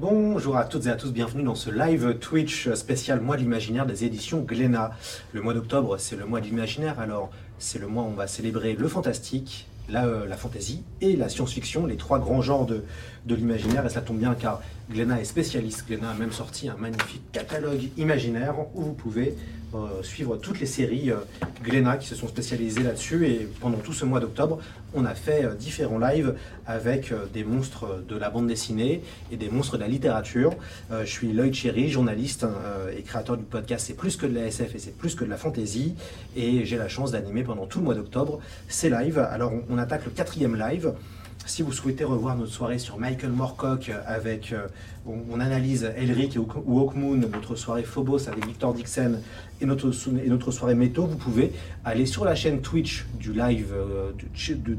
Bonjour à toutes et à tous, bienvenue dans ce live Twitch spécial mois de l'imaginaire des éditions Glénat. Le mois d'octobre, c'est le mois de l'imaginaire, alors c'est le mois où on va célébrer le fantastique, la, euh, la fantasy et la science-fiction, les trois grands genres de l'imaginaire. Et ça tombe bien car Glénat est spécialiste. Glénat a même sorti un magnifique catalogue imaginaire où vous pouvez euh, suivre toutes les séries euh, Glénat qui se sont spécialisées là-dessus. Et pendant tout ce mois d'octobre, on a fait euh, différents lives avec euh, des monstres de la bande dessinée et des monstres de la littérature. Je suis Lloyd Cherry, journaliste et créateur du podcast C'est plus que de la SF et c'est plus que de la fantasy. Et j'ai la chance d'animer pendant tout le mois d'octobre ces lives. Alors on attaque le quatrième live. Si vous souhaitez revoir notre soirée sur Michael Moorcock avec, euh, on, on analyse Elric ou Hawkmoon, notre soirée Phobos avec Victor Dixon et notre, soirée Métaux, vous pouvez aller sur la chaîne Twitch du live euh,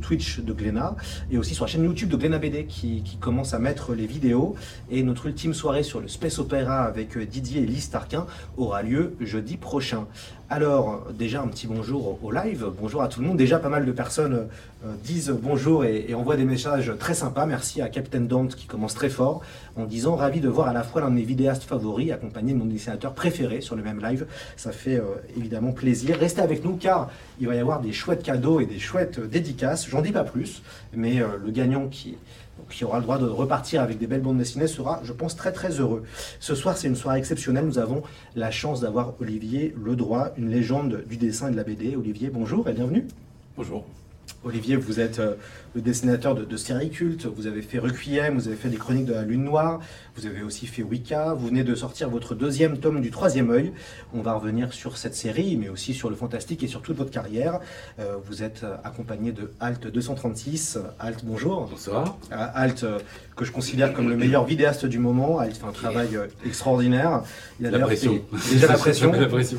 Twitch de Glénat et aussi sur la chaîne YouTube de Glénat BD qui, commence à mettre les vidéos. Et notre ultime soirée sur le Space Opera avec euh, Didier et Lise Tarquin aura lieu jeudi prochain. Alors, déjà un petit bonjour au- live, bonjour à tout le monde. Déjà, pas mal de personnes euh, disent bonjour et, envoient des messages très sympas. Merci à Captain Dante qui commence très fort en disant ravi de voir à la fois l'un de mes vidéastes favoris accompagné de mon dessinateur préféré sur le même live. Fait euh, évidemment plaisir. Restez avec nous car il va y avoir des chouettes cadeaux et des chouettes euh, dédicaces. J'en dis pas plus, mais euh, le gagnant qui qui aura le droit de repartir avec des belles bandes dessinées sera, je pense, très très heureux. Ce soir, c'est une soirée exceptionnelle. Nous avons la chance d'avoir Olivier Ledroit, une légende du dessin et de la BD. Olivier, bonjour et bienvenue. Bonjour. Olivier, vous êtes le dessinateur de, de séries cultes, vous avez fait Requiem, vous avez fait des chroniques de la Lune Noire, vous avez aussi fait Wicca, vous venez de sortir votre deuxième tome du Troisième œil. On va revenir sur cette série, mais aussi sur le fantastique et sur toute votre carrière. Euh, vous êtes accompagné de Alt 236. Alt, bonjour. Bonsoir. Euh, Alt, euh, que je considère comme le meilleur vidéaste du moment. Alt fait un travail euh, extraordinaire. Il a La pression. fait- Déjà la pression.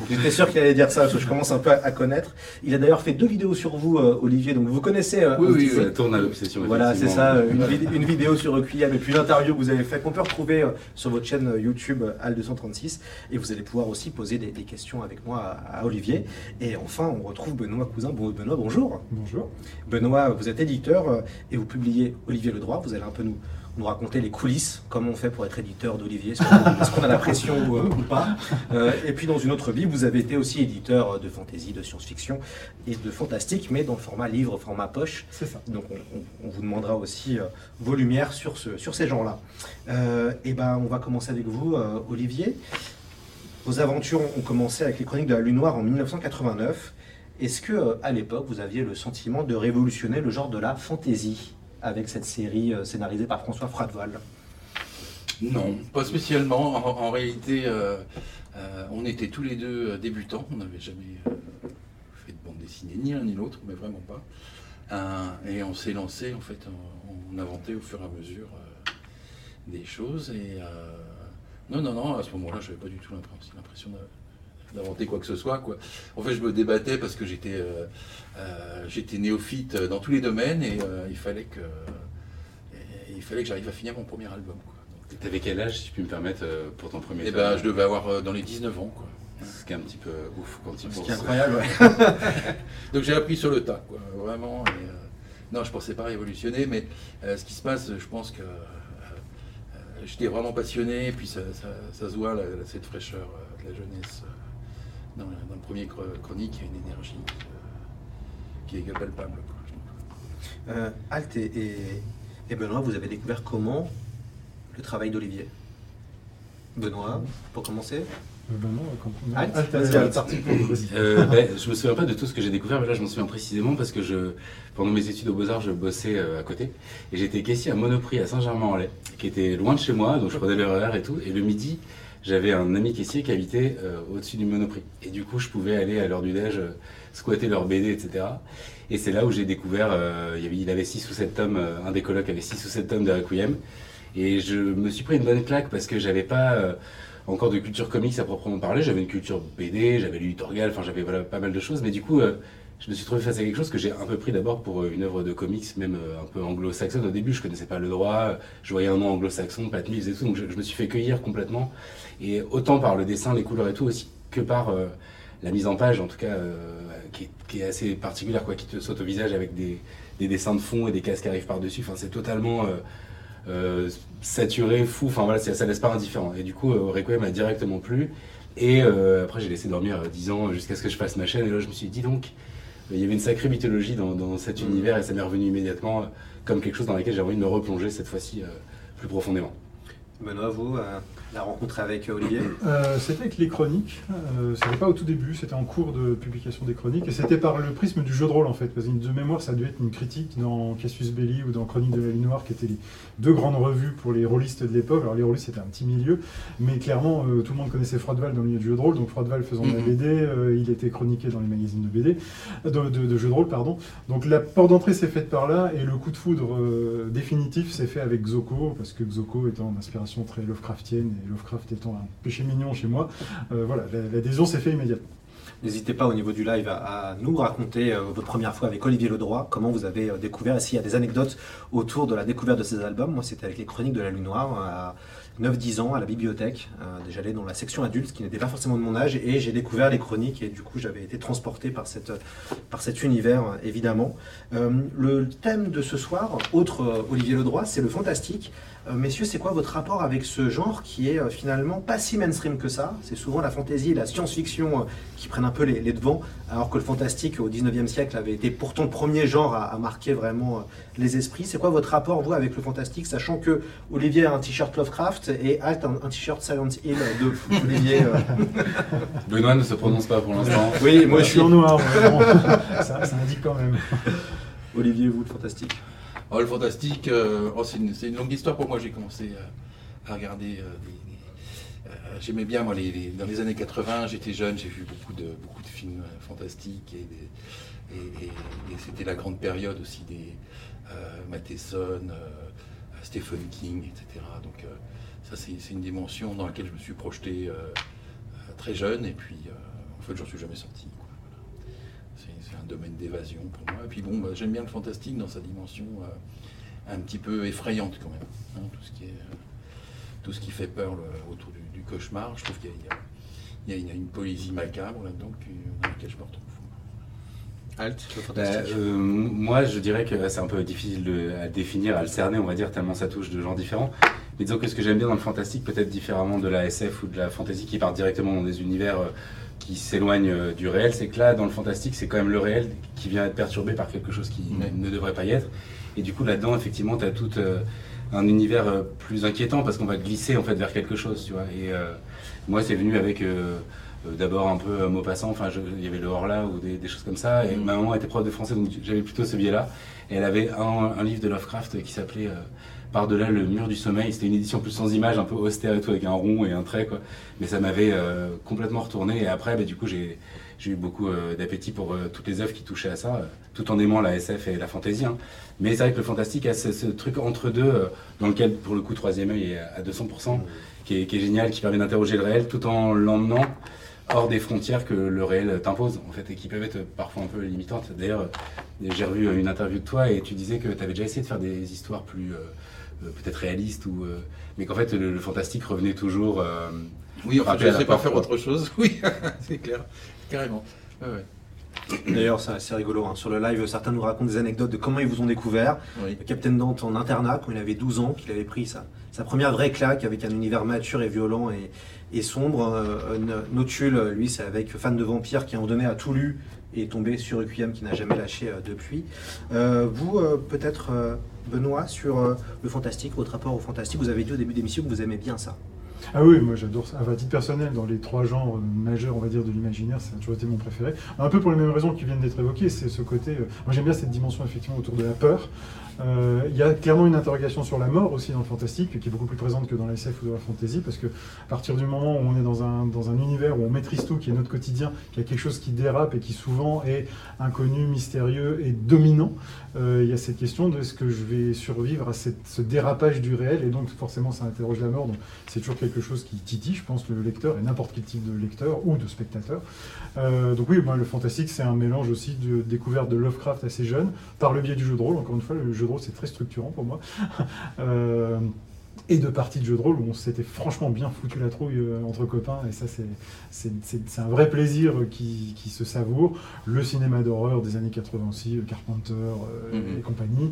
J'étais sûr qu'il allait dire ça, parce que je commence un peu à, à connaître. Il a d'ailleurs fait deux vidéos sur vous, euh, Olivier, donc vous connaissez euh, Oui, oui, tourne à l'obsession. Voilà, c'est ça, une, vid- une vidéo sur Requiem et puis une interview que vous avez fait qu'on peut retrouver euh, sur votre chaîne euh, YouTube euh, Al236 et vous allez pouvoir aussi poser des, des questions avec moi à, à Olivier. Et enfin, on retrouve Benoît Cousin. Benoît, bonjour. Bonjour. Benoît, vous êtes éditeur et vous publiez Olivier le Droit. Vous allez un peu nous, nous raconter les coulisses, comment on fait pour être éditeur d'Olivier, est-ce qu'on a la pression ou, euh, ou pas. Euh, et puis dans une autre vie, vous avez été aussi éditeur de fantasy, de science-fiction et de fantastique, mais dans le format livre, format poche. C'est ça. Donc on, vous demandera aussi euh, vos lumières sur, ce, sur ces gens-là. Et ben on va commencer avec vous, Olivier. Vos aventures ont commencé avec les chroniques de la Lune Noire en 1989. Est-ce que à l'époque vous aviez le sentiment de révolutionner le genre de la fantasy avec cette série euh, scénarisée par François Fradval Non, pas spécialement. En, réalité, euh, euh, on était tous les deux débutants. On n'avait jamais fait de bande dessinée, ni l'un ni l'autre, mais vraiment pas. Et on s'est lancé, en fait, on, inventait au fur et à mesure des choses. Et non, non, non, à ce moment-là, je n'avais pas du tout l'impression d'inventer quoi que ce soit. En fait, je me débattais parce que j'étais euh, j'étais néophyte dans tous les domaines et euh, il fallait que et il fallait que j'arrive à finir mon premier album. Donc, T'avais quel âge, si je puis me permettre, euh, pour ton premier eh tome ben, je devais avoir euh, dans les 19 ans. Quoi. Ce qui est un petit peu ouf quand tu Ce penses. qui est incroyable. ouais. Donc j'ai appris sur le tas, quoi, vraiment. et, euh, non, je pensais pas révolutionner, mais euh, ce qui se passe, je pense que euh, euh, j'étais vraiment passionné, et puis ça, ça- ça se voit, cette fraîcheur euh, de la jeunesse. euh, dans, le- dans le premier chronique, il y a une énergie euh, qui est trouve. Euh, Alt et, et, et Benoît, vous avez découvert comment le travail d'Olivier? Benoît, pour commencer Euh, ben. Alt, Alt, Alt, Alt. le aussi. Euh, ben, je me souviens pas de tout ce que j'ai découvert, mais là je m'en souviens précisément parce que je, pendant mes études aux Beaux-Arts, je bossais euh, à côté et j'étais caissier à Monoprix à Saint-Germain-en-Laye, qui était loin de chez moi, donc je prenais le RER et tout. Et le midi, j'avais un ami caissier qui habitait euh, au-dessus du Monoprix. Et du coup, je pouvais aller à l'heure du déj, euh, squatter leur BD, etc. Et c'est là où j'ai découvert, euh, il, avait, il avait 6 ou 7 tomes, euh, un des colocs avait 6 ou 7 tomes de Requiem. Et je me suis pris une bonne claque parce que j'avais pas euh, encore de culture comics à proprement parler. J'avais une culture BD, j'avais lu Torgal, enfin j'avais pas mal de choses. Mais du coup, je me suis trouvé face à quelque chose que j'ai un peu pris d'abord pour une œuvre de comics, même un peu anglo-saxonne. Au début, je connaissais pas le droit, je voyais un nom anglo-saxon, Pat Mills et tout, donc je, me suis fait cueillir complètement. Et autant par le dessin, les couleurs et tout aussi, que par la mise en page, en tout cas, euh, qui, est, qui est assez particulière, quoi, qui te saute au visage avec des, des dessins de fond et des cases qui arrivent par-dessus. Enfin, c'est totalement. euh, euh, saturé, fou, enfin voilà, ça, laisse pas indifférent. Et du coup, Requiem m'a directement plu. Et euh, après, j'ai laissé dormir euh, 10 ans jusqu'à ce que je fasse ma chaîne. Et là, je me suis dit, donc, il y avait une sacrée mythologie dans, dans cet univers et ça m'est revenu immédiatement comme quelque chose dans lequel j'ai envie de me replonger cette fois-ci euh, plus profondément. Benoît, vous, euh, la rencontre avec euh, Olivier Euh, c'était avec les chroniques. Euh, c'était pas au tout début, c'était en cours de publication des chroniques. Et c'était par le prisme du jeu de rôle en fait. Parce que de mémoire, ça a dû être une critique dans Cassius Belli ou dans Chronique de la Lune Noire, qui étaient les deux grandes revues pour les rôlistes de l'époque. Alors les rôlistes c'était un petit milieu, mais clairement euh, tout le monde connaissait Froidval dans le milieu du jeu de rôle. Donc Froidval faisant de la Mhm. BD, il était chroniqué dans les magazines de BD, de, de, de jeux de rôle pardon. Donc la porte d'entrée s'est faite par là et le coup de foudre définitif s'est fait avec Xoko parce que Xoko étant d'inspiration très Lovecraftienne et Lovecraft étant un péché mignon chez moi, euh, voilà, la- l'adhésion s'est faite immédiatement. N'hésitez pas au niveau du live à, nous raconter euh, votre première fois avec Olivier Ledroit, comment vous avez euh, découvert, et s'il y a des anecdotes autour de la découverte de ces albums. Moi, c'était avec les Chroniques de la Lune Noire à 9-10 ans à la bibliothèque. Euh, déjà allé dans la section adulte, ce qui n'était pas forcément de mon âge, et j'ai découvert les Chroniques, et du coup, j'avais été transporté par, cette, par cet univers, évidemment. Le thème de ce soir, autre Olivier Ledroit, c'est le fantastique. Euh, messieurs, c'est quoi votre rapport avec ce genre qui est euh, finalement pas si mainstream que ça? C'est souvent la fantasy et la science-fiction euh, qui prennent un peu les, les devants, alors que le fantastique au 19e siècle avait été pourtant le premier genre à, à marquer vraiment euh, les esprits. C'est quoi votre rapport, vous, avec le fantastique, sachant que Olivier a un t-shirt Lovecraft et Alt un, un t-shirt Silent Hill de Olivier euh. Benoît ne se prononce pas pour l'instant. Oui, moi je je suis en noir, ça, ça indique quand même. Olivier, vous, le fantastique? Oh, le fantastique, euh, oh, c'est une, une longue histoire pour moi. J'ai commencé euh, à regarder. euh, J'aimais bien, moi, dans les années 80, j'étais jeune, j'ai vu beaucoup de, beaucoup de films fantastiques et, c'était la grande période aussi des Matheson, Stephen King, etc. Donc, ça, c'est une dimension dans laquelle je me suis projeté très jeune et puis, en fait, j'en suis jamais sorti. quoi. Voilà. C'est c'est un domaine d'évasion pour moi. Et puis bon, bah, j'aime bien le fantastique dans sa dimension euh, un petit peu effrayante quand même. hein, tout, ce qui est, euh, tout ce qui fait peur le- autour du, du cauchemar. Je trouve qu'il y, a- il y a- il y a- une poésie macabre là-dedans dans laquelle je me retrouve. Alt, le Bah, fantastique. euh, moi, je dirais que c'est un peu difficile de- à définir, à le cerner, on va dire, tellement ça touche de gens différents. Mais disons que ce que j'aime bien dans le fantastique, peut-être différemment de la SF ou de la fantasy qui part directement dans des univers euh, qui s'éloignent euh, du réel, c'est que là, dans le fantastique, c'est quand même le réel qui vient être perturbé par quelque chose qui ne devrait pas y être. Et du coup, là-dedans, effectivement, tu as tout euh, un univers euh, plus inquiétant parce qu'on va glisser en fait vers quelque chose, tu vois. Et euh, moi, c'est venu avec d'abord un peu mot passant, enfin, il y avait le Horla ou des, des choses comme ça. Et Mm. ma maman était prof de français, donc j'avais plutôt ce biais-là. Et elle avait un, un livre de Lovecraft qui s'appelait Par-delà le mur du sommeil. C'était une édition plus sans images, un peu austère et tout, avec un rond et un trait, quoi. Mais ça m'avait euh, complètement retourné. Et après, bah, du coup, j'ai eu beaucoup euh, d'appétit pour euh, toutes les œuvres qui touchaient à ça, tout en aimant la SF et la fantasy. hein. Mais c'est vrai que le fantastique a ce, ce truc entre deux, dans lequel, pour le coup, Troisième œil est à 200%, qui est, qui est génial, qui permet d'interroger le réel tout en l'emmenant hors des frontières que le réel t'impose, en fait, et qui peuvent être parfois un peu limitantes. D'ailleurs, j'ai revu une interview de toi et tu disais que tu avais déjà essayé de faire des histoires plus euh, peut-être réalistes, ou, euh, mais qu'en fait, le, le fantastique revenait toujours. euh, Oui, enfin, Frapper je à ne sais pas faire quoi. autre chose. Oui, c'est clair, carrément. Ouais, ouais. D'ailleurs, c'est assez rigolo. hein. Sur le live, certains nous racontent des anecdotes de comment ils vous ont découvert. Oui. Le Captain Dante en internat, quand il avait 12 ans, qu'il avait pris sa, sa première vraie claque avec un univers mature et violent et, et sombre. Euh, Notule, lui, c'est avec fan de vampires qui, à moment donné, a tout lu et est tombé sur Requiem qui n'a jamais lâché euh, depuis. Euh, vous, euh, peut-être, euh, Benoît, sur euh, le fantastique, votre rapport au fantastique, vous avez dit au début d'émission que vous aimez bien ça. Ah oui, moi j'adore ça. À titre personnel, dans les trois genres euh, majeurs, on va dire, de l'imaginaire, ça a toujours été mon préféré. Un peu pour les mêmes raisons qui viennent d'être évoquées, c'est ce côté. euh, moi j'aime bien cette dimension effectivement autour de la peur. Euh, Il y a clairement une interrogation sur la mort aussi dans le fantastique, qui est beaucoup plus présente que dans la SF ou dans la fantasy, parce que à partir du moment où on est dans un, dans un univers où on maîtrise tout, qui est notre quotidien, qui a quelque chose qui dérape et qui souvent est inconnu, mystérieux et dominant, euh, il y a cette question de est-ce que je vais survivre à ce dérapage du réel, et donc forcément ça interroge la mort. Donc c'est toujours quelque chose qui titille, je pense, le lecteur et n'importe quel type de lecteur ou de spectateur. Euh, donc oui, moi, le fantastique, c'est un mélange aussi de découverte de Lovecraft assez jeune, par le biais du jeu de rôle. Encore une fois, le jeu de c'est très structurant pour moi. Euh, et de parties de jeux de rôle où on s'était franchement bien foutu la trouille euh, entre copains et ça c'est c'est- c'est- c'est un vrai plaisir qui, qui se savoure. Le cinéma d'horreur des années 80 aussi, euh, Carpenter euh, Mhm. et compagnie.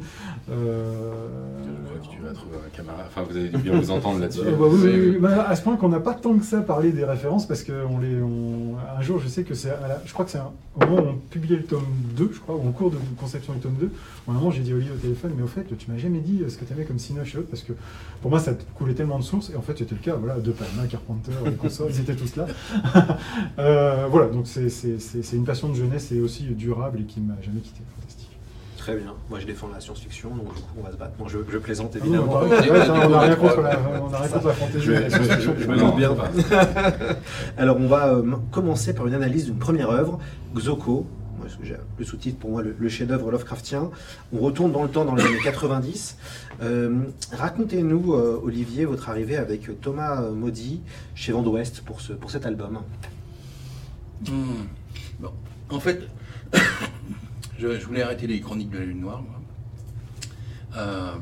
Euh, Je crois que tu vas trouver un camarade. Enfin, vous dû bien vous entendre là-dessus. euh, bah oui, oui, oui. Bah, à ce point qu'on n'a pas tant que ça parlé des références parce que on les, on- un jour je sais que c'est, à la- je crois que c'est un- au moment où on publiait le tome 2, je crois, ou en cours de conception du tome 2, au moment j'ai dit à Olivier au téléphone, mais au fait tu m'as jamais dit euh, ce que tu avais comme autres parce que pour moi ça coulait tellement de sources et en fait c'était le cas, voilà, De Palma, Carpenter, les consorts, ils étaient tous là. Euh, voilà, donc c'est, c'est- c'est- c'est une passion de jeunesse et aussi durable et qui m'a jamais quitté, fantastique. Très bien. Moi, je défends la science-fiction, donc du coup, on va se battre. Je, je plaisante Ah non, évidemment. Ouais, ouais, on n'a coup, rien on a contre la, on n'a rien contre la fantaisie. Je- et la science-fiction. je me doute bien. pas. Alors, on va euh, commencer par une analyse d'une première œuvre, Xoko. Le sous-titre, pour moi, le, chef-d'œuvre Lovecraftien. On retourne dans le temps, dans les années 90. Euh, Racontez-nous, euh, Olivier, votre arrivée avec Thomas euh, Maudit chez Vent pour, ce, pour cet album. Hmm. En fait, je, voulais arrêter les chroniques de la Lune Noire,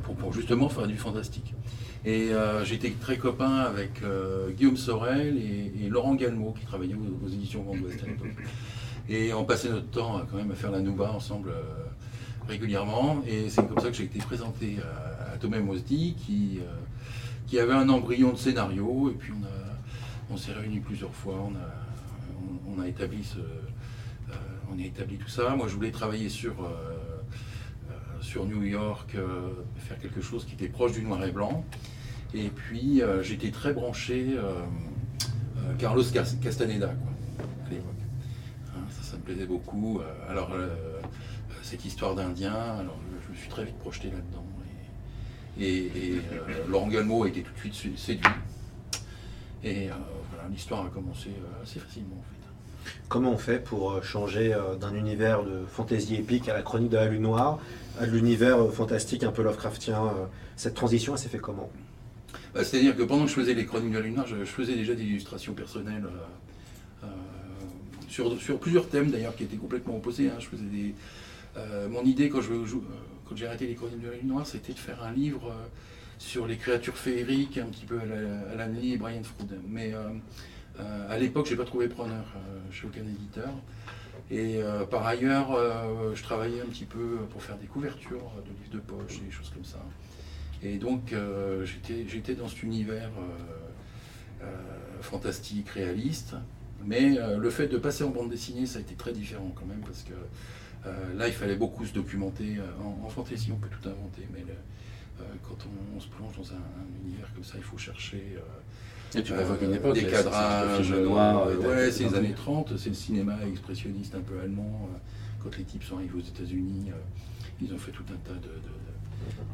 pour, pour justement faire du fantastique. Et j'étais très copain avec Guillaume Sorel et, Laurent Galmo, qui travaillaient aux, aux éditions Vent d'Ouest à l'époque. Et on passait notre temps euh, quand même à faire la Nouba ensemble euh, régulièrement. Et c'est comme ça que j'ai été présenté à, à Thomas Mosdi, qui, euh, qui avait un embryon de scénario. Et puis on, on s'est réunis plusieurs fois. On a, on, a établi ce, on a établi tout ça. Moi, je voulais travailler sur, sur New York, faire quelque chose qui était proche du noir et blanc. Et puis, j'étais très branché Carlos Cas- Castaneda, à l'époque. Hein, ça, ça me plaisait beaucoup. Euh, alors, euh, cette histoire d'Indien, alors je, je me suis très vite projeté là-dedans. Et, et- et, euh, Laurent a été tout de suite sé- séduit. Et euh, voilà, l'histoire a commencé euh, assez facilement, en fait. Comment on fait pour euh, changer euh, d'un univers de fantasy épique à la chronique de la Lune Noire, à l'univers euh, fantastique un peu Lovecraftien euh, Cette transition, elle s'est fait comment? Bah, C'est-à-dire que pendant que je faisais les chroniques de la Lune Noire, je, je faisais déjà des illustrations personnelles euh, euh, sur, plusieurs thèmes d'ailleurs qui étaient complètement opposés. hein. Je faisais euh, mon idée quand je- je- euh, quand j'ai arrêté les chroniques de la Lune Noire, c'était de faire un livre euh, sur les créatures féeriques, un petit peu à la, à la Lee et Brian Froud. Mais à l'époque, j'ai pas trouvé preneur chez aucun éditeur. Et par ailleurs, je travaillais un petit peu pour faire des couvertures de livres de poche, des choses comme ça. Et donc, j'étais dans cet univers fantastique, réaliste. Mais euh, le fait de passer en bande dessinée, ça a été très différent quand même, parce que euh, là, il fallait beaucoup se documenter. Euh, En, en fantasy, on peut tout inventer, mais le- euh, quand on, on se plonge dans un, un univers comme ça, il faut chercher Et tu m'évoques une époque. des cadrages. film noir. et t'as- ouais, c'est les t'as- années 30, c'est le cinéma expressionniste un peu allemand. Quand les types sont arrivés aux États-Unis, ils ont fait tout un tas de, de-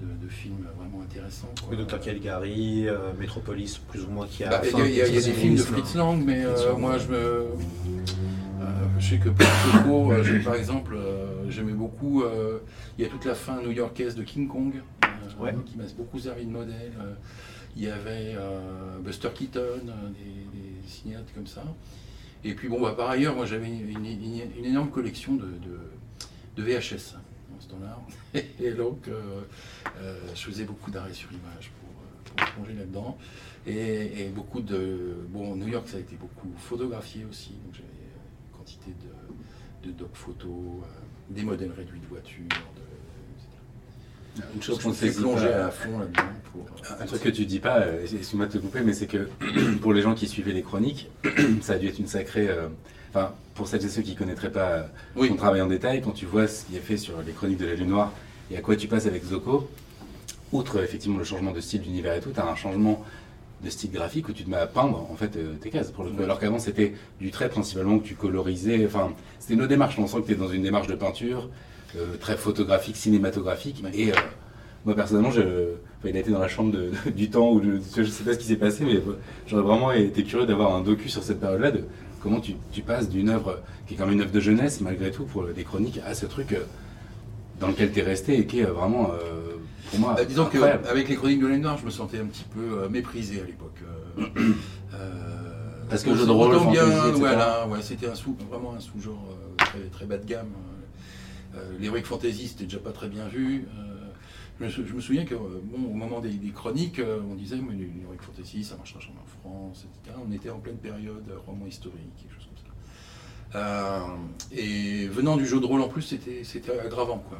de- de films vraiment intéressants. quoi. Dr. Caligari, euh, Metropolis, plus ou moins qui a. Bah, Il y, a- y y des films de. Fritz Lang, mais euh, moi je me. euh, je sais que pour Coco, euh, par exemple, euh, j'aimais beaucoup. euh, il y a toute la fin new-yorkaise de King Kong, euh, Ouais. qui m'a beaucoup servi de modèle. euh, il y avait euh, Buster Keaton, euh, des, des cinéastes comme ça. Et puis bon, bah, par ailleurs, moi j'avais une, une- une énorme collection de, de- de VHS ce temps-là. Et donc, euh, euh, je faisais beaucoup d'arrêts sur image pour, euh, pour plonger là-dedans. Et, et beaucoup de. Bon, New York, ça a été beaucoup photographié aussi. Donc j'avais une quantité de, de doc photos, des modèles réduits de voitures. De, etc. Une chose qu'on saisit plongé à fond là-dedans. Pour, Un truc que tu dis pas, excuse-moi de te couper, mais c'est que pour les gens qui suivaient les chroniques, ça a dû être une sacrée. euh, Enfin, pour celles et ceux qui connaîtraient pas euh, Oui. ton travail en détail, quand tu vois ce qui est fait sur les chroniques de la Lune Noire et à quoi tu passes avec Zoko, outre effectivement le changement de style d'univers et tout, tu as un changement de style graphique où tu te mets à peindre en fait euh, tes cases pour le coup. Ouais. Alors qu'avant c'était du trait principalement que tu colorisais. Enfin, c'était une autre démarche. On sent que tu es dans une démarche de peinture euh, très photographique, cinématographique. Et euh, moi personnellement, je, enfin, il a été dans la chambre de- du temps où je, je sais pas ce qui s'est passé, mais j'aurais vraiment été curieux d'avoir un docu sur cette période-là de comment tu, tu passes d'une œuvre qui est quand même une œuvre de jeunesse malgré tout pour des chroniques à ce truc euh, dans lequel tu es resté et qui est euh, vraiment euh, pour moi Bah, disons qu'avec les chroniques de la Noire, je me sentais un petit peu méprisé à l'époque. Parce que jeu de rôle, autant bien, fantasy, etc. voilà, ouais, c'était un sous, vraiment un sous-genre très, très bas de gamme. Euh, L'heroic fantasy, c'était déjà pas très bien vu. Euh, je, me, souviens que, euh, bon, au moment des, des chroniques, euh, on disait, mais l'Heroic Fantasy, ça marchera jamais en France, etc. On était en pleine période euh, roman historique, quelque chose comme ça. Euh, et venant du jeu de rôle en plus, c'était aggravant, quoi.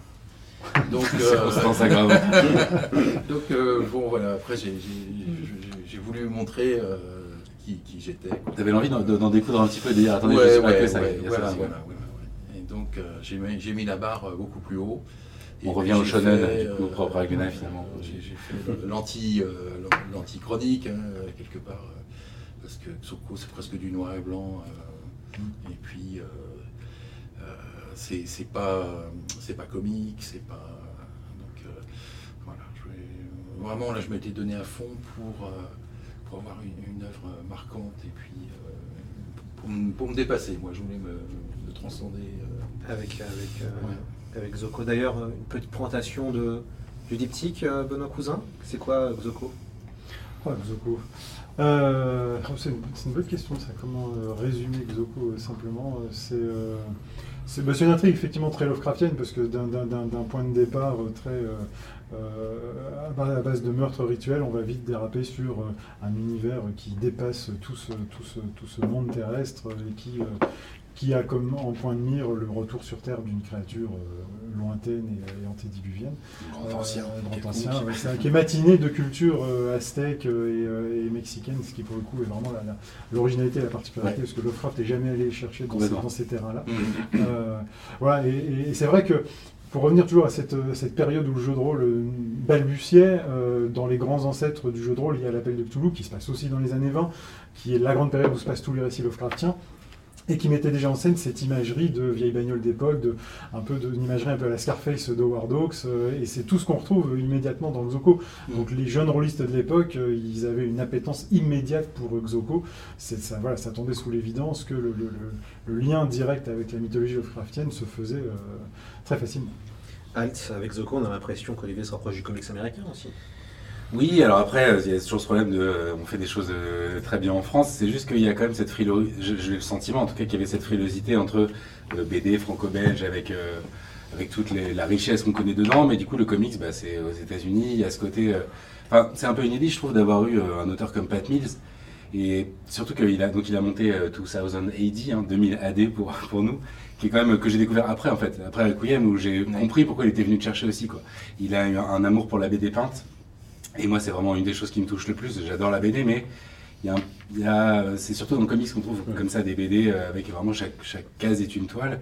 Donc, euh, donc euh, bon, voilà, après, j'ai voulu montrer qui, qui j'étais. quoi. T'avais l'envie d'en découdre un petit peu et de dire attendez, Ouais, je suis pas ouais, que ça. ouais, ça voilà, voilà. Et donc, j'ai mis, la barre beaucoup plus haut. Et On revient au shonen, fait, du coup, euh, propre à Glenna, finalement. J'ai fait l'anti, euh, l'anti-chronique, hein, quelque part, euh, parce que Xoko, c'est presque du noir et blanc. euh, et puis, euh, euh, c'est c'est pas, c'est pas comique, c'est pas. Donc, euh, voilà. je vraiment, là, je m'étais donné à fond pour, euh, pour avoir une, une œuvre marquante et puis euh, pour, me- pour me dépasser. Moi, je voulais me, me transcender. euh, Avec, avec, euh, Ouais. Avec Xoko. D'ailleurs, euh, une petite présentation de, du diptyque, euh, Benoît Cousin. C'est quoi euh, Xoko oh, c'est une, bonne question, ça. Comment résumer Xoko simplement bah, c'est une intrigue effectivement très Lovecraftienne parce que d'un- point de départ très à ba- à base de meurtres rituels, on va vite déraper sur un univers qui dépasse tout ce, tout ce, monde terrestre et qui, qui a comme en point de mire le retour sur Terre d'une créature euh, lointaine et, et antédiluvienne. grand ancien. Euh, grand ancien, ouais, c'est un- qui est matiné de culture euh, aztèque euh, et, euh, et mexicaine, ce qui pour le coup est vraiment la- la- l'originalité et la particularité, Ouais. parce que Lovecraft n'est jamais allé chercher dans ces, ces terrains-là. Euh, voilà, et, c'est vrai que pour revenir toujours à cette, euh, cette période où le jeu de rôle euh, balbutiait, euh, dans les grands ancêtres du jeu de rôle, il y a l'appel de Cthulhu qui se passe aussi dans les années 20, qui est la grande période où se passent tous les récits Lovecraftiens et qui mettait déjà en scène cette imagerie de vieille bagnole d'époque, de un peu de- une imagerie un peu à la Scarface d'Howard Hawks, euh, et c'est tout ce qu'on retrouve immédiatement dans Xoko. Donc les jeunes rôlistes de l'époque, euh, ils avaient une appétence immédiate pour Xoko. Ça, voilà, ça tombait sous l'évidence que le, le- le- le lien direct avec la mythologie Lovecraftienne se faisait euh, très facilement. Alt, avec Xoko, on a l'impression qu'Olivier se rapproche du comics américain aussi. Oui, alors après, il y a toujours ce problème de. euh, on fait des choses euh, très bien en France, c'est juste qu'il y a quand même cette frilosité. J'ai le sentiment, en tout cas, qu'il y avait cette frilosité entre euh, BD franco-belge avec, euh, avec toute les- la richesse qu'on connaît dedans, mais du coup, le comics, bah, c'est aux États-Unis, il y a ce côté. euh, Enfin, c'est un peu inédit, je trouve, d'avoir eu un auteur comme Pat Mills. Et surtout qu'il a, donc il a monté euh, 2000 AD, hein, 2000 AD pour, pour nous, qui est quand même que j'ai découvert après en fait, après Requiem où j'ai compris pourquoi il était venu te chercher aussi quoi. Il a eu un, un amour pour la BD peinte et moi c'est vraiment une des choses qui me touche le plus. J'adore la BD mais il y a, un- il y a- c'est surtout dans le comics qu'on trouve comme ça des BD euh, avec vraiment chaque, chaque case est une toile.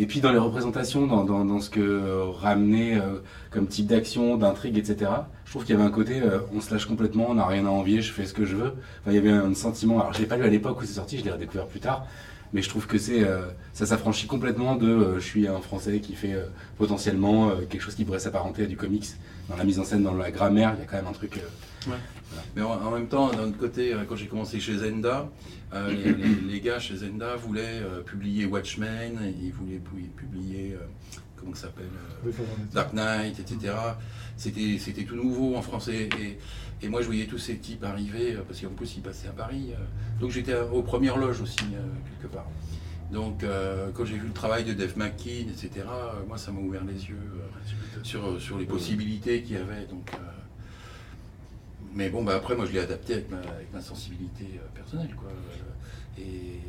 Et puis dans les représentations, dans, dans, dans ce que ramenait euh, comme type d'action, d'intrigue, etc. Je trouve qu'il y avait un côté, euh, on se lâche complètement, on n'a rien à envier, je fais ce que je veux. Enfin, il y avait un sentiment. Alors je l'ai pas lu à l'époque où c'est sorti, je l'ai redécouvert plus tard. Mais je trouve que c'est, euh, ça s'affranchit complètement de, euh, je suis un Français qui fait euh, potentiellement quelque chose qui pourrait s'apparenter à du comics. Dans la mise en scène, dans la grammaire, il y a quand même un truc. euh, Mais en, en même temps, d'un autre côté, euh, quand j'ai commencé chez Zenda, euh, les, les- les gars chez Zenda voulaient euh, publier Watchmen, et ils voulaient pu- publier, euh, comment ça s'appelle, euh, Dark Knight, etc. C'était, c'était tout nouveau en français. Et, et moi, je voyais tous ces types arriver, parce qu'en plus, ils passaient à Paris. donc, j'étais aux premières loges aussi, quelque part. Donc, euh, quand j'ai vu le travail de Dave McKean, etc., euh, moi, ça m'a ouvert les yeux euh, sur, euh, sur les possibilités qu'il y avait. Donc, mais bon, bah, après, moi, je l'ai adapté avec ma, avec ma sensibilité personnelle. Quoi. Et,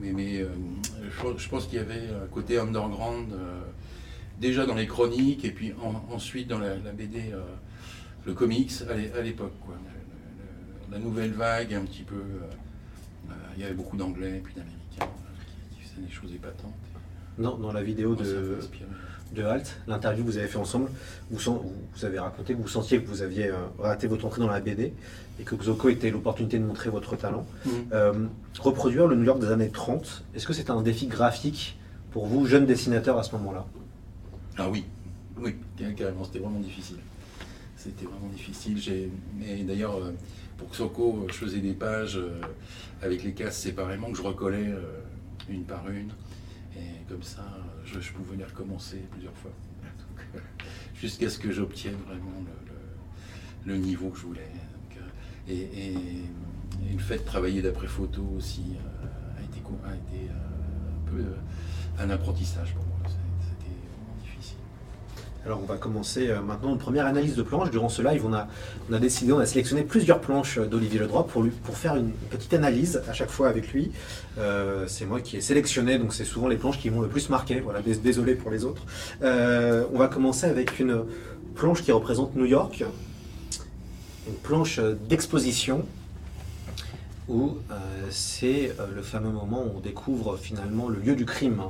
mais mais je, je pense qu'il y avait un côté underground. déjà dans les chroniques et puis en- ensuite dans la, la BD, le comics à l'é- à l'époque. La nouvelle vague, un petit peu. il y avait beaucoup d'anglais et puis d'américains faisaient des choses épatantes. Dans, dans la vidéo de, de Halt, l'interview que vous avez fait ensemble, vous, avez raconté que vous sentiez que vous aviez euh, raté votre entrée dans la BD et que Xoko était l'opportunité de montrer votre talent. Mhm. Euh, reproduire le New York des années 30, est-ce que c'était un défi graphique pour vous, jeune dessinateur à ce moment-là? Ah oui, oui, car- carrément, c'était vraiment difficile. C'était vraiment difficile. D'ailleurs, euh, pour Xoko, je faisais des pages avec les cases séparément que je recollais une par une. Et comme ça, je, pouvais les recommencer plusieurs fois. Euh, Jusqu'à ce que j'obtienne vraiment le, niveau que je voulais. Euh, et, le fait de travailler d'après photo aussi euh, a été, a été un peu un apprentissage pour moi. Alors on va commencer euh, maintenant une première analyse de planche. Durant ce live, on a, décidé, on a sélectionné plusieurs planches d'Olivier Ledroit pour, faire une petite analyse à chaque fois avec lui. Euh, c'est moi qui ai sélectionné, donc c'est souvent les planches qui m'ont le plus marqué. Voilà, dés- désolé pour les autres. Euh, on va commencer avec une planche qui représente New York, une planche d'exposition où euh, c'est euh, le fameux moment où on découvre finalement le lieu du crime.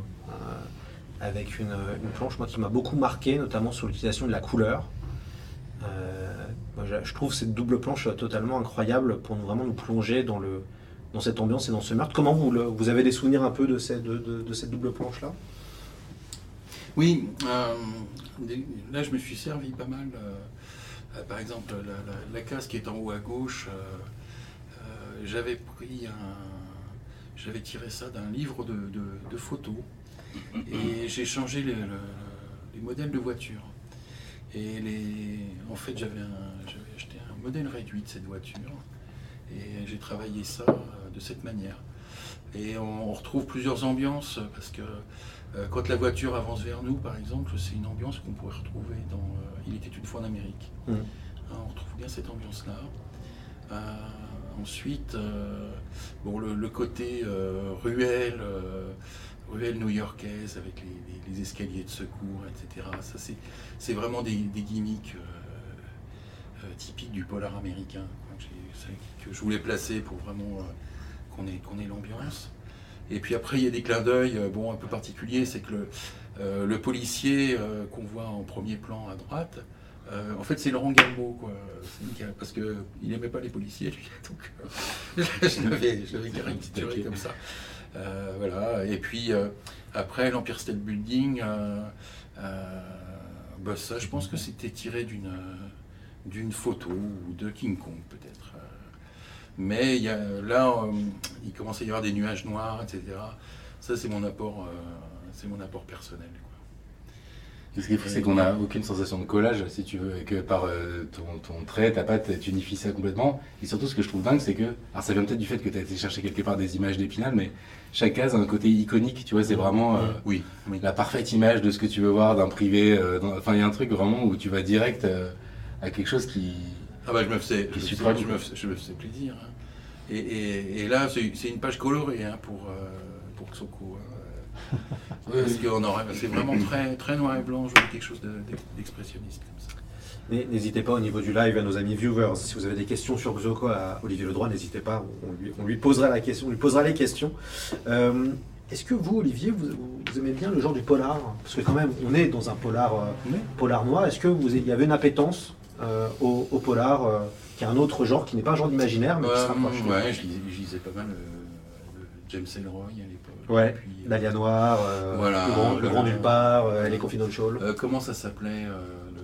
Avec une, planche moi, qui m'a beaucoup marqué, notamment sur l'utilisation de la couleur. Euh, moi, je, trouve cette double planche totalement incroyable pour nous, vraiment nous plonger dans, le, dans cette ambiance et dans ce meurtre. Comment vous, le- vous avez des souvenirs un peu de, cette- double planche-là? Oui, euh, là je me suis servi pas mal. euh, par exemple, la, case qui est en haut à gauche, j'avais pris un. J'avais tiré ça d'un livre de photos et j'ai changé les, le- les modèles de voitures. Et les, en fait, j'avais acheté un modèle réduit de cette voiture et j'ai travaillé ça euh, de cette manière. Et on, on retrouve plusieurs ambiances parce que euh, quand la voiture avance vers nous, par exemple, c'est une ambiance qu'on pourrait retrouver dans euh, Il était une fois en Amérique. Mhm. Hein, on retrouve bien cette ambiance-là. Euh, ensuite, bon, le, le côté euh, ruelle, euh, ruelle new-yorkaise avec les, les- les escaliers de secours, etc. Ça, c'est, c'est vraiment des, des gimmicks euh, euh, typiques du polar américain que, je voulais placer pour vraiment euh, qu'on ait, qu'on ait l'ambiance. Et puis après, il y a des clins d'œil bon, un peu particuliers. C'est que le, le policier qu'on voit en premier plan à droite, euh, en fait, c'est Laurent Galmo, quoi. Parce qu'il n'aimait pas les policiers, lui. Donc, euh, je l'avais caricaturé comme ça. Euh, voilà. Et puis, euh, après, l'Empire State Building, euh, bah, ça, je pense que c'était tiré d'une photo ou de King Kong, peut-être. Mais là, il commence à y avoir des nuages noirs, etc. Ça, c'est mon apport, c'est mon apport personnel. Ce qui est fou, c'est qu'on n'a aucune sensation de collage, si tu veux, et que par euh, ton, ton trait, ta patte, tu unifies ça complètement. Et surtout, ce que je trouve dingue, c'est que, alors ça vient peut-être du fait que tu as été chercher quelque part des images d'Épinal, mais chaque case a un côté iconique, tu vois, c'est vraiment euh, Oui, oui. la parfaite image de ce que tu veux voir d'un privé. euh, dans- Enfin, il y a un truc vraiment où tu vas direct à quelque chose qui. Ah bah je me faisais, je, me faisais- je beaucoup. me faisais- je me faisais plaisir. hein. Et, et- et là, c'est une page colorée hein, pour, pour hein. Parce qu'on aurait, c'est vraiment très, très noir et blanc, je voulais quelque chose de- d'ex- d'expressionniste comme ça. Mais N'hésitez pas au niveau du live à nos amis viewers. Si vous avez des questions sur Xoko à Olivier Ledroit, n'hésitez pas. On lui, on lui posera la question, on lui posera les questions. Euh, Est-ce que vous, Olivier, vous, vous aimez bien le genre du polar? Parce que quand même, on est dans un polar, euh, Oui. polar noir. Est-ce que vous, il y avait une appétence euh, au, au polar, euh, qui est un autre genre, qui n'est pas un genre d'imaginaire, mais qui se rapproche? ouais, je lisais, je lisais pas mal euh, James à l'époque. Ouais, puis, euh, Dahlia Noir, euh, Voilà, le, grand, le grand nulle part, euh, est confidential. Euh, comment ça s'appelait euh, le,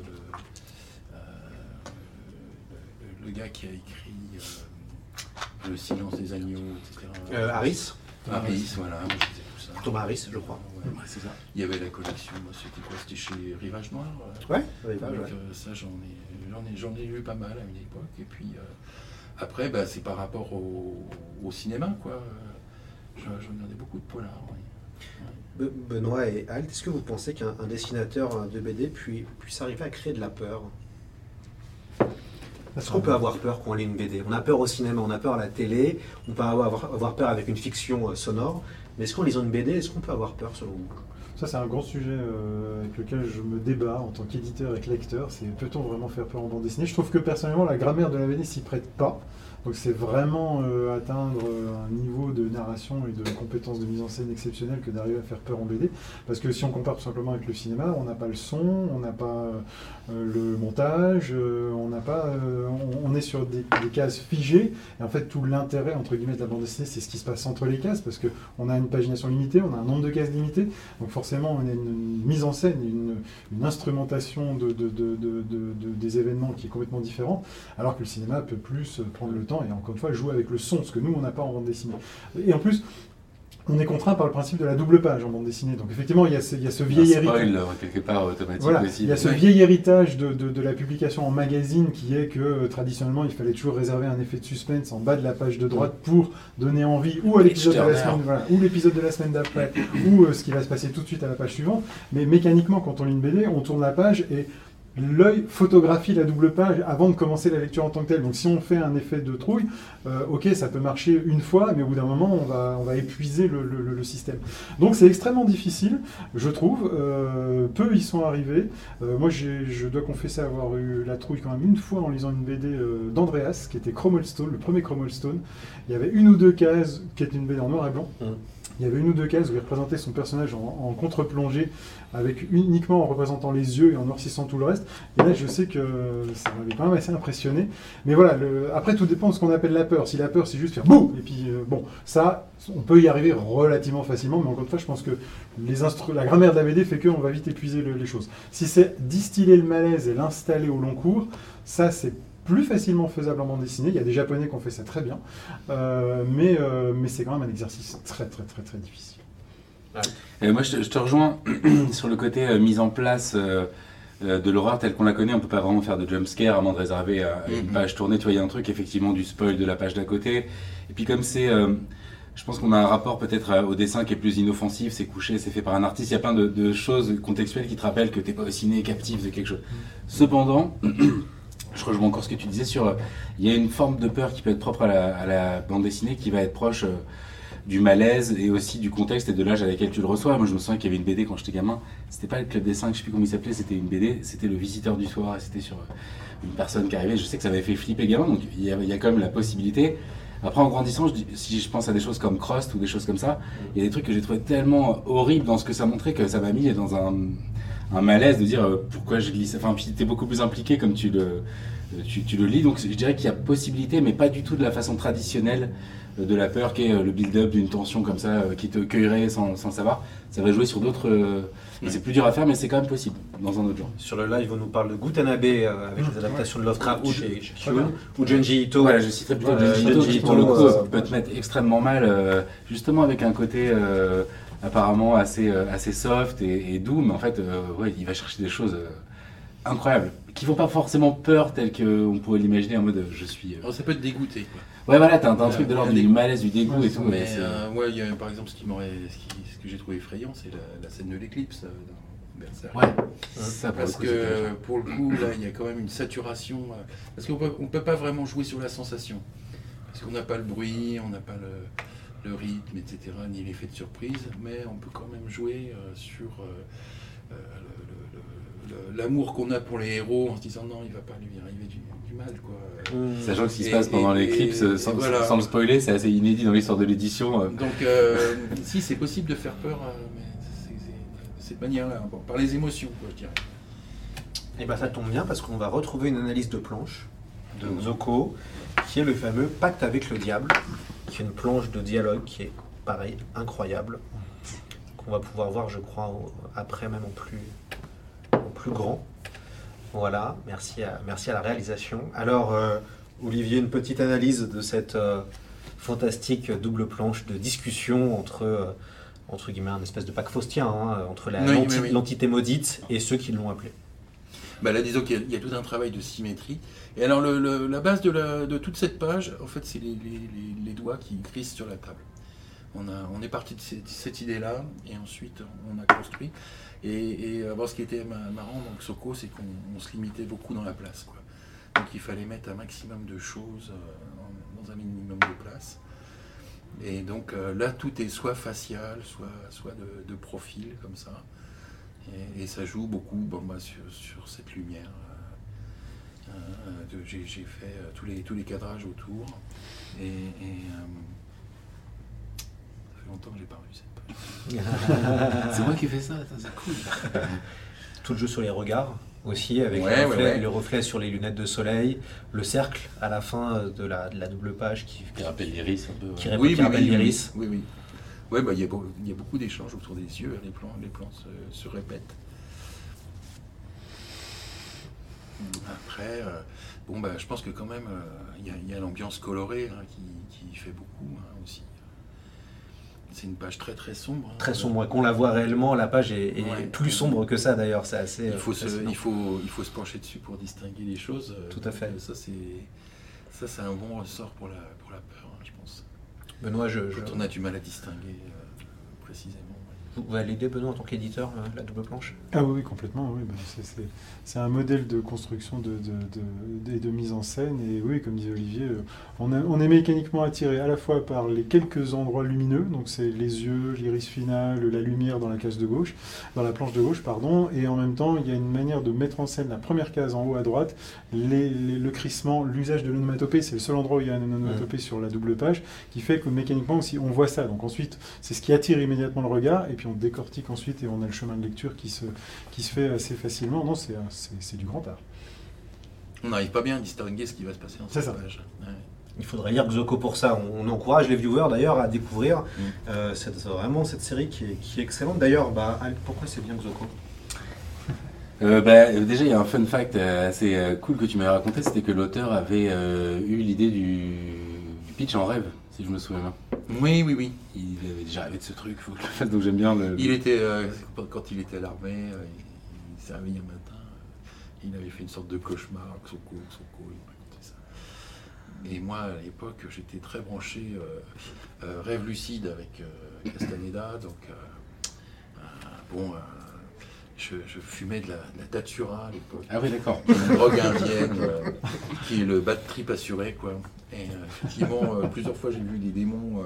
euh, gars qui a écrit euh, Le silence des agneaux, etc. Euh, Harris, Harris, voilà. Thomas Harris, je crois. Ouais, c'est ça. Il y avait la collection, c'était quoi C'était chez Rivage Noir euh, Ouais, Rivage, donc, ouais. euh, ça, j'en ai, j'en ai, ai lu pas mal à une époque. Et puis euh, après, bah, c'est par rapport au, au cinéma, quoi. Euh, Je, je regardais beaucoup de polars. oui. Be- Benoît et Alt, est-ce que vous pensez qu'un un dessinateur de BD puis- puisse arriver à créer de la peur? Est-ce qu'on peut avoir peur quand on lit une BD On a peur au cinéma, on a peur à la télé, on peut avoir, avoir peur avec une fiction euh, sonore, mais est-ce qu'en lisant une BD, est-ce qu'on peut avoir peur selon vous? Ça, c'est un grand sujet euh, avec lequel je me débat en tant qu'éditeur et que lecteur. C'est peut-on vraiment faire peur en bande dessinée? Je trouve que personnellement, la grammaire de la BD s'y prête pas. Donc, c'est vraiment euh, atteindre euh, un niveau de narration et de compétences de mise en scène exceptionnel que d'arriver à faire peur en BD. Parce que si on compare tout simplement avec le cinéma, on n'a pas le son, on n'a pas euh, le montage, on n'a pas, on, est sur des, cases figées. Et en fait, tout l'intérêt entre guillemets de la bande dessinée, c'est ce qui se passe entre les cases, parce que on a une pagination limitée, on a un nombre de cases limité. Donc forcément, on a une, mise en scène, une, instrumentation de- des événements qui est complètement différente, alors que le cinéma peut plus prendre le temps et encore une fois jouer avec le son, ce que nous, on n'a pas en bande dessinée. Et en plus, on est contraint par le principe de la double page en bande dessinée. Donc effectivement, il y a ce, il y a ce vieil héritage. spoil, quelque part automatique Voilà, aussi. il y a ce Ouais. vieil héritage de, de- de la publication en magazine qui est que euh, traditionnellement il fallait toujours réserver un effet de suspense en bas de la page de droite pour donner envie ou à l'épisode de la Turner. semaine, voilà, ou l'épisode de la semaine d'après ou euh, ce qui va se passer tout de suite à la page suivante. Mais mécaniquement, quand on lit une BD, on tourne la page et l'œil photographie la double page avant de commencer la lecture en tant que telle. Donc si on fait un effet de trouille, euh, ok, ça peut marcher une fois, mais au bout d'un moment, on va, on va épuiser le, le- le système. Donc c'est extrêmement difficile, je trouve. Euh, peu y sont arrivés. Euh, moi, je dois confesser avoir eu la trouille quand même une fois en lisant une BD d'Andreas, qui était Chromolstone, le premier Chromolstone. Il y avait une ou deux cases qui étaient une BD en noir et blanc. Mm. Il y avait une ou deux cases où il représentait son personnage en, en contre-plongée, avec uniquement en représentant les yeux et en noircissant tout le reste. Et là, je sais que ça m'avait quand même assez impressionné. Mais voilà, après, tout dépend de ce qu'on appelle la peur. Si la peur, c'est juste faire boum Et puis, euh, bon, ça, on peut y arriver relativement facilement, mais encore une fois, je pense que la grammaire de la BD fait qu'on va vite épuiser le- les choses. Si c'est distiller le malaise et l'installer au long cours, ça, c'est plus facilement faisable en bande dessinée. Il y a des japonais qui ont fait ça très bien, Euh, euh, mais c'est quand même un exercice très, très, très, très difficile. Moi, je te, je te rejoins sur le côté euh, mise en place euh, euh, de l'horreur telle qu'on la connaît. On peut pas vraiment faire de jumpscare à moins de réserver une Mhm. page tournée. Tu vois, il y a un truc effectivement du spoil de la page d'à côté. Et puis comme c'est, euh, je pense qu'on a un rapport peut-être au dessin qui est plus inoffensif. C'est couché, c'est fait par un artiste. Il y a plein de, de choses contextuelles qui te rappellent que t'es pas au ciné captif de quelque chose. Cependant. Je rejoins encore ce que tu disais sur. euh, Il y a une forme de peur qui peut être propre à la, à la bande dessinée qui va être proche euh, du malaise et aussi du contexte et de l'âge à laquelle tu le reçois. Moi, je me souviens qu'il y avait une BD quand j'étais gamin. C'était pas le Club des 5, je sais plus comment il s'appelait, c'était une BD, c'était Le Visiteur du Soir c'était sur euh, une personne qui arrivait. Je sais que ça avait fait flipper gamin, donc il y a, quand même la possibilité. Après, en grandissant, si je pense à des choses comme Crost ou des choses comme ça, il y a des trucs que j'ai trouvé tellement horribles dans ce que ça montrait que ça m'a mis dans un, malaise de dire euh, pourquoi je glisse. Enfin, puis t'es beaucoup plus impliqué comme tu le, tu, tu le lis. Donc, je dirais qu'il y a possibilité, mais pas du tout de la façon traditionnelle de la peur qui est euh, le build-up d'une tension comme ça euh, qui te cueillerait sans, savoir. Ça va jouer sur d'autres. euh, et C'est plus dur à faire, mais c'est quand même possible dans un autre genre. Sur le live, on nous parle de Gutanabe euh, avec Mmh, les adaptations de Lovecraft Ou- chez, Kyun, ou Junji Ito. Voilà, je citerai plutôt Euh, Junji Ito, qui pour le coup euh, peut te mettre extrêmement mal, euh, justement avec un côté euh, apparemment assez, euh, assez soft et, et doux, mais en fait, euh, ouais, il va chercher des choses euh, incroyables, qui font pas forcément peur tel qu'on pourrait l'imaginer en mode je suis. euh, Alors, ça peut te dégoûter. Quoi. Ouais, voilà, t'as un, Ouais, truc de l'ordre du malaise, du dégoût et tout. Mais euh, ouais, il y a, par exemple, ce, qui m'aurait, ce, qui- ce que j'ai trouvé effrayant, c'est la, la scène de l'éclipse euh, dans Berserk. Ouais, ça pour le Parce que pour le coup, là, il y a quand même une saturation. euh, Parce qu'on peut, on peut pas vraiment jouer sur la sensation. Parce qu'on n'a pas le bruit, on n'a pas le, le rythme, etc., ni l'effet de surprise. Mais on peut quand même jouer euh, sur euh, euh, l'amour qu'on a pour les héros en se disant non, il va pas lui arriver du, du mal. Quoi. Mmh. Sachant que ce qui se passe pendant et- l'éclipse, et- sans, et voilà. sans le spoiler, c'est assez inédit dans l'histoire de l'édition. euh. Donc, euh, si, c'est possible de faire peur, euh, mais c'est- c'est- de cette manière-là, bon, par les émotions, quoi, je dirais. Et ben ça tombe bien parce qu'on va retrouver une analyse de planche de. Zoko, qui est le fameux Pacte avec le diable, qui est une planche de dialogue qui est pareil, incroyable, qu'on va pouvoir voir, je crois, après même en plus, en plus grand. Voilà, merci à, merci à la réalisation. Alors, euh, Olivier, une petite analyse de cette euh, fantastique double planche de discussion entre, euh, entre guillemets, un espèce de pacte faustien, hein, entre la- Oui, l'enti- oui, oui. l'entité maudite et ceux qui l'ont appelé. Bah là, disons qu'il y, a- il y a tout un travail de symétrie. Et alors, le- le- la base de, la- de toute cette page, en fait, c'est les, les- les- les doigts qui crissent sur la table. On, a, on est parti de cette, cette idée-là, et ensuite, on a construit. Et, euh, ce qui était ma- marrant dans Soko, c'est qu'on on se limitait beaucoup dans la place. Quoi. Donc, il fallait mettre un maximum de choses euh, dans un minimum de place. Et donc, euh, là, tout est soit facial, soit, soit de, profil, comme ça. Et, ça joue beaucoup bon, bah, sur, cette lumière. J'ai fait tous, les, tous les cadrages autour. Et, ça fait longtemps que j'ai pas revu cette page. C'est moi qui fais ça, c'est cool. Tout le jeu sur les regards aussi, avec Ouais, le, reflet, ouais, ouais. le reflet sur les lunettes de soleil, le cercle à la fin euh, de la, de la double page qui, Qui rappelle l'iris un peu. qui rappelle l'iris. Oui, oui. Ouais, bah, il y, a beau- il y a beaucoup d'échanges autour des yeux, les plans, les plans se, se répètent. Après, euh, bon, bah, je pense que quand même, euh, il y a- il y a, l'ambiance colorée hein, qui, qui fait beaucoup hein, aussi. C'est une page très très sombre. hein. Très sombre. Qu'on la voit réellement, la page est, est Ouais. plus sombre que ça d'ailleurs. C'est assez. Il euh, faut, se, fascinant. il, faut, il faut se pencher dessus pour distinguer les choses. euh, Tout à fait. Ça, c'est ça, c'est un bon ressort pour la, pour la peur, hein, je pense. Benoît, je, je- Quand on a du mal à distinguer euh, précisément. Vous validez Benoît en tant qu'éditeur euh, la double planche? Ah oui, oui, complètement. Oui. Ben, c'est- c'est- c'est un modèle de construction de, de, de- et de mise en scène. Et oui, comme disait Olivier, euh, on, a- on est mécaniquement attiré à la fois par les quelques endroits lumineux, donc c'est les yeux, l'iris final, la lumière dans la case de gauche, dans la planche de gauche, pardon. Et en même temps, il y a une manière de mettre en scène la première case en haut à droite, les- les- le crissement, l'usage de l'onomatopée. C'est le seul endroit où il y a une onomatopée sur la double page, qui fait que mécaniquement aussi, on voit ça. Donc ensuite, c'est ce qui attire immédiatement le regard, et puis on décortique ensuite, et on a le chemin de lecture qui se, qui se fait assez facilement. Non, c'est, c'est, c'est du grand art. On n'arrive pas bien à distinguer ce qui va se passer dans C'est cette ça. page. Ouais. Il faudrait lire Xoko pour ça. On, on encourage les viewers d'ailleurs à découvrir Mm. euh, cette, vraiment cette série qui est, qui est excellente. D'ailleurs, bah, pourquoi c'est bien Xoko Euh, bah, déjà, il y a un fun fact euh, assez euh, cool que tu m'avais raconté, c'était que l'auteur avait euh, eu l'idée du, du pitch en rêve, si je me souviens bien. Oui, oui, oui. Il avait déjà rêvé de ce truc, faut que je le fasse, donc j'aime bien le... Il était, euh, quand il était à l'armée, euh, il, il s'est réveillé un matin, euh, il avait fait une sorte de cauchemar, Xoko, Xoko, il m'a raconté ça. Et moi, à l'époque, j'étais très branché euh, rêve lucide avec Castaneda, donc bon, je, je fumais de la, de la datura à l'époque. Ah oui, d'accord. une drogue indienne euh, qui est le bad trip assuré quoi. Et euh, effectivement, euh, plusieurs fois j'ai vu des démons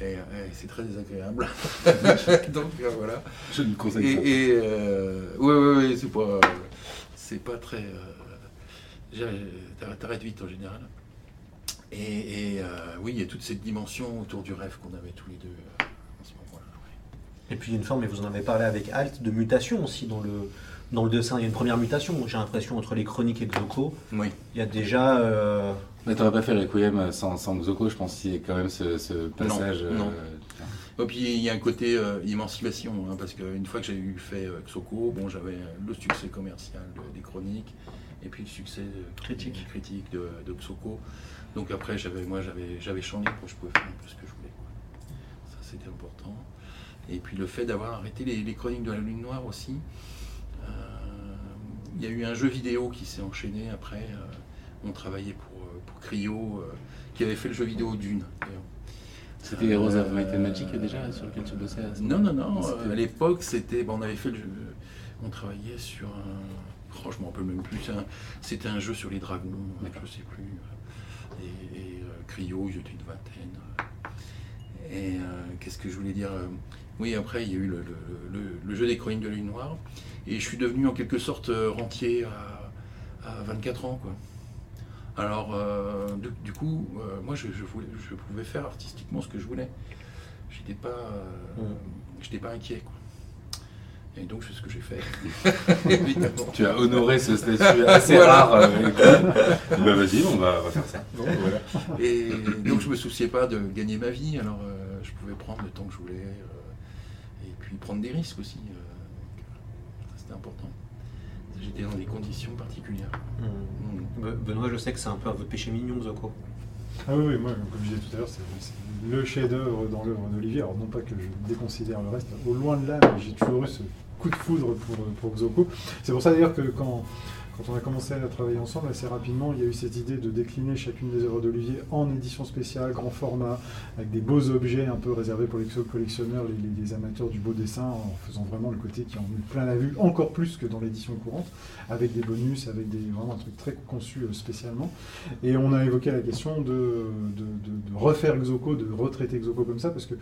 et, et c'est très désagréable. Donc voilà. Je ne conseille Et, pas. et ouais, ouais, ouais, c'est pas, c'est pas très. t'arrêtes- vite en général. Et, et, oui, il y a toute cette dimension autour du rêve qu'on avait tous les deux euh, en ce moment-là. ouais. Et puis il y a une forme, et vous en avez parlé avec Alt, de mutation aussi dans le, dans le dessin. Il y a une première mutation, j'ai l'impression, entre les chroniques et Xoko. Oui. Il y a déjà. euh, Mais t'aurais pas fait Requiem sans, sans Xoko, je pense qu'il y a quand même ce, ce passage... non. euh, Et puis il y a un côté euh, émancipation, hein, parce qu'une fois que j'ai eu fait euh, Xoko, bon, j'avais le succès commercial de- des chroniques, et puis le succès euh, Critique. critique de, de Xoko. Donc après, j'avais, moi, j'avais, j'avais champ libre, je pouvais faire un peu ce que je voulais. quoi. Ça, c'était important. Et puis le fait d'avoir arrêté les, les chroniques de la Lune Noire aussi. Euh, Il y a eu un jeu vidéo qui s'est enchaîné après. euh, on travaillait pour, euh, pour Cryo, qui avait fait le jeu vidéo Dune, d'ailleurs. C'était Heroes of Might and Magic déjà, sur lequel tu bossais à ce Non, non, non. À l'époque, c'était. bon, on avait fait le jeu. On travaillait sur un. Oh, je me rappelle même plus. C'était un jeu sur les dragons. Je sais plus. Et, et, Cryo, ils étaient une vingtaine. Et qu'est-ce que je voulais dire Oui, après, il y a eu le, le- le- le jeu des chroniques de la Lune Noire. Et je suis devenu en quelque sorte euh, rentier à, à 24 ans, quoi. Alors, euh, du, du coup, euh, moi, je, je voulais- je pouvais faire artistiquement ce que je voulais. Pas, euh, Mm. pas inquiet, quoi. Et donc, c'est ce que j'ai fait. Évidemment. Tu as honoré ce statut assez Voilà. rare. bah vas-y, on va, on va faire ça. Bon, voilà. Et donc, je me souciais pas de gagner ma vie. Alors, je pouvais prendre le temps que je voulais. Puis, prendre des risques aussi. euh, c'était important. J'étais dans des conditions particulières. hmm. Mm. Be- Benoît, je sais que c'est un peu un votre péché mignon, Xoko. Ah oui, oui, moi, comme je disais tout à l'heure, c'est le chef-d'œuvre dans l'œuvre d'Olivier. Alors, non pas que je déconsidère le reste, au loin de là, mais j'ai toujours eu ce coup de foudre pour, pour Xoko. C'est pour ça d'ailleurs que quand, quand on a commencé à travailler ensemble, assez rapidement, il y a eu cette idée de décliner chacune des œuvres d'Olivier en édition spéciale, grand format, avec des beaux objets un peu réservés pour les collectionneurs, les, les- amateurs du beau dessin, en faisant vraiment le côté qui en met plein la vue, encore plus que dans l'édition courante, avec des bonus, avec des, vraiment un truc très conçu euh, spécialement. Et on a évoqué la question de, refaire Xoko, de retraiter Xoko comme ça, parce que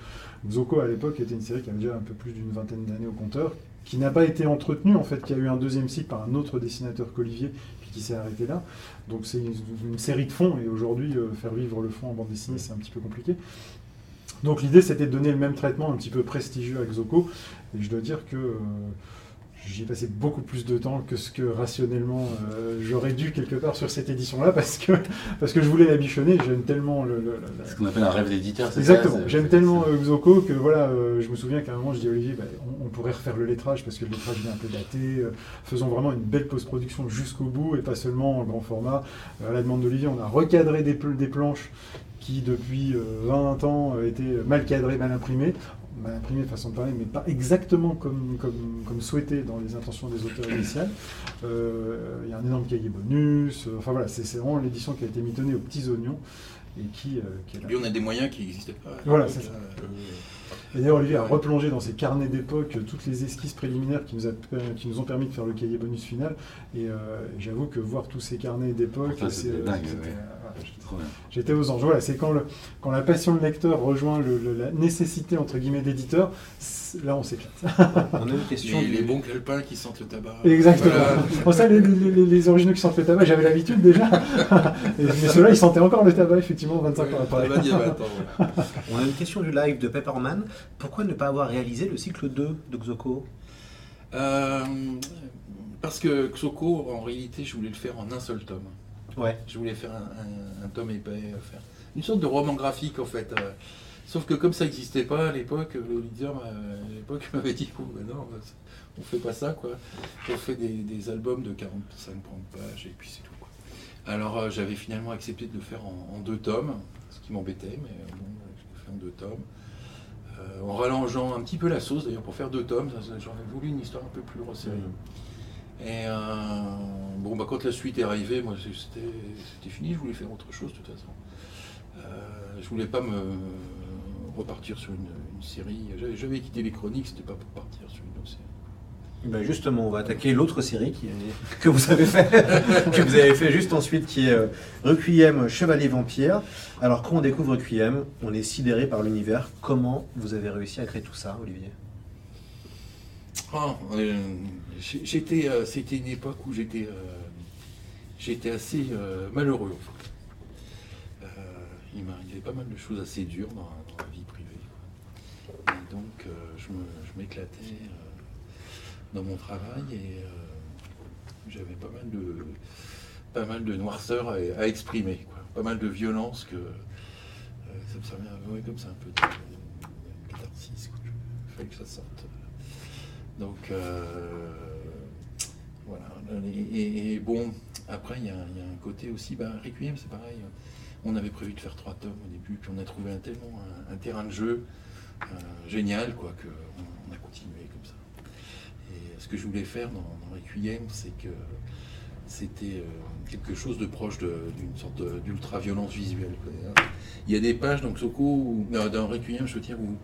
Xoko à l'époque était une série qui avait déjà un peu plus d'une vingtaine d'années au compteur, qui n'a pas été entretenue en fait, qui a eu un deuxième cycle par un autre dessinateur qu'Olivier, puis qui s'est arrêté là. Donc c'est une, série de fonds, et aujourd'hui euh, faire vivre le fond en bande dessinée c'est un petit peu compliqué. Donc l'idée c'était de donner le même traitement un petit peu prestigieux à Xoko, et je dois dire que euh, j'y ai passé beaucoup plus de temps que ce que rationnellement euh, j'aurais dû quelque part sur cette édition-là parce que, parce que je voulais la bichonner. J'aime tellement le. le- la- Ce qu'on appelle un rêve d'éditeur. c'est Exactement. J'aime tellement c'est- euh, que voilà, euh, je me souviens qu'à un moment je dis à Olivier, bah, on, on pourrait refaire le lettrage parce que le lettrage il est un peu daté. euh, faisons vraiment une belle post-production jusqu'au bout et pas seulement en grand format. À la demande d'Olivier, on a recadré des, des planches qui depuis euh, 20 ans étaient mal cadrées, mal imprimées. Mal imprimées de façon de parler, mais pas exactement comme, comme, comme souhaité dans les intentions des auteurs initiales. Euh, Il y a un énorme cahier bonus. euh, enfin voilà, c'est vraiment l'édition qui a été mitonnée aux petits oignons et qui, euh, qui est là. Puis on a des moyens qui n'existaient pas. Voilà, c'est ça. Et d'ailleurs, Olivier a replongé dans ses carnets d'époque euh, toutes les esquisses préliminaires qui nous, a- euh, qui nous ont permis de faire le cahier bonus final. Et euh, j'avoue que voir tous ces carnets d'époque, c'est, c'était euh, dingue, c'était, ouais. voilà, j'étais- aux anges. Voilà, c'est quand, le, quand la passion de lecteur rejoint le- le- la nécessité entre guillemets d'éditeur, là on s'éclate. On a une question. les, du- les bons calepins qui sentent le tabac. Exactement. Voilà. Bon, ça, les, les- originaux qui sentent le tabac, j'avais l'habitude déjà. Et- mais ceux-là, ils sentaient encore le tabac, effectivement, 25 ans après. Tabac. On a une question du live de Pepperman. Pourquoi ne pas avoir réalisé le cycle 2 de Xoko Euh, parce que Xoko, en réalité, je voulais le faire en un seul tome. Ouais. Je voulais faire un, un- un tome épais, euh, faire une sorte de roman graphique en fait. euh. Sauf que comme ça n'existait pas à l'époque, l'éditeur m'a- à l'époque m'avait dit oh, ben non, on fait pas ça quoi. On fait des, des albums de 45-30 pages et puis c'est tout. Quoi. Alors euh, j'avais finalement accepté de le faire en, en deux tomes, ce qui m'embêtait, mais bon, je l'ai fait en deux tomes. Euh, en rallongeant un petit peu la sauce d'ailleurs pour faire deux tomes, j'aurais voulu une histoire un peu plus resserrée. Et euh, bon, bah, quand la suite est arrivée, moi c'était fini, je voulais faire autre chose de toute façon. Euh, je voulais pas me repartir sur une, une série. J'avais quitté les chroniques, c'était pas pour partir sur une autre série. Ben justement, on va attaquer l'autre série que vous avez fait, que vous avez fait juste ensuite, qui est euh, Requiem Chevalier Vampire. Alors quand on découvre Requiem, on est sidéré par l'univers. Comment vous avez réussi à créer tout ça, Olivier? Ah, euh, euh, c'était une époque où j'étais, assez malheureux. En fait. Il m'arrivait pas mal de choses assez dures dans, la vie privée. Et donc, je, m'éclatais dans mon travail et euh, j'avais pas mal de, pas mal de noirceur à, exprimer, quoi. pas mal de violence que euh, ça me servait à- ouais, comme ça un peu de, catharsis. Il fallait que ça sorte. Donc euh, voilà. Et, bon, après il y, a un côté aussi, bah, Requiem c'est pareil. On avait prévu de faire trois tomes au début, puis on a trouvé un, tellement un, terrain de jeu génial quoi que on, on a continué comme ça. Et ce que je voulais faire dans, dans Requiem, c'est que c'était euh, quelque chose de proche d'une sorte d'ultra-violence visuelle. quoi. Il y a des pages dans Xoko, où- euh, dans Requiem, je veux dire, où,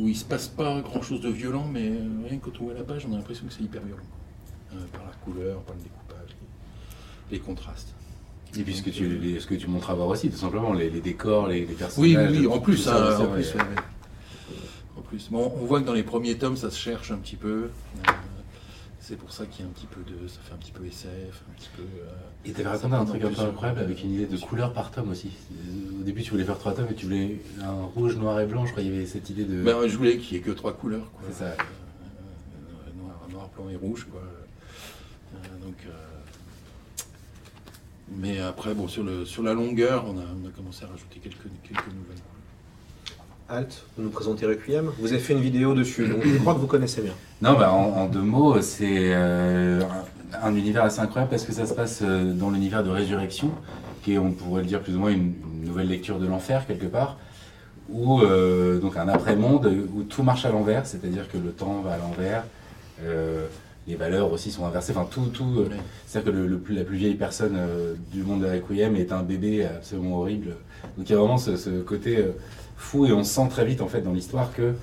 où il se passe pas grand-chose de violent, mais euh, rien que quand on voit la page, on a l'impression que c'est hyper violent. quoi. Par la couleur, par le découpage, les, les contrastes. Et puis ce que tu, les- ce que tu montres à voir aussi, tout simplement, les, les décors, les, les personnages. Oui, oui, en plus, ça, hein, c'est en plus, ouais, ouais. Plus. Bon, on voit que dans les premiers tomes, ça se cherche un petit peu. Euh, c'est pour ça qu'il y a un petit peu de, ça fait un petit peu SF, un petit peu. euh, Et t'avais raconté un truc un peu incroyable avec une idée de couleur par tome aussi. Au début, tu voulais faire trois tomes et tu voulais un rouge, noir et blanc. Je crois qu'il y avait cette idée de. Ben, je voulais qu'il n'y ait que trois couleurs. C'est ça. Euh, noir, noir, blanc et rouge. Quoi. Euh, donc, euh, Mais après, bon, sur, le, sur la longueur, on a, on a commencé à rajouter quelques, quelques nouvelles. Alt, vous nous présentez Requiem. Vous avez fait une vidéo dessus, donc je crois que vous connaissez bien. Non, bah, en, en deux mots, c'est euh, un, un univers assez incroyable parce que ça se passe euh, dans l'univers de Résurrection, qui est, on pourrait le dire plus ou moins, une, une nouvelle lecture de l'enfer quelque part, où euh, donc un après-monde où tout marche à l'envers, c'est-à-dire que le temps va à l'envers, euh, les valeurs aussi sont inversées, enfin tout, tout. euh, c'est-à-dire que le, le plus- la plus vieille personne euh, du monde de Requiem est un bébé absolument horrible. Donc il y a vraiment ce, ce côté euh, fou et on sent très vite en fait dans l'histoire que euh,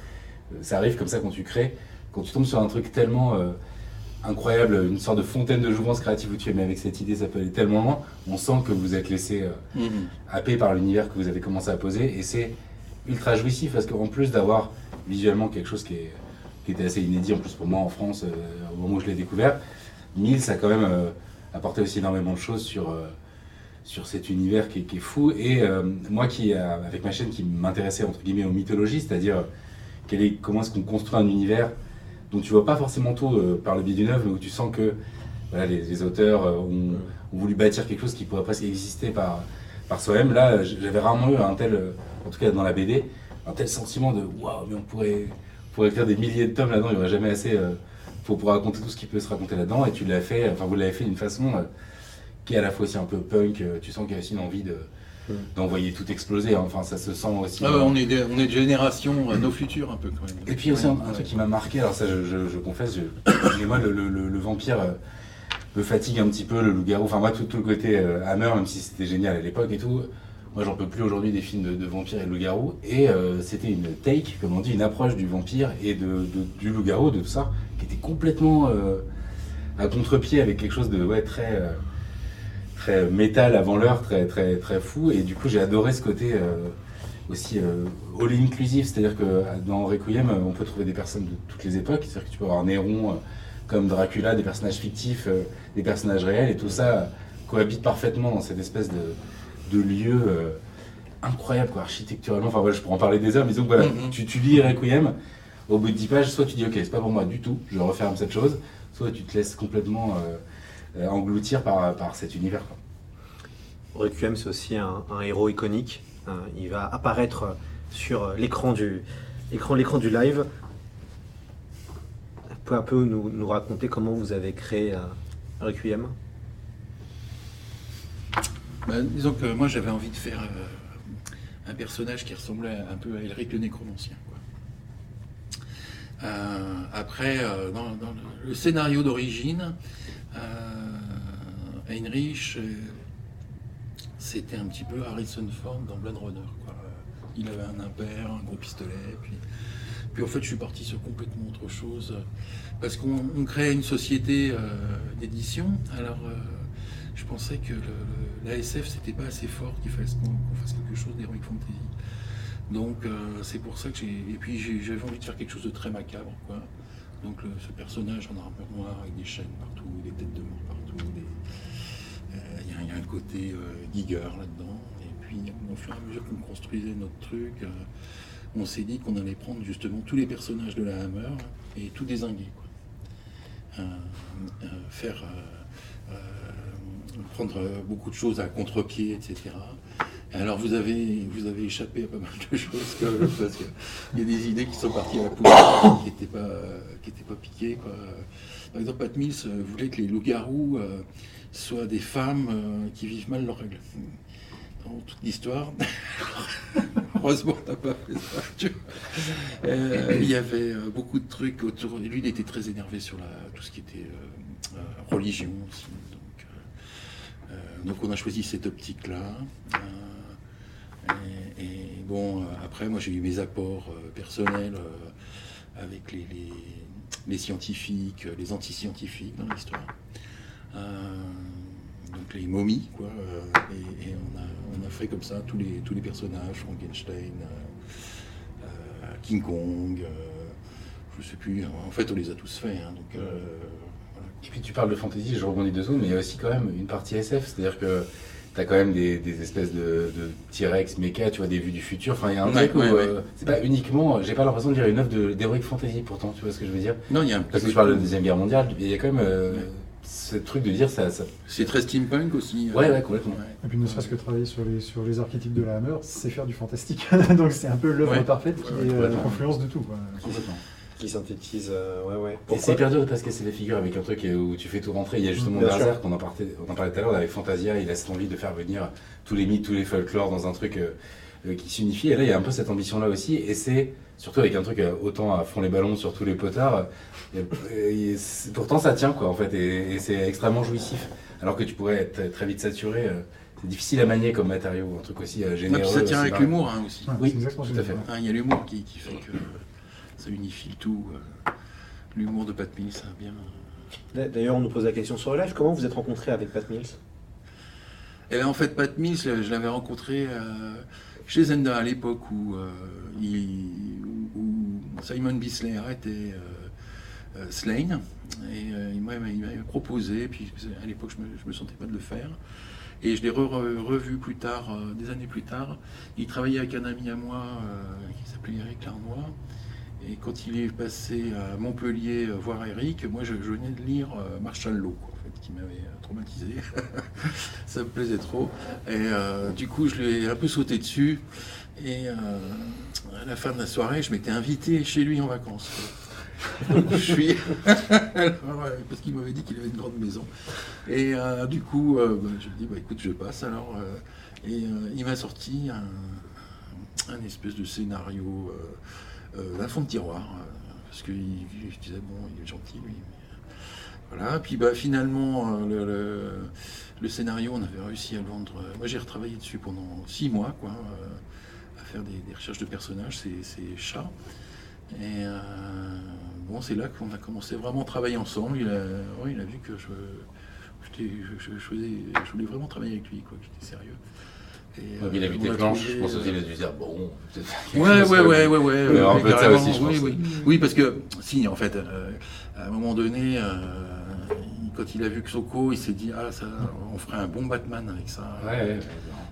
ça arrive comme ça quand tu crées, quand tu tombes sur un truc tellement euh, incroyable, une sorte de fontaine de jouvence créative où tu es, mais avec cette idée ça peut aller tellement loin, on sent que vous êtes laissé euh, Mhm. happé par l'univers que vous avez commencé à poser et c'est ultra jouissif parce qu'en plus d'avoir visuellement quelque chose qui, est, qui était assez inédit en plus pour moi en France euh, au moment où je l'ai découvert, Mills a quand même apporté aussi énormément de choses sur, sur cet univers qui est, qui est fou et euh, moi qui euh, avec ma chaîne qui m'intéressait entre guillemets aux mythologies, c'est-à-dire quel est, comment est-ce qu'on construit un univers dont tu vois pas forcément tout euh, par le biais d'une œuvre, mais où tu sens que voilà, les, les auteurs euh, ont, ont voulu bâtir quelque chose qui pourrait presque exister par, par soi-même. Là, j'avais rarement eu un tel, euh, en tout cas dans la BD, un tel sentiment de waouh, mais on pourrait, on pourrait écrire des milliers de tomes là-dedans, il n'y aurait jamais assez euh, pour, pour raconter tout ce qui peut se raconter là-dedans. Et tu l'as fait, enfin, vous l'avez fait d'une façon euh, qui est à la fois aussi un peu punk, euh, tu sens qu'il y a aussi une envie de. D'envoyer tout exploser, hein. enfin ça se sent aussi. Ah ouais, on, est de, on est de génération, euh, nos futurs un peu quand même. Et puis aussi un, un Ouais. truc qui m'a marqué, alors ça je, je- je confesse, je- mais moi le, le- le- le vampire euh, me fatigue un petit peu, le loup-garou, enfin moi tout, tout le côté euh, Hammer, même si c'était génial à l'époque et tout, moi j'en peux plus aujourd'hui des films de, de vampires et de loup-garou, et euh, c'était une take, comme on dit, une approche du vampire et de, de- du loup-garou, de tout ça, qui était complètement euh, à contre-pied avec quelque chose de ouais, très... très métal avant l'heure, très, très, très fou. Et du coup, j'ai adoré ce côté euh, aussi euh, all inclusive, c'est-à-dire que dans Requiem, on peut trouver des personnes de toutes les époques, c'est-à-dire que tu peux avoir Néron euh, comme Dracula, des personnages fictifs, euh, des personnages réels, et tout ça cohabite parfaitement dans cette espèce de, de lieu euh, incroyable, quoi, architecturalement. Enfin, voilà, je pourrais en parler des heures, mais disons que voilà, Mhm. tu, tu lis Requiem, au bout de 10 pages, soit tu dis, ok, c'est pas pour moi du tout, je referme cette chose, soit tu te laisses complètement euh, engloutir par, par cet univers. Quoi. Requiem, c'est aussi un, un héros iconique. hein. il va apparaître sur l'écran du, l'écran, l'écran du live. Vous pouvez un peu nous, nous raconter comment vous avez créé euh, Requiem Bah, disons que moi j'avais envie de faire euh, un personnage qui ressemblait un peu à Elric le Nécromancien. Euh, après, euh, dans, le, scénario d'origine, euh, Heinrich, c'était un petit peu Harrison Ford dans Blade Runner. Il avait un impair, un gros pistolet, puis, puis en fait je suis parti sur complètement autre chose, parce qu'on on créait une société d'édition, alors je pensais que le, le- la SF c'était pas assez fort qu'il fallait qu'on qu'on fasse quelque chose d'heroic fantasy. Donc euh, c'est pour ça que j'ai et puis j'avais envie de faire quelque chose de très macabre quoi. Donc ce personnage en armure noire avec des chaînes partout, des têtes de mort partout, euh, il y, a- un côté euh, là-dedans. Et puis au fur et à mesure qu'on construisait notre truc, euh, on s'est dit qu'on allait prendre justement tous les personnages de la Hammer et tout désinguer quoi. Faire prendre beaucoup de choses à contre-pied, etc. Alors vous avez, vous avez échappé à pas mal de choses parce qu'il y a des idées qui sont parties à la poubelle, qui n'étaient pas, qui étaient pas piquées. Par exemple, Pat Mills euh, voulait que les loups-garous euh, soient des femmes euh, qui vivent mal leurs règles. Dans toute l'histoire. Heureusement, t'as pas fait ça. il y avait beaucoup de trucs autour. Lui, il était très énervé sur la, tout ce qui était religion aussi. Donc, donc, on a choisi cette optique-là. Et, bon, euh, après, moi, j'ai eu mes apports euh, personnels euh, avec les, scientifiques, les anti-scientifiques dans l'histoire. Donc les momies, quoi. et on, a, on a fait comme ça tous les, tous les personnages, Frankenstein, King Kong, je sais plus. En fait, on les a tous faits. hein, donc. Et puis tu parles de fantasy, je rebondis dessous, mais il y a aussi quand même une partie SF, c'est-à-dire que t'as quand même des, des espèces de, de T-Rex, mecha, tu vois, des vues du futur. Enfin, il y a un Ouais, truc où ouais, euh, c'est pas uniquement, j'ai pas l'impression de dire une œuvre de- d'heroic fantasy pourtant, tu vois ce que je veux dire Non, il y a un Parce que je parle de la Deuxième Guerre mondiale, il y a quand même euh, Ouais. ce truc de dire ça. ça... C'est très steampunk aussi. Ouais, ouais, complètement. Et puis ne serait-ce que travailler sur les, sur les archétypes de la Hammer, c'est faire du fantastique. Donc c'est un peu l'œuvre Ouais. parfaite qui Ouais, est euh, confluence de tout. quoi. Complètement. Qui synthétise. euh, ouais, ouais. Et c'est hyper dur de pas se casser la figure avec un truc où tu fais tout rentrer. Il y a justement. Berserk, on en, parlait, on en parlait tout à l'heure, avec Fantasia, il a cette envie de faire venir tous les mythes, tous les folklores dans un truc euh, euh, qui s'unifie. Et là, il y a un peu cette ambition-là aussi. Et c'est surtout avec un truc euh, autant à fond les ballons sur tous les potards. euh, et- et pourtant, ça tient, quoi, en fait. Et, et c'est extrêmement jouissif. Alors que tu pourrais être très vite saturé. euh, c'est difficile à manier comme matériau, un truc aussi euh, généreux. puis ça tient avec l'humour hein, aussi. Ouais, Oui, tout à fait. Hein, Il y a l'humour qui, qui fait que ça unifie le tout. euh, L'humour de Pat Mills, a bien. D'ailleurs, on nous pose la question sur le live. Comment vous êtes rencontré avec Pat Mills? Et bien, en fait, Pat Mills, je je l'avais rencontré euh, chez Zenda à l'époque où, euh, il- où Simon Bisley arrêtait euh, euh, Slane. Et euh, il m'avait proposé, puis à l'époque, je ne me, me sentais pas de le faire. Et je l'ai re- re- revu plus tard, euh, des années plus tard. Il travaillait avec un ami à moi euh, qui s'appelait Eric Larnois. Et quand il est passé à Montpellier voir Eric, moi je, venais de lire Marshall Law, en fait, qui m'avait traumatisé. ça me plaisait trop. Et du coup, je lui ai un peu sauté dessus. Et à la fin de la soirée, je m'étais invité chez lui en vacances. je suis. parce qu'il m'avait dit qu'il avait une grande maison. Et du coup, bah, je lui ai dit bah, écoute, je passe alors. et il m'a sorti un espèce de scénario, euh, euh, fond de tiroir, euh, parce que je disais, bon, il est gentil, lui. voilà, puis bah, finalement, le, scénario, on avait réussi à vendre. Moi, j'ai retravaillé dessus pendant six mois, quoi, à faire des, recherches de personnages, c'est chat. Et bon, c'est là qu'on a commencé vraiment à travailler ensemble. Il a, il a vu que je, je, je, voulais vraiment travailler avec lui, quoi, que j'étais sérieux. Et, il a vu tes planches, je pense aussi, il a dû dire bon, peut-être. Ouais, ouais, ouais, ouais, ouais. en fait, ça aussi, je pense. Oui, oui. oui, parce que, si, en fait, euh, à un moment donné, euh, quand il a vu que Soko, il s'est dit ah, ça, on ferait un bon Batman avec ça. Ouais, ouais,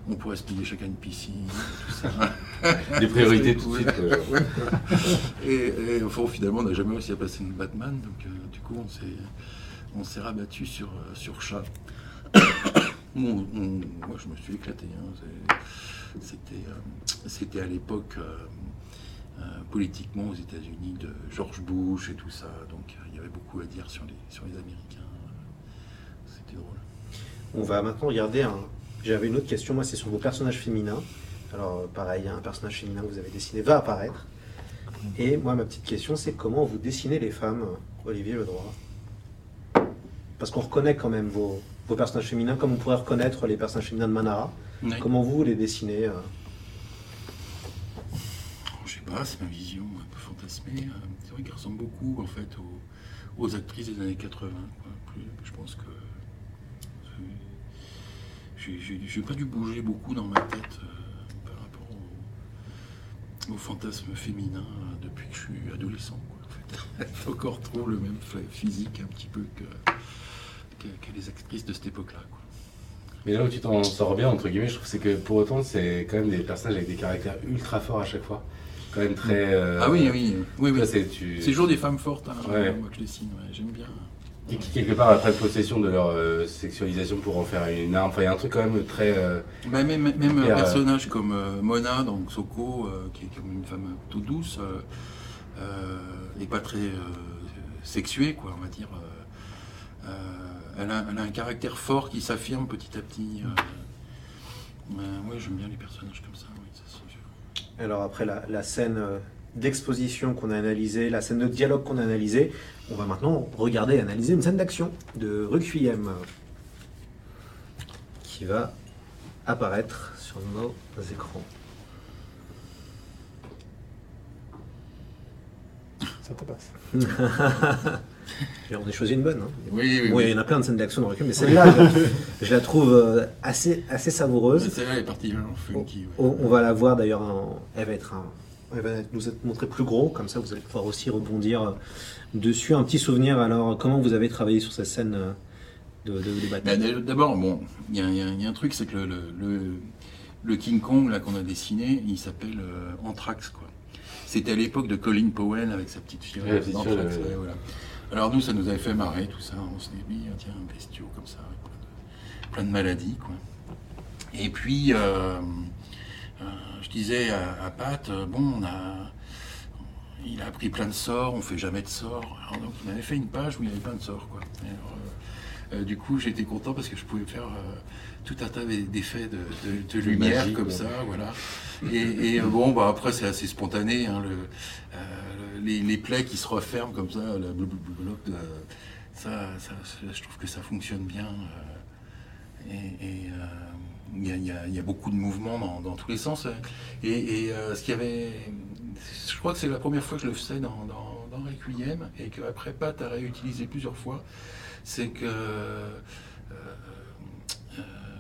on pourrait se payer chacun une piscine, tout ça. Des priorités tout de suite. et, et enfin, finalement, on n'a jamais réussi à passer une Batman, donc euh, du coup, on s'est, on s'est rabattu sur, sur Chat moi, je me suis éclaté. Hein. Euh, c'était, à l'époque euh, euh, politiquement aux États-Unis de George Bush et tout ça. Donc il y avait beaucoup à dire sur les, Américains. C'était drôle. On va maintenant regarder un. J'avais une autre question, moi, c'est sur vos personnages féminins. Alors, pareil, un personnage féminin que vous avez dessiné va apparaître. Et moi, ma petite question, c'est comment vous dessinez les femmes, Olivier Ledroit? Parce qu'on reconnaît quand même vos, vos personnages féminins, comme on pourrait reconnaître les personnages féminins de Manara. Comment vous les dessinez euh Je sais pas, c'est ma vision un peu fantasmée. Euh, c'est vrai qu'elle ressemble beaucoup en fait aux, actrices des années 80. je pense que j'ai pas dû bouger beaucoup dans ma tête euh, par rapport au, au fantasme féminin depuis que je suis adolescent. Quoi, en encore trop le même physique un petit peu que que, les actrices de cette époque-là. Mais là où tu t'en sors bien, entre guillemets, je trouve c'est que pour autant, c'est quand même des personnages avec des caractères ultra forts à chaque fois. Quand même très. Euh, ah oui, oui, oui. oui. C'est tu... toujours des femmes fortes, hein, moi que je dessine, j'aime bien. Et qui, quelque part, après possession de leur euh, sexualisation pour en faire une arme. Enfin, il y a un truc quand même très. Euh, bah, même même un personnage comme Mona, donc Soko, qui est comme une femme toute douce, et pas très sexuée, quoi, on va dire elle a, un caractère fort qui s'affirme petit à petit. Euh, oui, j'aime bien les personnages comme ça, Alors après la, scène euh, d'exposition qu'on a analysée, la scène de dialogue qu'on a analysée, on va maintenant regarder et analyser une scène d'action de Requiem qui va apparaître sur nos écrans. Ça te passe. On a choisi une bonne. Hein. Oui, oui, Il y en a plein de scènes d'action dans le mais celle-là, je, la trouve euh, assez, assez savoureuse. Celle-là est particulièrement funky. On, on, va la voir d'ailleurs, elle va être elle va nous être montrée plus gros, comme ça vous allez pouvoir aussi rebondir euh, dessus. Un petit souvenir, alors, comment vous avez travaillé sur cette scène euh, de, de, bataille? Bah, D'abord, bon, il y, a un truc, c'est que le, le, King Kong là qu'on a dessiné, il s'appelle Anthrax, quoi. C'était à l'époque de Colin Powell avec sa petite fille. Alors nous, ça nous avait fait marrer tout ça. On s'est dit, tiens, un bestiau comme ça, avec plein de, maladies. Quoi. Et puis, euh, euh, je disais à, Pat, euh, bon, on a, il a appris plein de sorts, on fait jamais de sorts. Donc, il m'avait fait une page où il y avait plein de sorts. Quoi. Du coup, j'étais content parce que je pouvais faire tout un tas d'effets de, lumière comme ça, voilà. Et, euh, bon, bah après c'est assez spontané, hein, le, euh, les, plaies qui se referment comme ça, le ça, ça, je trouve que ça fonctionne bien. Euh, et il y, y, a beaucoup de mouvements dans, tous les sens. Et, ce qu'il y avait, je crois que c'est la première fois que je le faisais dans, dans, dans Requiem et qu'après Pat a réutilisé plusieurs fois, c'est que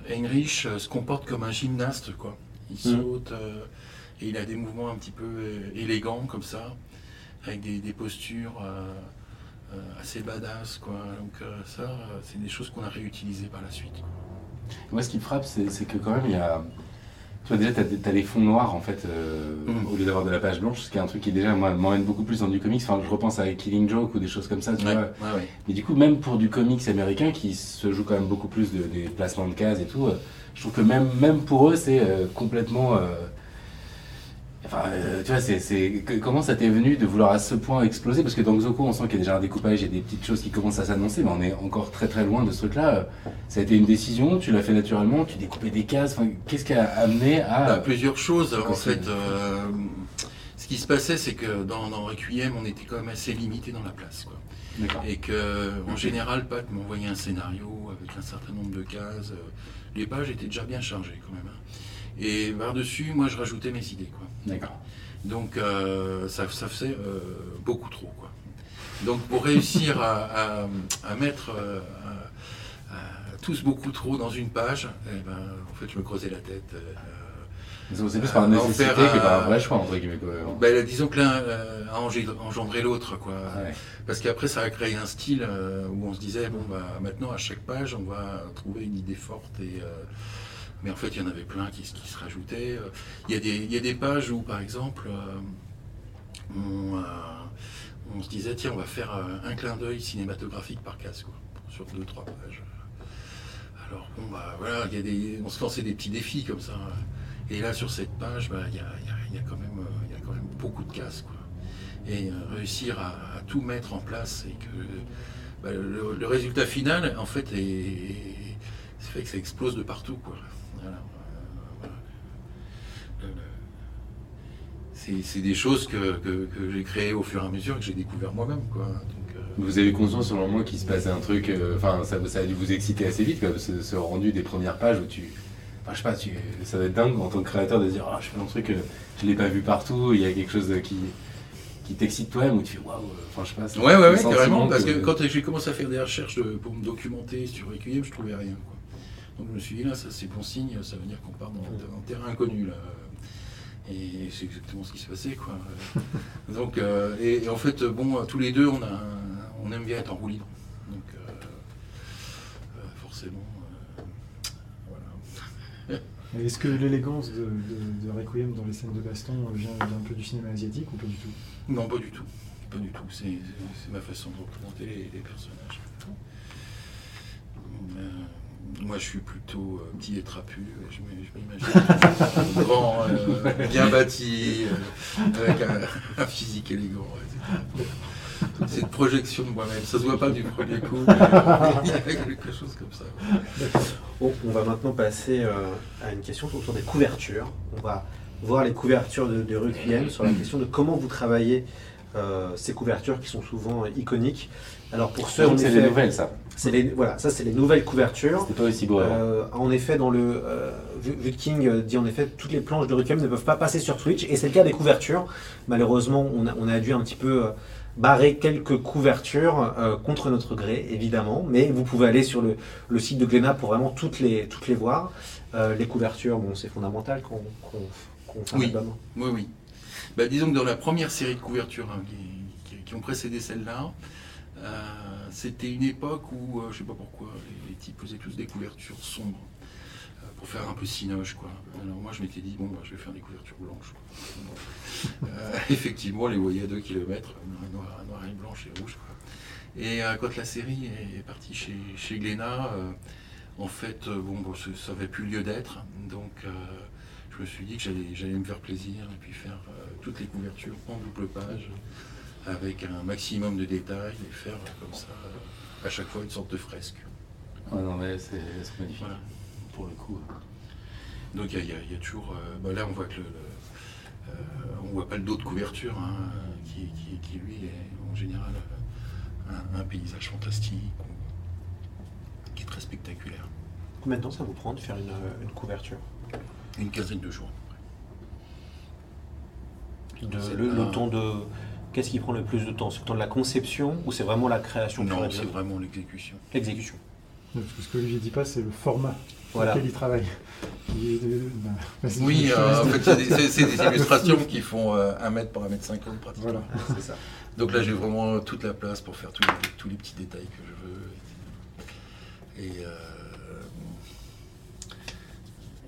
Heinrich euh, se comporte comme un gymnaste, quoi. Il mm. saute euh, et il a des mouvements un petit peu euh, élégants comme ça, avec des, postures assez badass, quoi. Donc ça, c'est des choses qu'on a réutilisées par la suite. Moi, ce qui me frappe, c'est que quand même, il y a Tu vois, déjà, tu as, les fonds noirs, en fait, euh, Mm. au lieu d'avoir de la page blanche, ce qui est un truc qui, déjà, moi, m'emmène beaucoup plus dans du comics. Enfin, je repense à Killing Joke ou des choses comme ça, tu Ouais, vois. ouais, ouais. Mais du coup, même pour du comics américain qui se joue quand même beaucoup plus de, des placements de cases et tout, euh, je trouve que même, même pour eux, c'est euh, complètement. Euh, Enfin, euh, tu vois, c'est, c'est- que- comment ça t'est venu de vouloir à ce point exploser? Parce que dans Xoko, on sent qu'il y a déjà un découpage, il y a des petites choses qui commencent à s'annoncer, mais on est encore très très loin de ce truc-là. Ça a été une décision, tu l'as fait naturellement, tu découpais des cases. Enfin, qu'est-ce qui a amené à. Bah, plusieurs choses. En fait, euh, ce qui se passait, c'est que dans, dans Requiem, on était quand même assez limité dans la place. Quoi. Et que, en général, Pat m'envoyait un scénario avec un certain nombre de cases. Les pages étaient déjà bien chargées quand même. hein. Et par-dessus, moi, je rajoutais mes idées. Quoi. D'accord. Donc, euh, ça, ça faisait euh, beaucoup trop. Quoi. Donc, pour réussir à, à- à mettre euh, à- tous beaucoup trop dans une page, eh ben, en fait, je me creusais la tête. euh, C'est plus par nécessité faire que par un- vrai choix, entre guillemets. quoi. Ben, disons que l'un euh, a engendré l'autre, quoi. Ouais. Parce qu'après, ça a créé un style euh, où on se disait, bon, bah, maintenant, à chaque page, on va trouver une idée forte. Et, euh, mais en fait, il y en avait plein qui, se rajoutaient. Il y, a des- il y a des pages où, par exemple, euh, on, euh, on se disait, tiens, on va faire euh, un clin d'œil cinématographique par case, quoi, sur deux, trois pages. Alors, bon, bah, voilà, il y a des, on se lançait des petits défis comme ça. Et là, sur cette page, bah, il y, a, il y a- quand même, il y a quand même beaucoup de cases. Quoi. Et réussir à, tout mettre en place et que bah, le, résultat final, en fait, est, fait que ça explose de partout. Quoi. Voilà, euh, le- c'est, des choses que, que- que j'ai créées au fur et à mesure que j'ai découvert moi-même. Quoi. Euh, Vous avez conscience selon moi qu'il se passait un truc, euh, enfin ça, ça a dû vous exciter assez vite, quoi, ce, ce rendu des premières pages où tu, enfin je sais pas, tu, ça doit être dingue en tant que créateur de dire, ah je fais un truc, euh, je l'ai pas vu partout, il y a quelque chose de- qui, qui t'excite toi-même ou tu fais waouh, euh, enfin je sais pas. Ouais, ouais, ouais, carrément. Parce que que- quand j'ai commencé à faire des recherches pour me documenter sur Requiem, je trouvais rien. Quoi. Donc je me suis dit, là, ça c'est bon signe, ça veut dire qu'on part dans, dans un terrain inconnu. Là. Et c'est exactement ce qui s'est passé. Quoi. Donc, euh, et, et en fait, bon, tous les deux, on, a on aime bien être en roue libre. Donc, euh, euh, forcément, voilà. Est-ce que l'élégance de, de- de Requiem dans les scènes de baston vient, vient un peu du cinéma asiatique ou pas du tout? Non, pas du tout. Pas du tout. C'est ma façon de représenter les, les personnages. Euh, moi, je suis plutôt euh, petit et trapu. Je m'im- je m'imagine grand, euh, bien bâti, euh, avec un, un physique élégant. etc. Toute cette projection de moi-même. Ça se voit pas du premier coup, mais il y a quelque chose comme ça. Bon, on va maintenant passer euh, à une question autour des couvertures. On va voir les couvertures de, de Requiem sur la question de comment vous travaillez euh, ces couvertures qui sont souvent euh, iconiques. Alors pour ceux, c'est des nouvelles ça. c'est les, voilà, ça c'est les nouvelles couvertures. C'était pas aussi beau. Euh, en effet, dans le euh, Vu- King euh, dit en effet toutes les planches de Requiem ne peuvent pas passer sur Twitch et c'est le cas des couvertures. Malheureusement, on a, on a dû un petit peu euh, barrer quelques couvertures euh, contre notre gré, évidemment, mais vous pouvez aller sur le, le site de Glénat pour vraiment toutes les, toutes les voir. Euh, les couvertures, bon, c'est fondamental qu'on qu'on Oui. album. Oui, oui. Bah, disons que dans la première série de couvertures hein, qui, qui- qui ont précédé celle-là, euh, c'était une époque où, euh, je sais pas pourquoi, les, types faisaient tous des couvertures sombres euh, pour faire un peu cinoche, quoi. Alors moi, je m'étais dit, bon, bah, je vais faire des couvertures blanches. Euh, effectivement, on les voyait à 2 km, noir, noir et blanche et rouge. Et euh, quand la série est partie chez, chez euh, en fait, euh, bon, bon, ça ça avait plus lieu d'être, donc... euh, je me suis dit que j'allais, me faire plaisir et puis faire euh, toutes les couvertures en double page avec un maximum de détails et faire euh, comme ça euh, à chaque fois une sorte de fresque. Ouais, non mais c'est magnifique. Voilà. Pour le coup. Donc il y, a- y y toujours. euh, bah, là on voit que le, le- euh, on voit pas le dos de couverture hein, qui, qui- qui, lui est en général euh, un, un paysage fantastique ou- qui est très spectaculaire. Combien de temps ça vous prend de faire une, euh, une couverture? Une quinzaine de jours. De- le, le temps de. Qu'est-ce qui prend le plus de temps? C'est le temps de la conception ou c'est vraiment la création Non, c'est vraiment l'exécution. L'exécution. Parce que ce que Olivier dit pas, c'est le format sur Voilà. lequel il travaille. De- bah, vas-y, Oui, je euh, en fait, c'est des, illustrations qui font euh, 1 mètre par 1 mètre 50 pratiquement. Voilà. C'est ça. Donc là, j'ai vraiment toute la place pour faire tous les, tous les petits détails que je veux. Et, euh,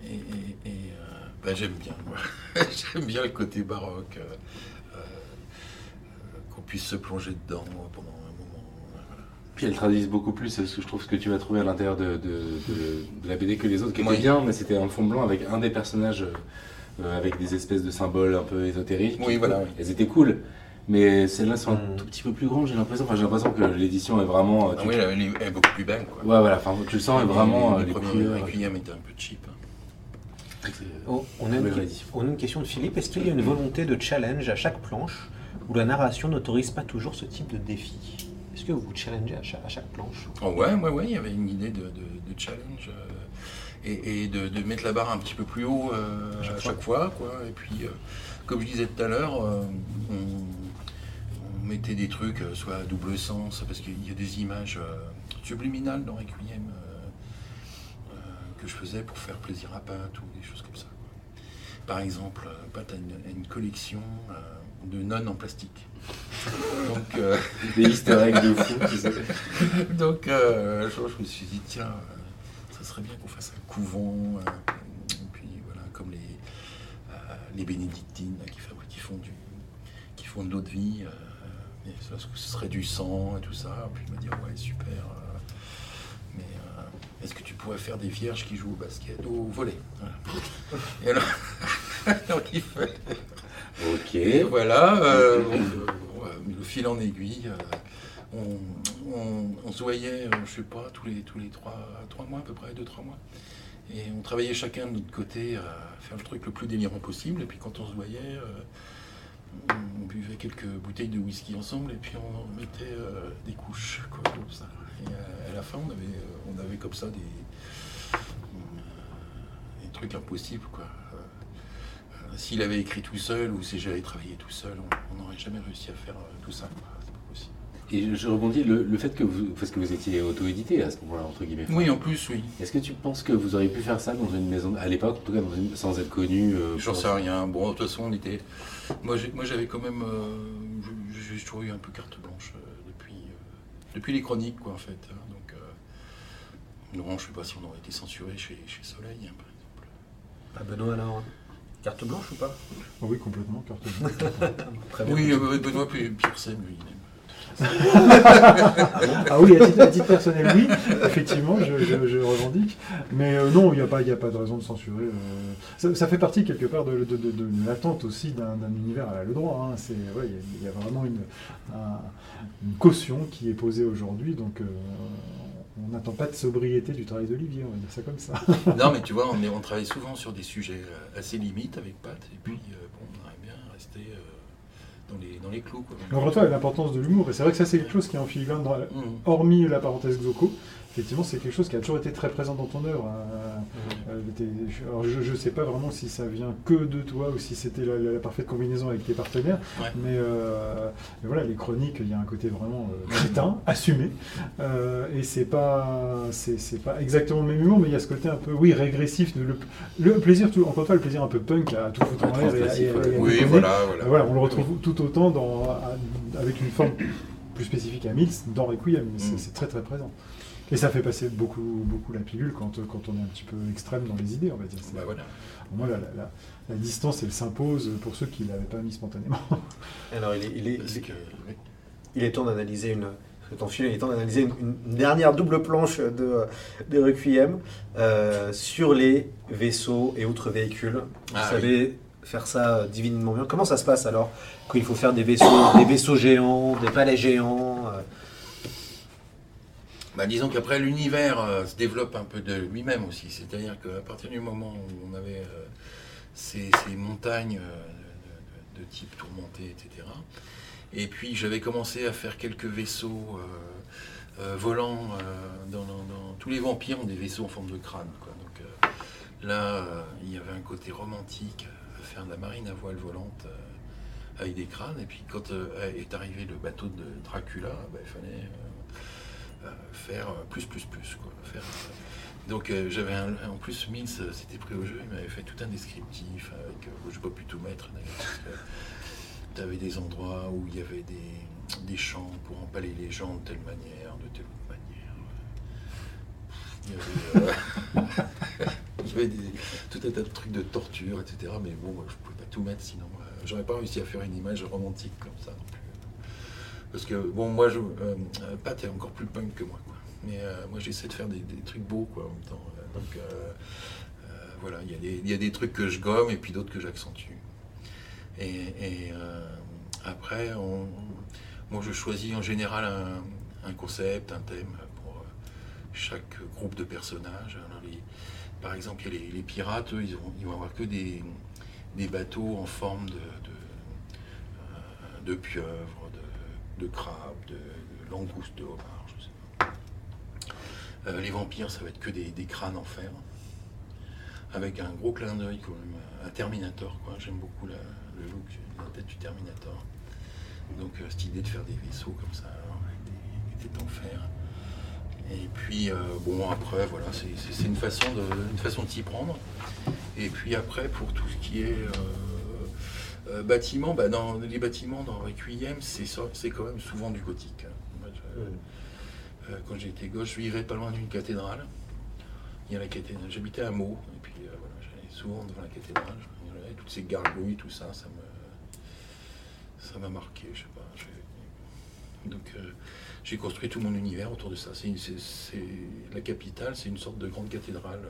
et, et- et, euh, Ben, j'aime bien, j'aime bien le côté baroque, euh, euh, puisse se plonger dedans pendant un moment. voilà. Puis elles traduisent beaucoup plus, ce que je trouve, ce que tu vas trouver à l'intérieur de, de- de- de la BD que les autres, qui étaient Oui. bien, mais c'était un fond blanc avec un des personnages euh, avec des espèces de symboles un peu ésotériques. Oui, voilà, oui. Elles étaient cool. Mais celles-là sont un Mm. tout petit peu plus grandes, j'ai l'impression. Enfin, j'ai l'impression que l'édition est vraiment. euh, Ah oui, elle, est- beaucoup plus belle, quoi. Ouais, voilà, enfin, tu le sens, est vraiment. les, euh, les les premiers. Requiem étaient un peu cheap. hein. Oh, on, a une, Nouvelle édition. on a une question de Philippe. Est-ce qu'il y a une volonté de challenge à chaque planche? Où la narration n'autorise pas toujours ce type de défi Est-ce que vous vous challengez à chaque, à chaque planche? Oh, ouais, ouais, ouais, il y avait une idée de, de- de challenge euh, et, et de, de mettre la barre un petit peu plus haut euh, à chaque, fois. quoi. Et puis, euh, comme je disais tout à l'heure, on, on mettait des trucs, soit à double sens, parce qu'il y a des images subliminales dans Requiem que je faisais pour faire plaisir à Pat ou des choses comme ça. quoi. Par exemple, Pat a une, collection de nonnes en plastique. Donc, euh, Des easter eggs de fou, tu sais. donc, euh, je me suis dit, tiens, euh, ça serait bien qu'on fasse un couvent. et puis, voilà, comme les, les bénédictines là, qui, fabriquent- qui, font du, qui font de l'eau de vie. et ça, ce serait du sang et tout ça. Puis il m'a dit, ouais, super. mais est-ce que tu pourrais faire des vierges qui jouent au basket, au volet Voilà. Et alors, alors, il fait- Ok. voilà, euh, bon, euh, le fil en aiguille. euh, on, on- on se voyait, je sais pas, tous les, tous les trois, mois à peu près, deux, trois mois. Et on travaillait chacun de notre côté à faire le truc le plus délirant possible. Et puis quand on se voyait, on buvait quelques bouteilles de whisky ensemble et puis on mettait des couches, ça. Et à la fin, on avait, on avait comme ça des, trucs impossibles. S'il avait écrit tout seul ou si j'avais travaillé tout seul, on n'aurait jamais réussi à faire euh, tout ça. quoi. C'est pas possible. Et je rebondis, le, le fait que vous, parce que vous étiez auto-édité à ce moment-là, entre guillemets. Oui, en plus, oui. Est-ce que tu penses que vous auriez pu faire ça dans une maison, à l'époque, en tout cas dans une- sans être connu euh, J'en sais rien. Bon, de toute façon, on était. Moi, j'avais quand même. euh, J'ai toujours eu un peu carte blanche euh, depuis, euh, depuis les chroniques, quoi, en fait. hein. Donc, euh, non, je sais pas si on aurait été censuré chez, chez Soleil, hein, par exemple. Ah Benoît alors Carte blanche ou pas? Oh oui, complètement, carte blanche. Très bien. Oui, euh, Benoît Piersen, lui, il aime. Ah oui, à titre, à titre personnel, oui, effectivement, je, je- je revendique. Mais euh, non, il n'y a, pas- il y a pas de raison de censurer. euh. Ça, ça fait partie quelque part de, de- de- de l'attente aussi d'un d'un univers à la le droit. hein. C'est- ouais, Il y, a- il y a vraiment une, un- une caution qui est posée aujourd'hui, donc euh, on n'attend pas de sobriété du travail d'Olivier, on va dire ça comme ça. Non, mais tu vois, on, est- on travaille souvent sur des sujets euh, assez limites avec Pat, et puis, euh, bon, on aimerait bien rester euh, dans, les, dans les clous, quoi. Fois, l'importance de l'humour, et c'est vrai que ça c'est quelque chose qui est en filigrane dans hormis la parenthèse Xoko, effectivement, c'est quelque chose qui a toujours été très présent dans ton œuvre. hein. Euh, alors, je ne sais pas vraiment si ça vient que de toi ou si c'était la, la- la parfaite combinaison avec tes partenaires, Ouais. mais, euh, mais voilà, les chroniques, il y a un côté vraiment euh, crétin, assumé, Euh, et c'est pas, c'est, pas exactement le même humour, mais il y a ce côté un peu, oui, régressif, le, le plaisir, tout, encore une fois, le plaisir un peu punk à tout foutre en l'air Oui, voilà, voilà. Voilà, on le retrouve tout autant dans, avec une forme plus spécifique à Mills dans Requiem, mais Mm. c'est très très présent. Et ça fait passer beaucoup, beaucoup la pilule quand, quand on est un petit peu extrême dans les idées, on va dire. Bah, voilà. Moi, la, la- la- la distance, elle s'impose pour ceux qui ne l'avaient pas mis spontanément. Alors il est, il est- il est- que, oui. il est temps d'analyser une. Fil, il est temps d'analyser une, une dernière double planche de, de Requiem euh, sur les vaisseaux et autres véhicules. Vous Ah, savez faire ça euh, divinement bien. Comment ça se passe alors quand il faut faire des vaisseaux, des vaisseaux géants, des palais géants euh, Bah, disons qu'après, l'univers euh, se développe un peu de lui-même aussi. C'est-à-dire qu'à partir du moment où on avait euh, ces, montagnes euh, de, type tourmenté, etc., et puis j'avais commencé à faire quelques vaisseaux volants. dans, tous les vampires ont des vaisseaux en forme de crâne. quoi. Donc là, il y avait un côté romantique à faire de la marine à voile volante. avec des crânes, et puis quand est arrivé le bateau de Dracula, bah, il fallait faire euh, plus, plus, plus. Quoi, faire, euh, donc euh, j'avais en plus Mills euh, s'était pris au jeu, il m'avait fait tout un descriptif avec, euh, je pas pu tout mettre d'ailleurs, tu avais des endroits où il y avait des, des champs pour empaler les gens de telle manière, de telle manière. Il y avait, euh, tout un tas de trucs de torture, etc. Mais bon, je pouvais pas tout mettre, sinon euh, j'aurais pas réussi à faire une image romantique comme ça plus. Parce que bon, moi, je, euh, euh, Pat est encore plus punk que moi, quoi. Mais euh, moi, j'essaie de faire des, trucs beaux, quoi, en même temps. Donc voilà, il y, a des- trucs que je gomme et puis d'autres que j'accentue. Et, après, moi, je choisis en général un, concept, un thème pour chaque groupe de personnages. Alors, par exemple, il y a les, pirates, eux, ils vont, avoir que des, bateaux en forme de, de, de pieuvre, de, de crabe, de, de langouste, de homard, je sais pas. Euh, les vampires, ça va être que des, crânes en fer, avec un gros clin d'œil quand même à Terminator. quoi. J'aime beaucoup le look, la tête du Terminator. Donc euh, cette idée de faire des vaisseaux comme ça, des, des en fer. Et puis, euh, bon, après, voilà, c'est une façon de, une façon de s'y prendre. Et puis après, pour tout ce qui est euh, euh, bâtiment, bah, dans les bâtiments dans Requiem, c'est quand même souvent du gothique. hein. Je- euh, quand j'étais gosse, je vivais pas loin d'une cathédrale. Il y a la cathédrale. J'habitais à Meaux, et puis euh, voilà, j'allais souvent devant la cathédrale. Toutes ces gargouilles, tout ça, ça me, ça m'a marqué. Je sais pas. j'ai- Donc, euh, j'ai construit tout mon univers autour de ça. C'est- la capitale, c'est une sorte de grande cathédrale.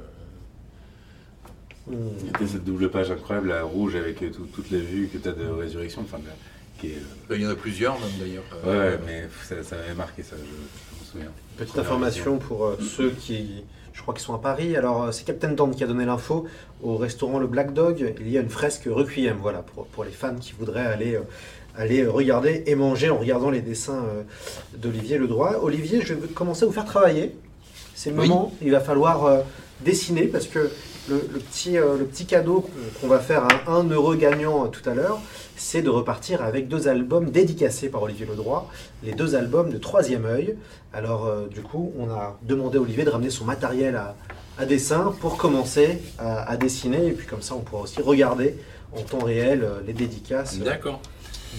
Euh, Hmm. C'était cette double page incroyable, la rouge, avec euh, tout- toutes les vues que tu as de résurrection, enfin, de la- qui est, euh, ben, il y en a plusieurs même d'ailleurs. Ouais, Euh, ouais, mais ça, ça m'avait marqué ça, je, je m'en souviens. Petite Première information pour euh, ceux qui, je crois, qui sont à Paris. Alors, euh, c'est Captain Dan qui a donné l'info. Au restaurant Le Black Dog, il y a une fresque Requiem, voilà, pour, pour les fans qui voudraient aller, euh, aller regarder et manger en regardant les dessins euh, d'Olivier Ledroit. Olivier, je vais commencer à vous faire travailler. C'est le Oui. moment, il va falloir euh, dessiner parce que le, le petit, euh, le petit cadeau qu'on va faire à un heureux gagnant tout à l'heure, c'est de repartir avec deux albums dédicacés par Olivier Ledroit, les deux albums de Troisième œil. Alors, euh, du coup, on a demandé à Olivier de ramener son matériel à, à dessin pour commencer à, à dessiner. Et puis, comme ça, on pourra aussi regarder en temps réel euh, les dédicaces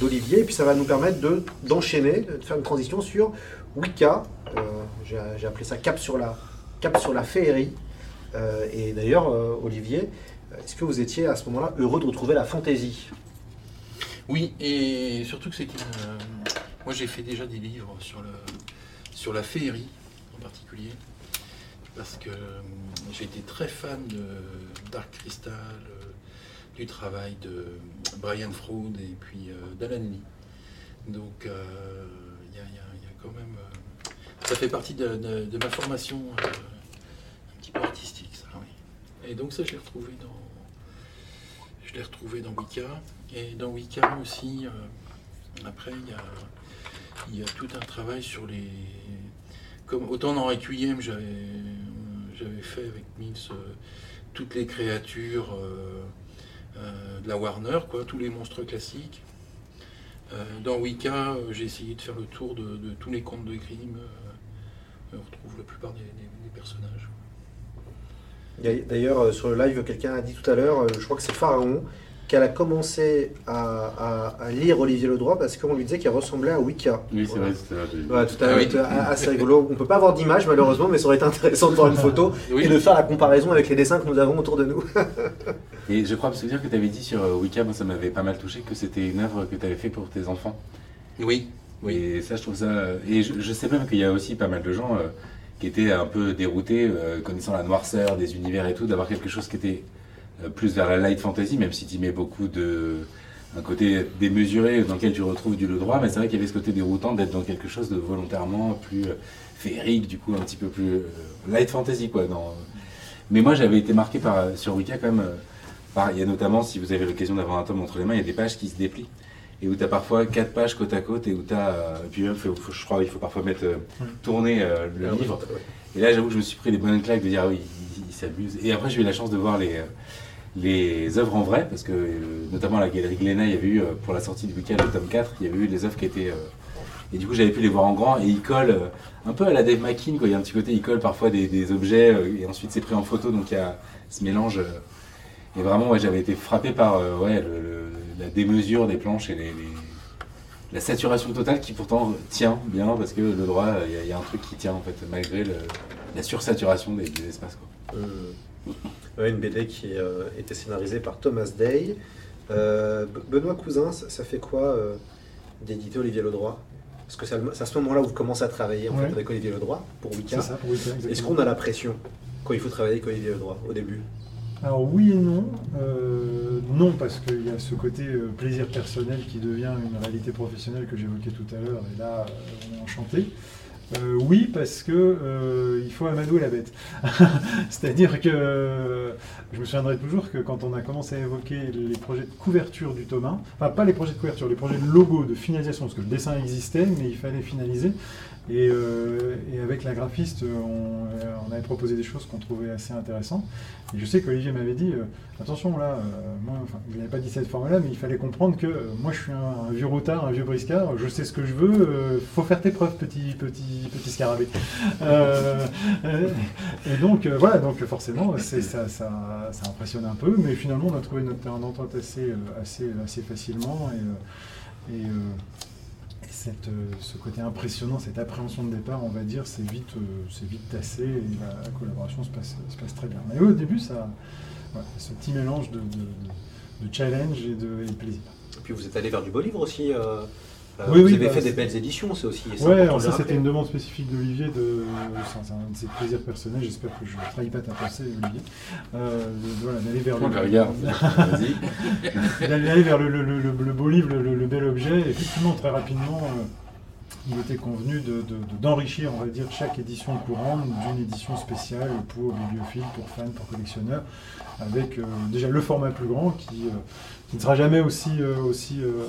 d'Olivier. Et puis, ça va nous permettre de- d'enchaîner, de, faire une transition sur Wicca. Euh, J'ai j'ai appelé ça Cap sur la, Cap sur la féerie. Euh, et d'ailleurs, euh, Olivier, est-ce que vous étiez à ce moment-là heureux de retrouver la fantaisie Oui, et surtout que c'est une. euh, moi, j'ai fait déjà des livres sur, sur la féerie en particulier, parce que euh, j'ai été très fan de Dark Crystal, euh, du travail de Brian Froud et puis euh, d'Alan Lee. Donc, euh, il y, a, quand même. euh, ça fait partie de, ma formation euh, un petit peu artistique. Et donc, ça, je l'ai retrouvé dans. Je l'ai retrouvé dans Wicca. Et dans Wicca aussi, euh, après, il y a, y a tout un travail sur les. Comme, autant dans Requiem, j'avais fait avec Mills euh, toutes les créatures euh, de la Warner, quoi, tous les monstres classiques. Dans Wicca, j'ai essayé de faire le tour de, tous les contes de Grimm. euh, on retrouve la plupart des- des personnages. D'ailleurs, euh, sur le live, quelqu'un a dit tout à l'heure, euh, je crois que c'est Pharaon, qu'elle a commencé à, à- à lire Olivier Ledroit parce qu'on lui disait qu'il ressemblait à Wicca. Oui, c'est Voilà. vrai, c'était Ouais, tout à Ah l'heure, oui. c'était assez rigolo. On peut pas avoir d'image malheureusement, mais ça aurait été intéressant de voir une photo Oui. et de faire la comparaison avec les dessins que nous avons autour de nous. Et je crois me souvenir que tu avais dit sur euh, Wicca, moi ça m'avait pas mal touché, que c'était une œuvre que tu avais fait pour tes enfants. Oui, oui. Et ça, je trouve ça. Et je, je sais même qu'il y a aussi pas mal de gens euh, qui étaient un peu déroutés, euh, connaissant la noirceur des univers et tout, d'avoir quelque chose qui était euh, plus vers la light fantasy, même si tu mets beaucoup de. un côté démesuré dans lequel tu retrouves du le droit, mais c'est vrai qu'il y avait ce côté déroutant d'être dans quelque chose de volontairement plus euh, féerique, du coup, un petit peu plus light fantasy, quoi. Mais moi, j'avais été marqué par, sur Wicca quand même. par- il y a notamment, si vous avez l'occasion d'avoir un tome entre les mains, il y a des pages qui se déplient et où tu as parfois quatre pages côte à côte et où tu as. et puis même, faut- faut- je crois qu'il faut parfois mettre euh, tourner euh, le livre. Et là, j'avoue que je me suis pris des bonnes claques de dire, ah oui, il, il s'abuse. Et après, j'ai eu la chance de voir les, euh, les œuvres en vrai, parce que euh, notamment à la galerie Glénat, il y avait eu, euh, pour la sortie du week-end, le tome 4, il y avait eu des œuvres qui étaient. euh, et du coup, j'avais pu les voir en grand, et ils collent euh, un peu à la Dave McKean, quoi. Il y a un petit côté, ils collent parfois des, des objets, euh, et ensuite c'est pris en photo, donc il y a ce mélange. euh, et vraiment, ouais, j'avais été frappé par euh, ouais, le- le- la démesure des planches et les, les- la saturation totale qui pourtant tient bien, parce que le droit, il y, a- il y a un truc qui tient en fait, malgré le- la sursaturation des, des espaces. Quoi. une BD qui euh, était scénarisée par Thomas Day. Euh, Benoît Cousin, ça, fait quoi d'éditer Olivier Ledroit? Parce que c'est à ce moment-là où vous commencez à travailler en fait, avec Olivier Ledroit pour Wicca. Est-ce qu'on a la pression quand il faut travailler avec Olivier Ledroit au début? Alors oui et non. non parce qu'il y a ce côté plaisir personnel qui devient une réalité professionnelle que j'évoquais tout à l'heure et là on est enchanté. Euh, oui, parce que euh, il faut amadouer la bête. C'est-à-dire que je me souviendrai toujours que quand on a commencé à évoquer les projets de couverture du tome 1, enfin pas les projets de couverture, les projets de logo, de finalisation, parce que le dessin existait, mais il fallait finaliser. Euh, et, avec la graphiste, on, avait proposé des choses qu'on trouvait assez intéressantes. Et je sais qu'Olivier m'avait dit, euh, attention là, euh, moi, il n'avait pas dit cette forme-là, mais il fallait comprendre que moi je suis un, vieux routard, un vieux briscard, je sais ce que je veux, faut faire tes preuves, petit, petit, petit scarabée. et donc voilà, donc forcément, ça, ça, impressionne un peu, mais finalement on a trouvé notre terrain d'entente assez, assez, assez facilement. Et euh, ce côté impressionnant, cette appréhension de départ, on va dire, c'est vite, euh, c'est vite tassé et la, collaboration se passe, se passe, très bien. Mais au début, ça, ce petit mélange de, challenge et de, plaisir. Et puis vous êtes allé vers du beau livre aussi. Euh, oui, vous avez bah, fait des belles éditions, c'est aussi. Ouais, alors ça c'était une demande spécifique d'Olivier, de... c'est un de ses plaisirs personnels, j'espère que je ne trahis pas ta pensée, Olivier. voilà, d'aller vers, le... d'aller vers le, beau livre, le, bel objet. Effectivement, très rapidement, il était convenu d'enrichir, on va dire, chaque édition courante d'une édition spéciale pour bibliophiles, pour fans, pour collectionneurs, avec déjà le format plus grand qui qui ne sera jamais aussi, euh, aussi euh,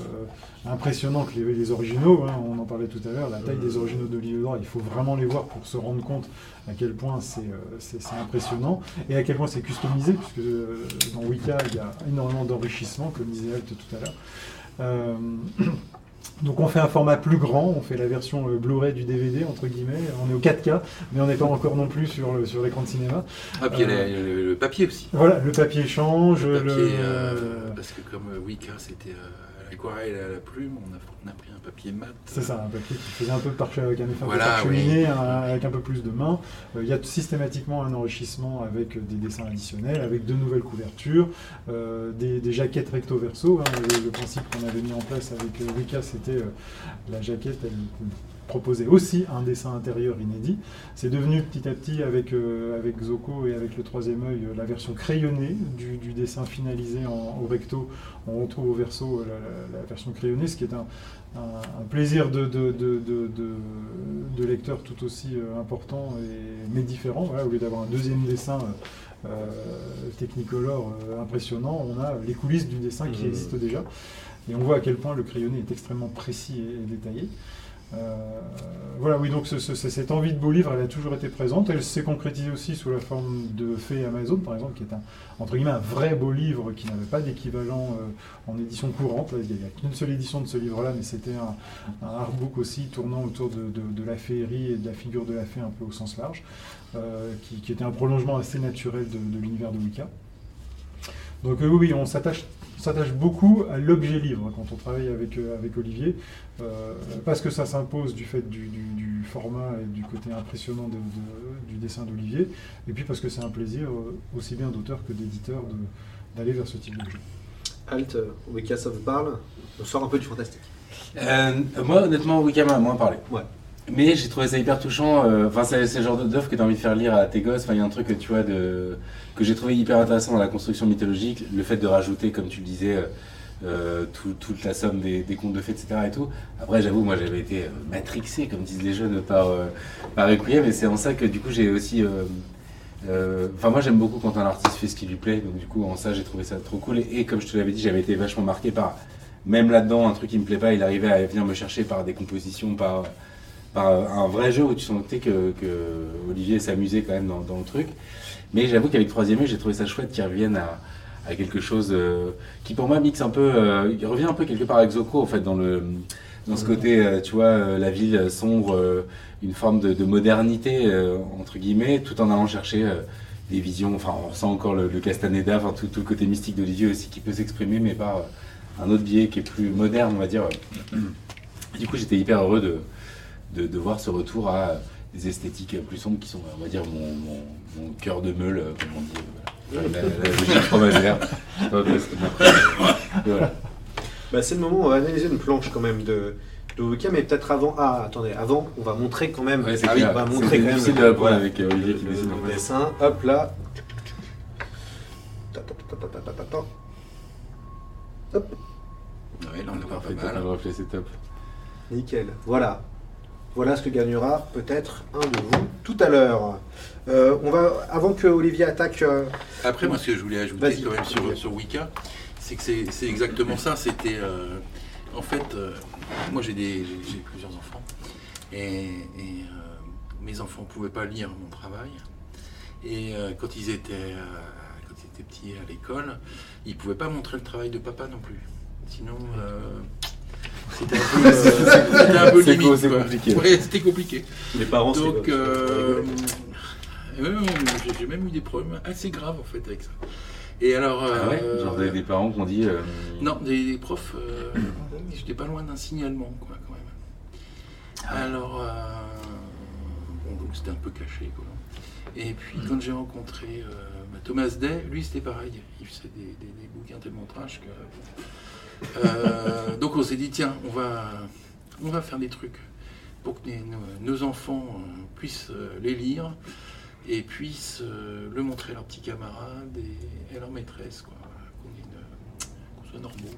impressionnant que les, originaux. Hein. on en parlait tout à l'heure, la taille des originaux de Droit, il faut vraiment les voir pour se rendre compte à quel point c'est euh, impressionnant et à quel point c'est customisé, puisque dans Wicca, il y a énormément d'enrichissement, comme disait Alt tout à l'heure. Donc on fait un format plus grand, on fait la version euh, Blu-ray du DVD entre guillemets, on est au 4K, mais on n'est pas encore non plus sur sur l'écran de cinéma. Ah puis euh, le, papier aussi. Voilà, le papier change. Le euh, parce que comme Wicca c'était l'aquarelle à la plume, on a, pris un papier mat. C'est ça, un papier qui faisait un peu avec un effet parcheminé, avec un peu plus de main. Il y a systématiquement un enrichissement avec des dessins additionnels, avec de nouvelles couvertures, des, jaquettes recto verso. Hein. le, principe qu'on avait mis en place avec Wicca, c'était euh, la jaquette, elle proposait aussi un dessin intérieur inédit. C'est devenu petit à petit avec, euh, avec Zoko et avec le troisième œil la version crayonnée du, dessin finalisé en, au recto. On retrouve au verso la, version crayonnée, ce qui est un, plaisir de, de, lecteur tout aussi euh, important et, mais différent. au lieu d'avoir un deuxième dessin technicolor impressionnant, on a les coulisses du dessin qui mmh. existe déjà. Et on voit à quel point le crayonné est extrêmement précis et, détaillé. Euh, voilà, oui, donc cette envie de beau livre, elle a toujours été présente. Elle s'est concrétisée aussi sous la forme de Fée Amazon, par exemple, qui est un, entre guillemets, un vrai beau livre qui n'avait pas d'équivalent euh, en édition courante. il n'y a, qu'une seule édition de ce livre-là, mais c'était un, artbook aussi tournant autour de, la féerie et de la figure de la fée un peu au sens large, euh, qui, était un prolongement assez naturel de, l'univers de Wicca. Donc oui, on s'attache s'attache beaucoup à l'objet livre quand on travaille avec, euh, avec Olivier, euh, parce que ça s'impose du fait du, format et du côté impressionnant du dessin d'Olivier, et puis parce que c'est un plaisir euh, aussi bien d'auteur que d'éditeur d'aller vers ce type d'objet. Alt, Wicca ça vous parle? On sort un peu du fantastique. moi, honnêtement, Wicca m'a moins parlé. Ouais. Mais j'ai trouvé ça hyper touchant. Enfin, c'est le genre d'œuvre que tu as envie de faire lire à tes gosses. Enfin, il y a un truc que tu vois de que j'ai trouvé hyper intéressant dans la construction mythologique, le fait de rajouter, comme tu le disais, euh, euh, toute la somme des, contes de fées, etc. Et tout. Après, j'avoue, moi j'avais été euh, matrixé, comme disent les jeunes, par, par Requiem, et c'est en ça que du coup j'ai aussi. Enfin, moi j'aime beaucoup quand un artiste fait ce qui lui plaît, donc du coup en ça j'ai trouvé ça trop cool. Et, comme je te l'avais dit, j'avais été vachement marqué par, même là-dedans, un truc qui me plaît pas, il arrivait à venir me chercher par des compositions, par, par un vrai jeu où tu sentais que, que Olivier s'amusait quand même dans, le truc. Mais j'avoue qu'avec Troisième j'ai trouvé ça chouette qu'ils reviennent à, quelque chose euh, qui pour moi mixe un peu, euh, il revient un peu quelque part avec Zoko en fait dans le dans ce côté, euh, tu vois, la ville sombre, une forme de, de modernité entre guillemets, tout en allant chercher des visions. Enfin, on ressent encore le, Castaneda, enfin tout, tout, le côté mystique d'Olivier aussi qui peut s'exprimer, mais par un autre biais qui est plus moderne, on va dire. Du coup, j'étais hyper heureux de, de, de voir ce retour à des esthétiques plus sombres qui sont, on va dire, mon, mon, mon cœur de meule, euh, comme on dit. euh, voilà. La, la voilà. Bah, c'est le moment où on va analyser une planche quand même de, de Wicca, mais peut-être avant. Ah, attendez, avant, on va montrer quand même. Ouais, Ah oui, on va montrer quand même. le- voilà, avec euh, Olivier qui le, dessine. le dessin. Hop là. Hop, Ouais, là, on est Parfait, pas mal. le reflet, c'est top. nickel. Voilà. Voilà ce que gagnera peut-être un de vous tout à l'heure. Euh, on va, avant que Olivier attaque. euh, Après, moi, ce que je voulais ajouter quand même sur, sur Wicca, c'est que c'est exactement ça. C'était. euh, en fait, moi, j'ai des- j'ai j'ai plusieurs enfants. Et, et, mes enfants ne pouvaient pas lire mon travail. Et quand, ils étaient, quand ils étaient petits à l'école, ils ne pouvaient pas montrer le travail de papa non plus. Sinon. C'était un peu, euh, un peu limite. compliqué. Ouais, c'était compliqué. les parents. Donc, euh, j'ai- même eu des problèmes assez graves en fait avec ça. Et alors, Ah ouais euh, Genre, vous avez des parents qui ont dit. euh, non, des, des profs, euh, j'étais pas loin d'un signalement quoi quand même. Ah Alors, euh, bon, donc c'était un peu caché quoi. Et puis quand j'ai rencontré euh, bah, Thomas Day, lui c'était pareil, il faisait des, des- des bouquins tellement trash que. Euh, donc on s'est dit tiens, on va, on va faire des trucs pour que nos, enfants euh, puissent euh, les lire et puissent le montrer à leurs petits camarades et à leurs maîtresses, quoi. Qu'on qu'on soit normaux.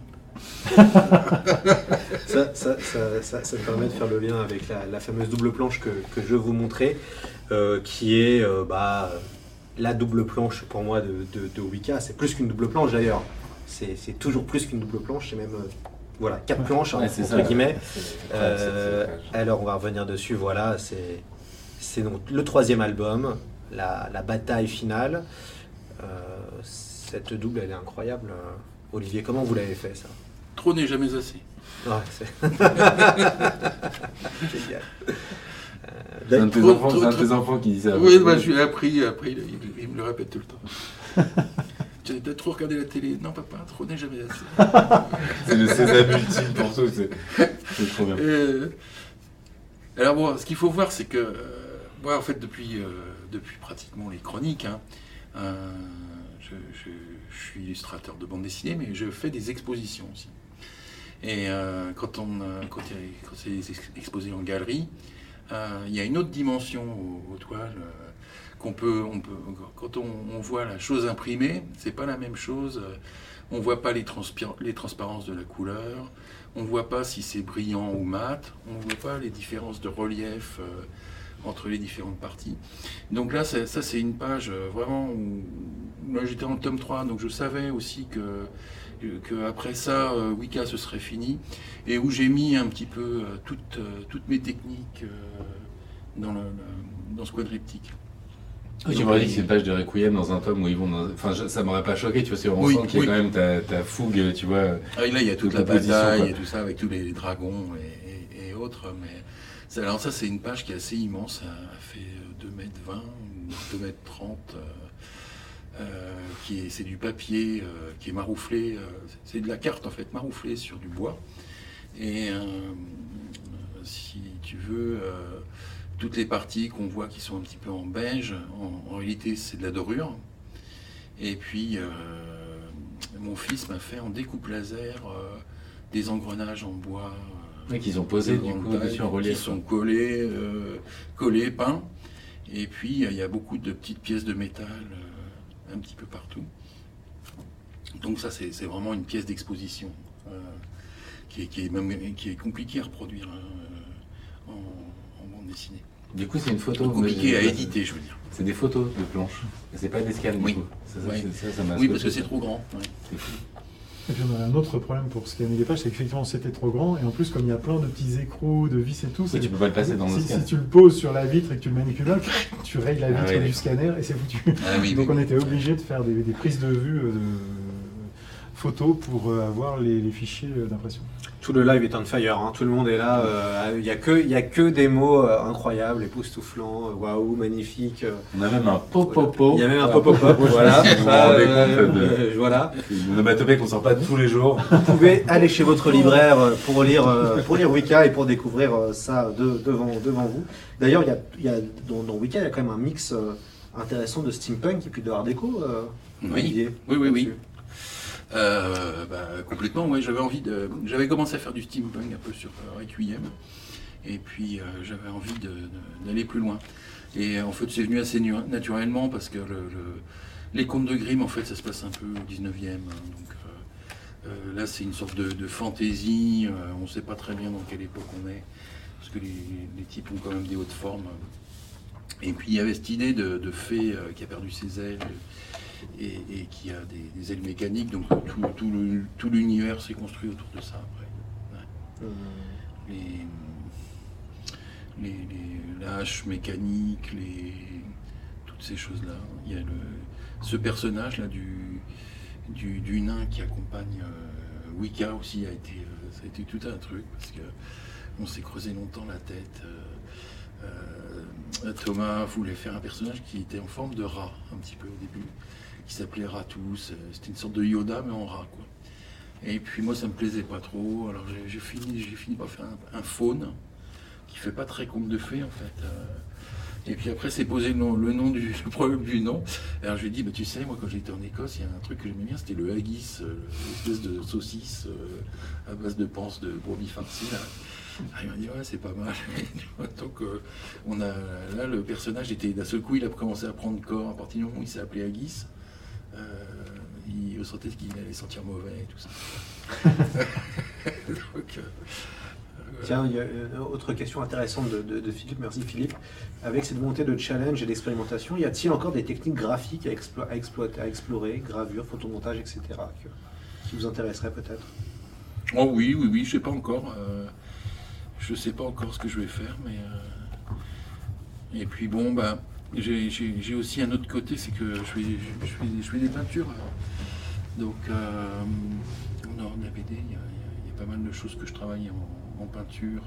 Ça, ça, ça, ça, ça me permet de faire le lien avec la, fameuse double planche que, que je vous montrer, euh, qui est bah, la double planche pour moi de, de, de Wicca. C'est plus qu'une double planche d'ailleurs. C'est toujours plus qu'une double planche. C'est même euh, voilà quatre planches ouais, hein, entre ça. guillemets. Euh, alors on va revenir dessus. Voilà, c'est donc le troisième album, la, la bataille finale. Euh, cette double, elle est incroyable. Euh, Olivier, comment vous l'avez fait ça? Trop n'est jamais assez. Ouais, c'est génial. C'est un Euh, de tes enfants, trop- c'est un de trop- tes enfants qui dit ça. Oui, bah, je lui ai appris, après il, il- il me le répète tout le temps. Tu as peut-être trop regardé la télé. Non, papa, trop n'est jamais assez. C'est le sésame ultime pour tout. C'est trop bien. Euh, alors bon, ce qu'il faut voir, c'est que euh, moi, en fait, depuis, euh, depuis pratiquement les chroniques, hein, euh, je, je- je suis illustrateur de bande dessinée, mais je fais des expositions aussi. Et quand on quand, c'est ex- exposé en galerie, il y a une autre dimension aux, aux toiles quand on, voit la chose imprimée, c'est pas la même chose. On voit pas les, transparences de la couleur. On voit pas si c'est brillant ou mat. On voit pas les différences de relief euh, entre les différentes parties. Donc là, ça, c'est une page euh, vraiment où, j'étais en tome 3, donc je savais aussi que, après ça, euh, Wicca, ce serait fini. Et où j'ai mis un petit peu toutes, mes techniques dans, ce quadriptyque. Oui, tu m'aurais dit que c'est une page de Requiem dans un tome où ils vont dans... Enfin, je- ça m'aurait pas choqué, tu vois, c'est on Oui, sent qu'il y a oui. quand même ta, ta fougue, tu vois. Ah, là, il y a toute la bataille et tout ça avec tous les dragons et, et- et autres. Mais ça- alors ça, c'est une page qui est assez immense. Ça fait 2 mètres 20 ou 2 mètres 30. euh, euh, qui est, c'est du papier euh, qui est marouflé. euh, c'est de la carte en fait marouflée sur du bois. Et euh, si tu veux, euh, toutes les parties qu'on voit qui sont un petit peu en beige, en, en réalité, c'est de la dorure. Et puis, euh, mon fils m'a fait en découpe laser euh, des engrenages en bois. euh, qu'ils ont posé de du coup taille, dessus en relief. Qui sont collés, euh, collés, peints. Et puis, il y a beaucoup de petites pièces de métal un petit peu partout. Donc ça, c'est vraiment une pièce d'exposition qui, est, qui, est même, qui est compliquée à reproduire hein, Du coup, c'est une photo. Compliqué à éditer, je veux dire. C'est des photos de planches. C'est pas des scans, Oui. du coup. Ça, ça, Oui. c'est- ça, ça m'a Oui, parce que c'est trop grand. ouais. Et puis on a un autre problème pour scanner les pages, c'est qu'effectivement c'était trop grand, et en plus comme il y a plein de petits écrous, de vis et tout, Oui, tu peux pas le passer dans le si, scan. si tu le poses sur la vitre et que tu le manipules tu rayes la Ah vitre ouais, du scanner et c'est foutu. Ah oui, Donc oui. on était obligé de faire des, des prises de vue euh, de photo pour euh, avoir les, les fichiers euh, d'impression. Tout le live est on fire, hein. tout le monde est là. euh, Il n'y a, a que des mots euh, incroyables, époustouflants, euh, waouh, magnifique. euh. On a même un popopo. Il y a même un pop-up, voilà. Euh, euh, voilà. Une onomatopée qu'on sort pas tous les jours. Vous pouvez aller chez votre libraire euh, pour lire, euh, pour lire Wicca et pour découvrir euh, ça de- devant, devant vous. D'ailleurs, il y a, y a- dans, dans Wicca, il y a quand même un mix euh, intéressant de steampunk et puis de art déco. euh, Oui. Olivier, Oui, oui, oui. Euh, bah, complètement, ouais, j'avais envie de. J'avais commencé à faire du steampunk un peu sur euh, Requiem. Et puis euh, j'avais envie d'aller plus loin. Et en fait, c'est venu assez naturellement parce que le, le- les contes de Grimm, en fait, ça se passe un peu au 19e. hein, donc là, c'est une sorte de, fantaisie. on ne sait pas très bien dans quelle époque on est. Parce que les, types ont quand même des hautes formes. Et puis il y avait cette idée de, fée qui a perdu ses ailes et, et qui a des, des ailes mécaniques. Donc tout, tout le- tout l'univers s'est construit autour de ça après. Euh, Les, les, les- la hache mécanique, les, toutes ces choses-là. Il y a le, ce personnage-là du, du, du nain qui accompagne euh, Wicca aussi a été, euh, ça a été tout un truc parce que on s'est creusé longtemps la tête. euh, Thomas voulait faire un personnage qui était en forme de rat un petit peu au début, qui s'appelait Ratous. euh, C'était une sorte de Yoda mais en rat quoi. Et puis moi ça me plaisait pas trop, alors j'ai fini, j'ai fini par faire un, un faune qui fait pas très conte de fées en fait. euh. Et puis après c'est posé le nom, le nom du problème du nom. Alors je lui ai dit bah tu sais moi quand j'étais en Écosse il y a un truc que j'aimais bien c'était le haggis, euh, l'espèce de saucisse euh, à base de panse de brebis farcie là. Ah, il m'a dit ouais c'est pas mal. Donc on a là le personnage était d'un seul coup il a commencé à prendre corps à partir du moment où il s'est appelé Haggis. Euh, il sentait qu'il allait sentir mauvais et tout ça. Donc, euh, Tiens, il y a une autre question intéressante de, de- de Philippe. Merci Philippe. Avec cette volonté de challenge et d'expérimentation, y a-t-il encore des techniques graphiques à, explo- à exploiter, à explorer, gravure, photomontage, etc., que- qui vous intéresseraient peut-être? Oh oui, oui, oui, je sais pas encore. euh, je sais pas encore ce que je vais faire, mais. euh, et puis bon, bah, j'ai- aussi un autre côté, c'est que je fais, je, fais, je fais des peintures. Donc, euh, en y, a- il y a- il y a pas mal de choses que je travaille en, en peinture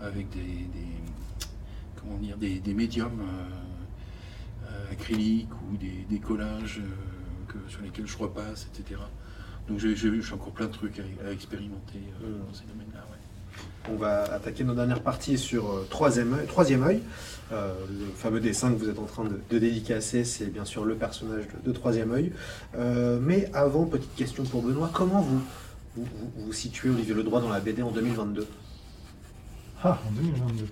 euh, avec des, des- comment dire, des, des médiums euh, acryliques ou des, des collages que, sur lesquels je repasse, etc. Donc j'ai j'ai- j'ai encore plein de trucs à, à expérimenter euh, Mm. dans ces domaines-là. On va attaquer nos dernières parties sur euh, troisième œil. Euh, le fameux dessin que vous êtes en train de, dédicacer, c'est bien sûr le personnage de, de Troisième œil. Euh, mais avant, petite question pour Benoît, comment vous vous, vous, vous situez, Olivier Ledroit, dans la BD en 2022 Ah, en 2022.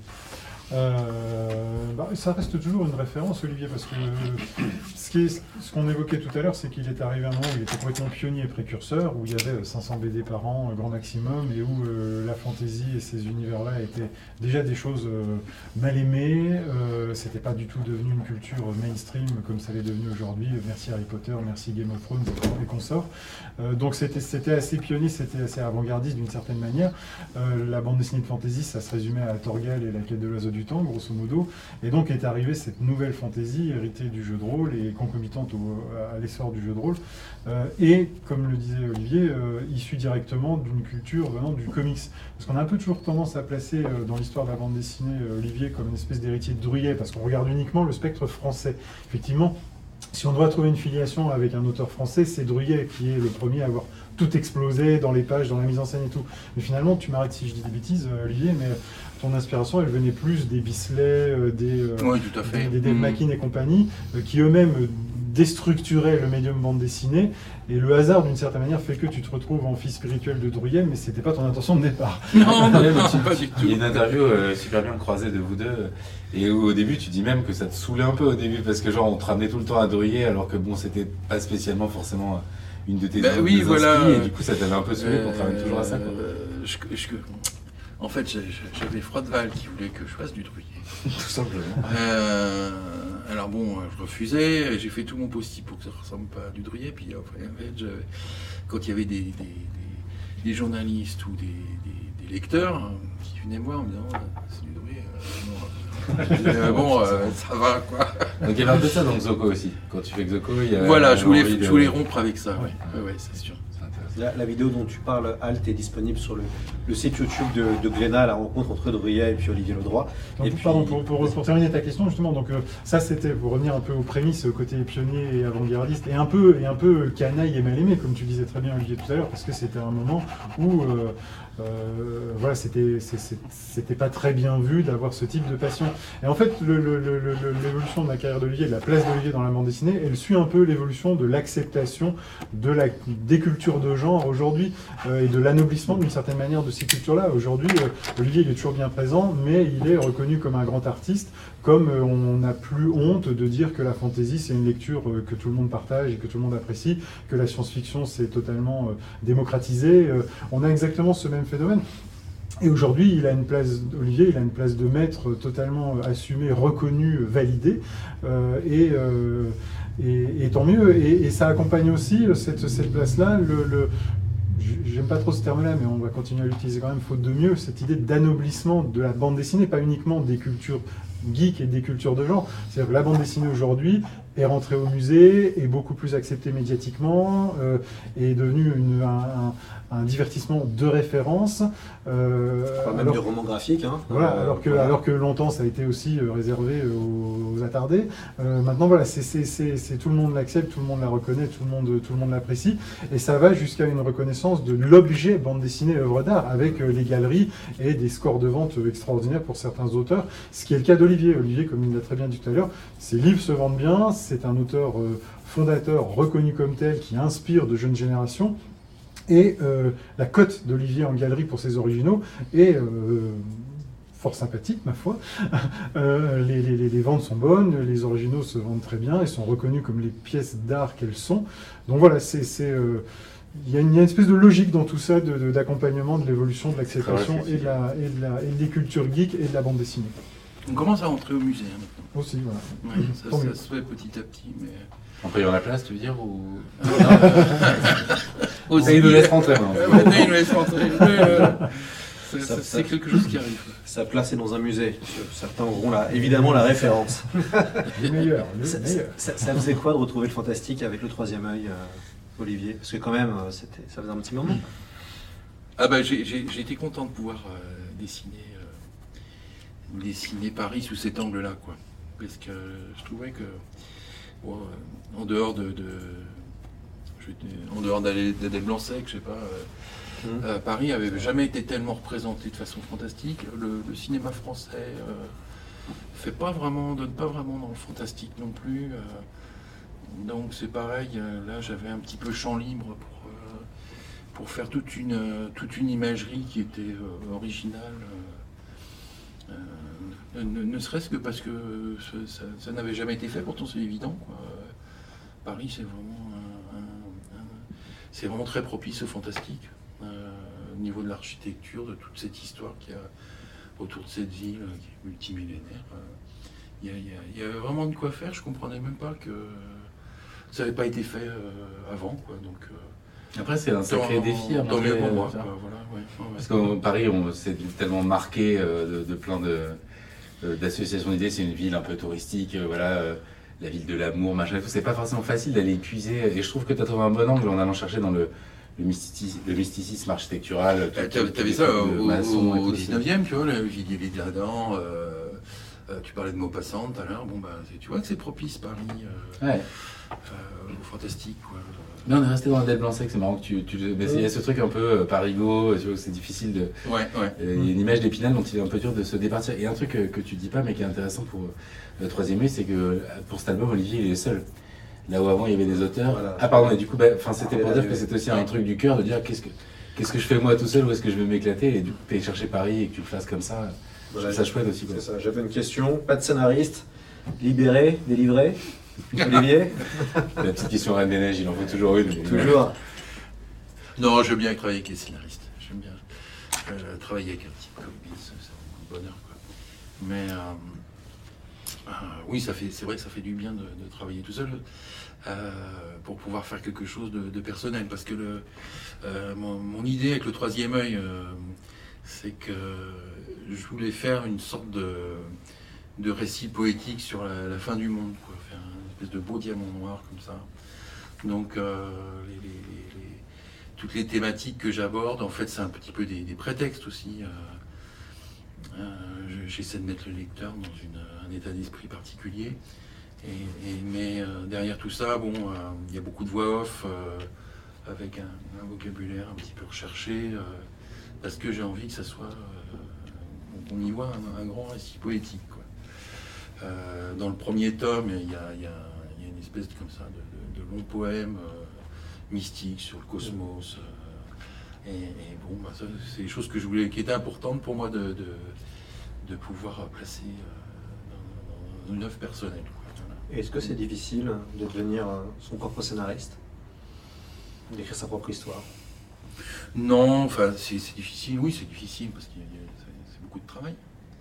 Euh, bah, ça reste toujours une référence, Olivier, parce que euh, ce qu'on évoquait tout à l'heure, c'est qu'il est arrivé un moment où il était complètement pionnier et précurseur, où il y avait 500 BD par an, euh, grand maximum, et où euh, la fantaisie et ces univers-là étaient déjà des choses euh, mal aimées. Euh, C'était pas du tout devenu une culture mainstream comme ça l'est devenu aujourd'hui. Merci Harry Potter, merci Game of Thrones et consorts. Euh, donc c'était assez pionnier, c'était assez avant-gardiste d'une certaine manière. Euh, la bande dessinée de fantasy, ça se résumait à Torgal et la quête de l'oiseau du temps, grosso modo. Et donc est arrivée cette nouvelle fantasy héritée du jeu de rôle et concomitante à l'essor du jeu de rôle. Euh, et, comme le disait Olivier, euh, issue directement d'une culture venant du comics. Parce qu'on a un peu toujours tendance à placer euh, dans l'histoire de la bande dessinée euh, Olivier comme une espèce d'héritier de Druyet, parce qu'on regarde uniquement le spectre français. Effectivement, si on doit trouver une filiation avec un auteur français, c'est Druyet qui est le premier à avoir tout explosé dans les pages, dans la mise en scène et tout. Mais finalement, tu m'arrêtes si je dis des bêtises, euh, Olivier, mais ton inspiration, elle venait plus des Bisley, euh, des, euh, Oui, tout à fait. des, des Mm. Mackin et compagnie, qui eux-mêmes déstructuraient le médium bande dessinée. Et le hasard, d'une certaine manière, fait que tu te retrouves en fils spirituel de Druyet, mais c'était pas ton intention de départ. Non, non, non, tu- pas du tout. Il y a une interview euh, super bien croisée de vous deux. Et où, au début, tu dis même que ça te saoulait un peu au début, parce que genre, on te ramenait tout le temps à Druyet, alors que bon, c'était pas spécialement forcément euh, une de tes Bah oui, voilà. Et du coup, ça t'avait un peu saoulé pour travailler toujours à ça. Quoi. Euh, je- je- en fait, j'avais Froideval qui voulait que je fasse du Druyet. Tout simplement. Euh, alors bon, euh, je refusais, j'ai fait tout mon possible pour que ça ressemble pas à du Druyet, puis après, en fait, j'avais- quand il y avait des, des- des- des journalistes ou des, lecteurs hein, qui venaient me voir en me disant Ah, c'est du Druyet. Euh, disais, Ah bon, euh, ça va quoi. Donc il y avait un peu ça dans Xoko aussi. Quand tu fais Xoko, il y a. voilà, je voulais, de- je voulais rompre avec ça, ouais, Ouais. ouais, ouais, c'est sûr. La, la vidéo dont tu parles, Alt, est disponible sur le, le site YouTube de, de Glénat, la rencontre entre Druyet et puis Olivier Ledroit. Donc, et puis, pardon, pour, pour- pour terminer ta question, justement, donc euh, ça c'était pour revenir un peu aux prémices, au côté pionnier et avant-gardiste, et un peu, et un peu canaille et mal aimé, comme tu disais très bien Olivier tout à l'heure, parce que c'était un moment où euh, euh, voilà, c'était pas très bien vu d'avoir ce type de passion. Et en fait, l'évolution de la carrière d'Olivier, de la place d'Olivier dans la bande dessinée, elle suit un peu l'évolution de l'acceptation de la, des cultures de genre aujourd'hui euh, et de l'anoblissement d'une certaine manière de ces cultures-là. Aujourd'hui, euh, Olivier il est toujours bien présent, mais il est reconnu comme un grand artiste, comme euh, on n'a plus honte de dire que la fantasy c'est une lecture euh, que tout le monde partage et que tout le monde apprécie, que la science-fiction c'est totalement euh, démocratisé. On a exactement ce même phénomène. Et aujourd'hui, il a une place, Olivier, il a une place de maître totalement assumée, reconnue, validée, et, tant mieux. Et, ça accompagne aussi cette, cette place-là, le, le- j'aime pas trop ce terme-là, mais on va continuer à l'utiliser quand même, faute de mieux, cette idée d'anoblissement de la bande dessinée, pas uniquement des cultures geeks et des cultures de genre. C'est-à-dire que la bande dessinée aujourd'hui est rentrée au musée, est beaucoup plus acceptée médiatiquement, euh, est devenue une- un, un- un divertissement de référence. euh, parle même alors- du roman graphique. Hein. voilà, Euh, alors, que, voilà. alors que longtemps ça a été aussi euh, réservé aux, aux attardés. Maintenant voilà, c'est, c'est, c'est, c'est- tout le monde l'accepte, tout le monde la reconnaît, tout le monde, tout le monde l'apprécie. Et ça va jusqu'à une reconnaissance de l'objet bande dessinée œuvre d'art avec les galeries et des scores de vente extraordinaires pour certains auteurs. Ce qui est le cas d'Olivier. Olivier, comme il l'a très bien dit tout à l'heure, ses livres se vendent bien, c'est un auteur euh, fondateur reconnu comme tel qui inspire de jeunes générations. Et euh, la cote d'Olivier en galerie pour ses originaux est euh, fort sympathique, ma foi. Euh, les, les- les- les ventes sont bonnes, les originaux se vendent très bien et sont reconnus comme les pièces d'art qu'elles sont. Donc voilà, c'est... euh, il y, a une, il y a une espèce de logique dans tout ça de- de- d'accompagnement de, l'évolution de l'acceptation et, de la, et, de la- et des cultures geeks et de la bande dessinée. On commence à rentrer au musée hein, maintenant. Aussi, voilà. Ouais, ça, se fait petit à petit, mais. On peut y avoir la place, tu veux dire ou... Aussi, Et il nous laisse rentrer. maintenant, il nous laisse rentrer. C'est- quelque chose qui arrive. Sa place est dans un musée. Certains auront là, évidemment la référence. Le meilleur, le Ça, meilleur. ça- ça faisait quoi de retrouver le fantastique avec le troisième œil, euh, Olivier? Parce que quand même, euh, c'était, ça faisait un petit moment. Ah bah j'ai été content de pouvoir euh, dessiner, euh, dessiner Paris sous cet angle-là, quoi. Parce que je trouvais que, bon, euh, en dehors de, de- en dehors d'Adèle Blanc-Sec, je sais pas, euh, Mhm. euh, Paris avait jamais été tellement représenté de façon fantastique. Le, le cinéma français euh, fait pas vraiment, donne pas vraiment dans le fantastique non plus. euh. donc c'est pareil. euh, là, j'avais un petit peu champ libre pour euh, pour faire toute une euh, toute une imagerie qui était euh, originale. Euh, ne, ne serait-ce que parce que ça, ça n'avait jamais été fait. Pourtant, c'est évident. quoi. Paris, c'est vraiment un- un- un- c'est vraiment très propice au fantastique euh, au niveau de l'architecture, de toute cette histoire qu'il y a autour de cette ville euh, qui est multimillénaire. Il y, a- il y a- il y avait vraiment de quoi faire. Je comprenais même pas que ça n'avait pas été fait avant. Quoi. Donc, Après, c'est un sacré défi. à Tant mieux pour moi. ça. quoi, voilà, ouais, ouais, ouais. Parce qu'en Paris, on s'est tellement marqué de, de plein de euh, d'associations d'idées. C'est une ville un peu touristique, euh, voilà, euh, la ville de l'amour, machin. C'est pas forcément facile d'aller puiser. Et je trouve que tu as trouvé un bon angle en allant chercher dans le, le, mysticisme, le mysticisme architectural. T'avais tout- ça au, au- maçon et au tout, 19e, tu vois, le Villiers de Ladan, euh, tu parlais de Maupassant tout à l'heure, bon bah tu vois que c'est propice Paris euh, Ouais. euh, au fantastique quoi. Mais on est resté dans Adèle Blanc-Sec, c'est marrant que tu. tu mais il y a ce truc un peu euh, parigo, tu vois, c'est difficile de. Ouais, ouais. Euh, Il y a une image d'Épinal dont il est un peu dur de se départir. Et un truc que, que tu dis pas, mais qui est intéressant pour euh, le troisième œil, c'est que euh, pour cet album, Olivier, il est seul. Là où avant, il y avait des auteurs. Voilà. Ah, pardon, et du coup, bah, enfin, c'était pour Ouais, dire que c'est aussi un truc du cœur de dire qu'est-ce que, qu'est-ce que je fais moi tout seul, où est-ce que je vais m'éclater? Et du coup, t'es chercher Paris et que tu le fasses comme ça, je Voilà, trouve ça chouette aussi. Quoi. C'est ça. J'avais une question. Pas de scénariste. Libéré, délivré. Olivier La petite question Reine des Neiges, il en faut toujours une. Toujours. Non, j'aime bien travailler avec les scénaristes. J'aime bien euh, travailler avec un type comme Bill, c'est c'est un bonheur. Quoi. Mais euh, euh, oui, ça fait, c'est vrai que ça fait du bien de, de travailler tout seul euh, pour pouvoir faire quelque chose de, de personnel. Parce que le, euh, mon, mon idée avec le troisième œil, euh, c'est que je voulais faire une sorte de, de récit poétique sur la, la fin du monde, quoi. De beau diamant noir comme ça. Donc, euh, toutes les thématiques que j'aborde, en fait, c'est un petit peu des, prétextes aussi. J'essaie de mettre le lecteur dans un état d'esprit particulier. Mais derrière tout ça, bon, il y a beaucoup de voix off avec un, vocabulaire un petit peu recherché, parce que j'ai envie que ça soit on y voit un, grand récit poétique. Euh, dans le premier tome, il y a, une espèce de, comme ça, de, long poème euh, mystique sur le cosmos. Euh, et, bon, bah, c'est des choses que je voulais, qui étaient importantes pour moi de, de, pouvoir placer dans, une œuvre personnelle. Est-ce que c'est difficile de devenir son propre scénariste? D'écrire sa propre histoire? Non, enfin c'est difficile, oui c'est difficile parce qu'il y a de travail.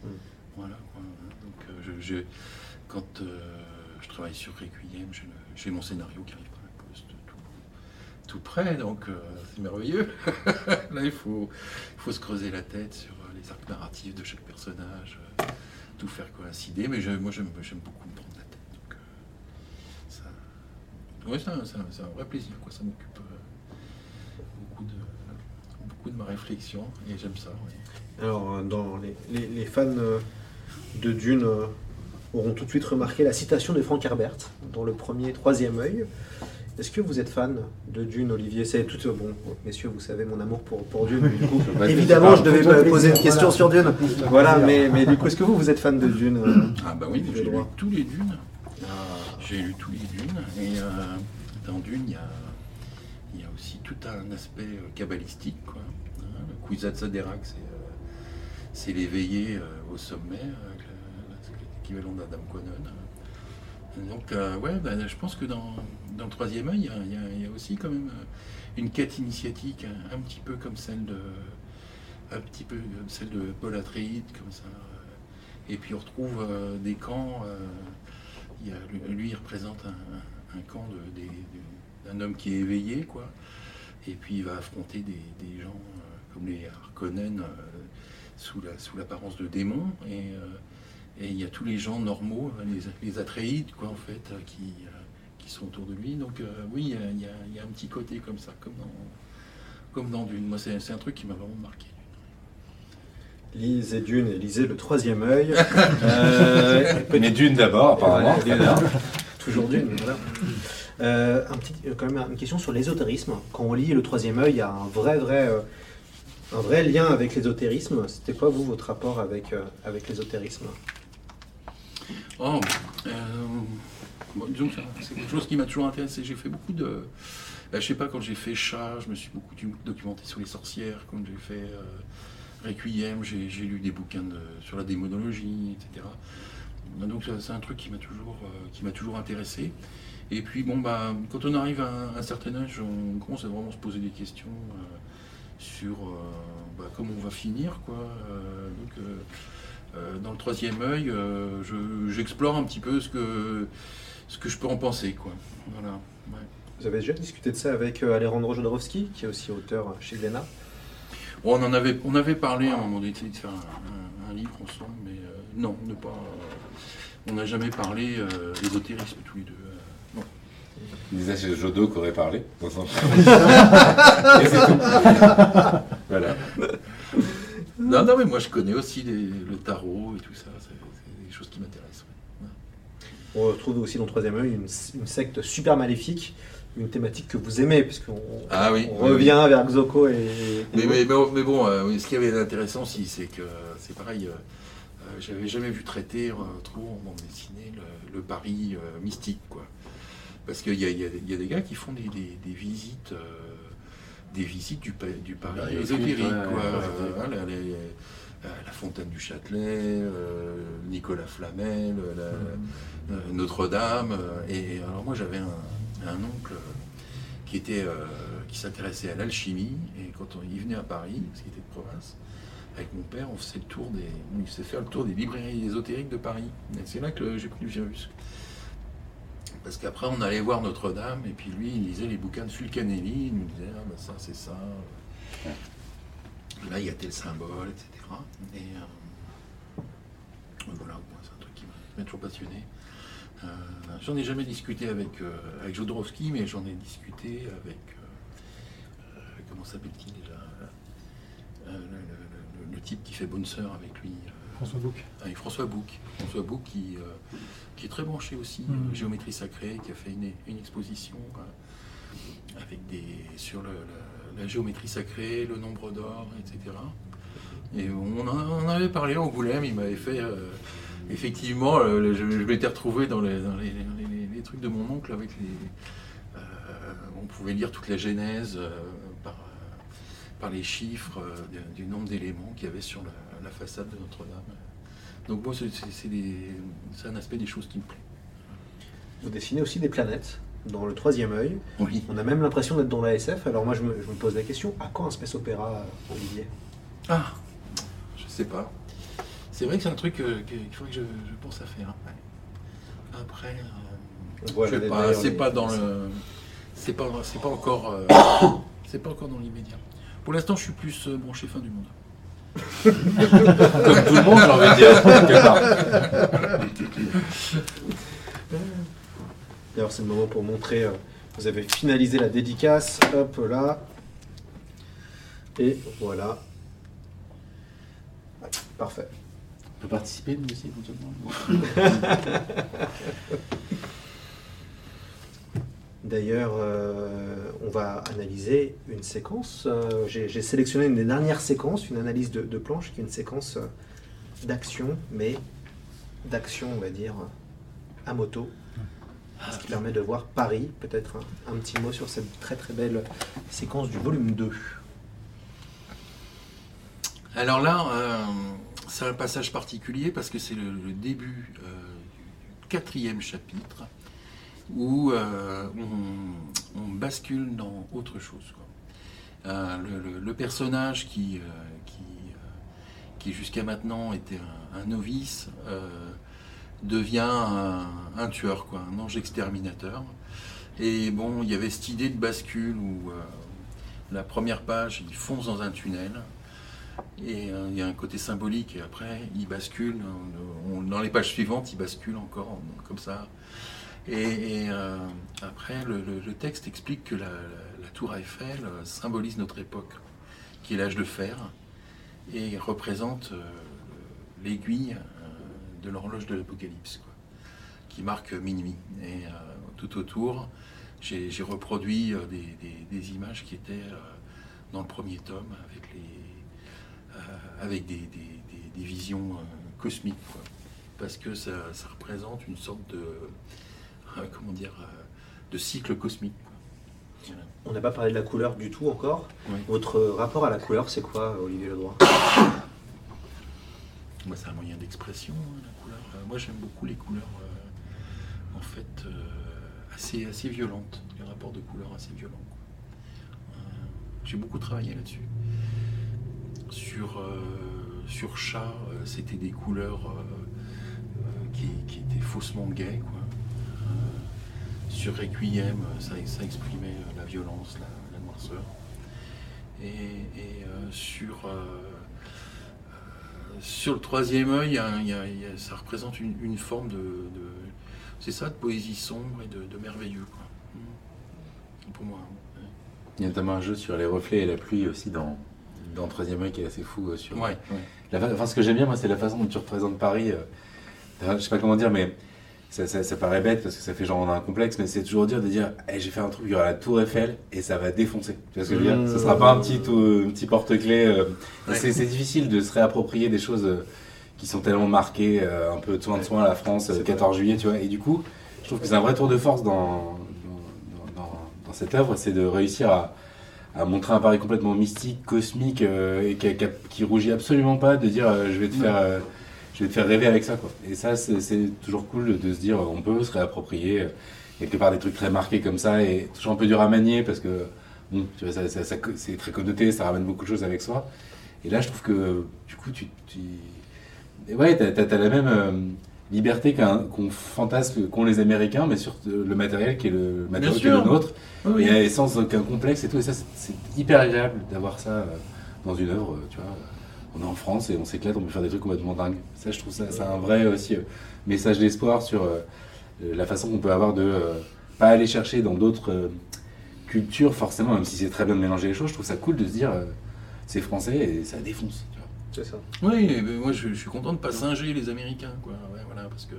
Mm. Voilà. Donc, euh, je, quand euh, je travaille sur Requiem, j'ai mon scénario qui arrive par la poste tout, près, donc euh, c'est merveilleux. Là, il faut, se creuser la tête sur les arcs narratifs de chaque personnage, tout faire coïncider. Mais moi, j'aime beaucoup me prendre la tête. Donc, c'est un, vrai plaisir. Ça m'occupe beaucoup de, ma réflexion et j'aime ça. Alors, euh, dans les, fans euh, de Dune euh, auront tout de suite remarqué la citation de Frank Herbert dans le premier Troisième œil. Est-ce que vous êtes fan de Dune, Olivier? C'est tout bon, messieurs, vous savez mon amour pour, pour Dune. évidemment, je devais pas poser une question sur Dune. Voilà, mais, mais du coup, est-ce que vous, vous êtes fan de Dune Ah bah oui, j'ai lu tous les Dunes. Ah. J'ai lu tous les Dunes. Et dans Dune, il y a, y a, aussi tout un aspect kabbalistique. Quoi. Hein, le Kwisatz Haderach, c'est c'est l'éveillé euh, au sommet, euh, l'équivalent d'Adam Quanon. Donc, euh, ouais, ben, je pense que dans, dans le troisième œil, il y, a aussi quand même une quête initiatique, un, petit peu comme celle de, un petit peu celle de Paul Atreides, comme ça. Et puis on retrouve des camps. Lui, il représente un, camp d'un homme qui est éveillé, quoi. Et puis il va affronter des, gens comme les Harkonnen sous l'apparence la, sous de démons. Et, euh, et, il y a tous les gens normaux, les, les Atréides, quoi, en fait, euh, qui, euh, qui sont autour de lui. Donc oui, il y, a, il y, a, un petit côté comme ça, comme dans, comme dans Dune. Moi, c'est un truc qui m'a vraiment marqué. Lisez Dune et lisez le troisième œil. Mais Dune d'abord, apparemment. Toujours Dune, voilà. un petit, quand même une question sur l'ésotérisme. Quand on lit le troisième œil, il y a un vrai, vrai un vrai lien avec l'ésotérisme. C'était quoi, vous, votre rapport avec, euh, avec l'ésotérisme? Oh, euh, disons que c'est quelque chose qui m'a toujours intéressé. J'ai fait beaucoup de. Bah, je sais pas, quand j'ai fait Chat, je me suis beaucoup documenté sur les sorcières. Quand j'ai fait euh, Requiem, j'ai lu des bouquins sur la démonologie, etc. Donc c'est un truc qui m'a toujours, m'a toujours intéressé. Et puis bon bah quand on arrive à un, certain âge, on commence à vraiment se poser des questions sur euh, bah, comment on va finir. Quoi. Euh, euh, dans le troisième œil, j'explore un petit peu ce que, ce que je peux en penser. Quoi. Voilà, Vous avez déjà discuté de ça avec Alejandro Jodorowsky, qui est aussi auteur chez Glénat? On, en avait, on avait parlé à un moment donné de faire un, livre ensemble, mais non, ne pas, on n'a jamais parlé d'ésotérisme tous les deux. Il disait c'est Jodo qui aurait parlé. voilà. Non, non, mais moi je connais aussi le tarot et tout ça. C'est des choses qui m'intéressent. On retrouve aussi dans le troisième œil une, secte super maléfique, une thématique que vous aimez, puisqu'on ah, oui, on revient vers Xoko et. mais, mais, mais, bon, euh, ce qui avait d'intéressant aussi, c'est que c'est pareil. Euh, euh, j'avais jamais vu traiter trop en bande dessinée le, le pari mystique, quoi. Parce qu'il y, y, a des gars qui font des, visites, euh, des visites du, du Paris ésotérique. la, fontaine du Châtelet, euh, Nicolas Flamel, mm. euh, Notre-Dame. et alors moi j'avais un, oncle qui était qui s'intéressait à l'alchimie et quand on y venait à Paris, parce qu'il était de province, avec mon père, on faisait le tour des, il s'est fait le tour des librairies ésotériques de Paris. c'est là que j'ai pris le virus. Parce qu'après, on allait voir Notre-Dame, et puis lui, il lisait les bouquins de Fulcanelli, il nous disait, ah, ben ça, c'est ça. là, il y a tel symbole, etc. Et euh, voilà, c'est un truc qui m'a toujours passionné. Euh, j'en ai jamais discuté avec, euh, avec Jodorowsky, mais j'en ai discuté avec comment s'appelle-t-il déjà le, le, type qui fait Bonne Sœur avec lui. François Bouc. Avec François Bouc. François Bouc qui, qui est très branché aussi, mmh. géométrie sacrée, qui a fait une, une exposition avec des, sur le, la géométrie sacrée, le nombre d'or, etc. Et on en avait parlé en Angoulême, il m'avait fait. effectivement, je, m'étais retrouvé dans, les, les, trucs de mon oncle avec les. on pouvait lire toute la genèse par, par, les chiffres du, nombre d'éléments qu'il y avait sur la, façade de Notre-Dame. Donc, moi, c'est un aspect des choses qui me plaît. Vous dessinez aussi des planètes dans le troisième œil. Oui. On a même l'impression d'être dans la SF. Alors moi, je me, pose la question, à quand un space opéra, Olivier? Ah, je sais pas. C'est vrai que c'est un truc euh, qu'il faudrait que je, pense à faire. Après, euh, je sais pas, c'est pas dans le... C'est pas, pas encore... Euh, c'est pas encore dans l'immédiat. Pour l'instant, je suis plus branché fin du monde. Comme tout le monde, j'ai envie de dire, D'ailleurs, c'est le moment pour montrer. Euh, vous avez finalisé la dédicace. Hop là. Et voilà. Parfait. On peut participer nous aussi éventuellement. D'ailleurs, euh, on va analyser une séquence. Euh, j'ai sélectionné une des dernières séquences, une analyse de, planche, qui est une séquence d'action, mais d'action, on va dire, à moto. Ce qui permet de voir Paris. Peut-être un, petit mot sur cette très très belle séquence du volume 2. Alors là, euh, c'est un passage particulier parce que c'est le, début euh, du quatrième chapitre où euh, on, bascule dans autre chose. Le, personnage qui, qui, jusqu'à maintenant était un novice devient un, tueur, quoi, un ange exterminateur. Et bon, il y avait cette idée de bascule où euh, la première page, il fonce dans un tunnel. Et euh, il y a un côté symbolique, et après, il bascule. dans les pages suivantes, il bascule encore, comme ça. Et, euh, après, le, texte explique que la, tour Eiffel symbolise notre époque, qui est l'âge de fer, et représente l'aiguille de l'horloge de l'Apocalypse, qui marque minuit. Et euh, tout autour, j'ai reproduit euh, des, images qui étaient euh, dans le premier tome, avec des, visions cosmiques, parce que ça, représente une sorte de, comment dire, de cycle cosmique. On n'a pas parlé de la couleur du tout encore. Votre rapport à la couleur, c'est quoi, Olivier Ledroit? Moi, c'est un moyen d'expression, hein, la couleur. Euh, moi, j'aime beaucoup les couleurs, euh, en fait, euh, assez, assez violentes, les rapports de couleurs assez violents. J'ai beaucoup travaillé là-dessus. Sur, sur chat, c'était des couleurs qui, étaient faussement gays. Quoi. Sur Requiem, ça, ça, exprimait la violence, la, noirceur. Et, sur sur le troisième œil, ça représente une, forme de, c'est ça, de poésie sombre et de, merveilleux, mmh. pour moi. Il y a notamment un jeu sur les reflets et la pluie aussi dans, dans le troisième œil qui est assez fou. Euh, sur, ouais, enfin, ce que j'aime bien, moi, c'est la façon dont tu représentes Paris. Euh, je sais pas comment dire, mais ça, paraît bête parce que ça fait genre on a un complexe, mais c'est toujours dire de dire j'ai fait un truc, il y aura la tour Eiffel et ça va défoncer. Tu vois ce que je veux dire? Ce sera pas un petit, un petit porte-clés. Euh, c'est difficile de se réapproprier des choses euh, qui sont tellement marquées, euh, un peu de soin de soin à la France, 14 juillet, tu vois. Et du coup, je trouve que c'est un vrai tour de force dans, dans, cette œuvre, c'est de réussir à, à, montrer un Paris complètement mystique, cosmique, et qui, qui, rougit absolument pas de dire je vais te faire je vais te faire rêver avec ça. Quoi. Et ça, c'est toujours cool de se dire, on peut se réapproprier euh, quelque part des trucs très marqués comme ça, et toujours un peu dur à manier parce que bon, vois, ça, c'est très connoté, ça ramène beaucoup de choses avec soi. Et là, je trouve que du coup, tu, tu... ouais, t'as as, la même euh, liberté qu'on fantasme qu'ont les Américains, mais sur le matériel qui est le matériel qui est le nôtre, et sans aucun complexe et tout. Et ça, c'est hyper agréable d'avoir ça euh, dans une œuvre, tu vois on est en France et on s'éclate, on peut faire des trucs complètement dingues. Ça, je trouve ça, c'est un vrai aussi euh, message d'espoir sur euh, la façon qu'on peut avoir de ne euh, pas aller chercher dans d'autres culture, forcément, même si c'est très bien de mélanger les choses, je trouve ça cool de se dire euh, c'est français et ça défonce. tu vois. C'est ça. Oui, mais moi je, je suis content de pas singer les Américains, quoi. Ouais, voilà, parce que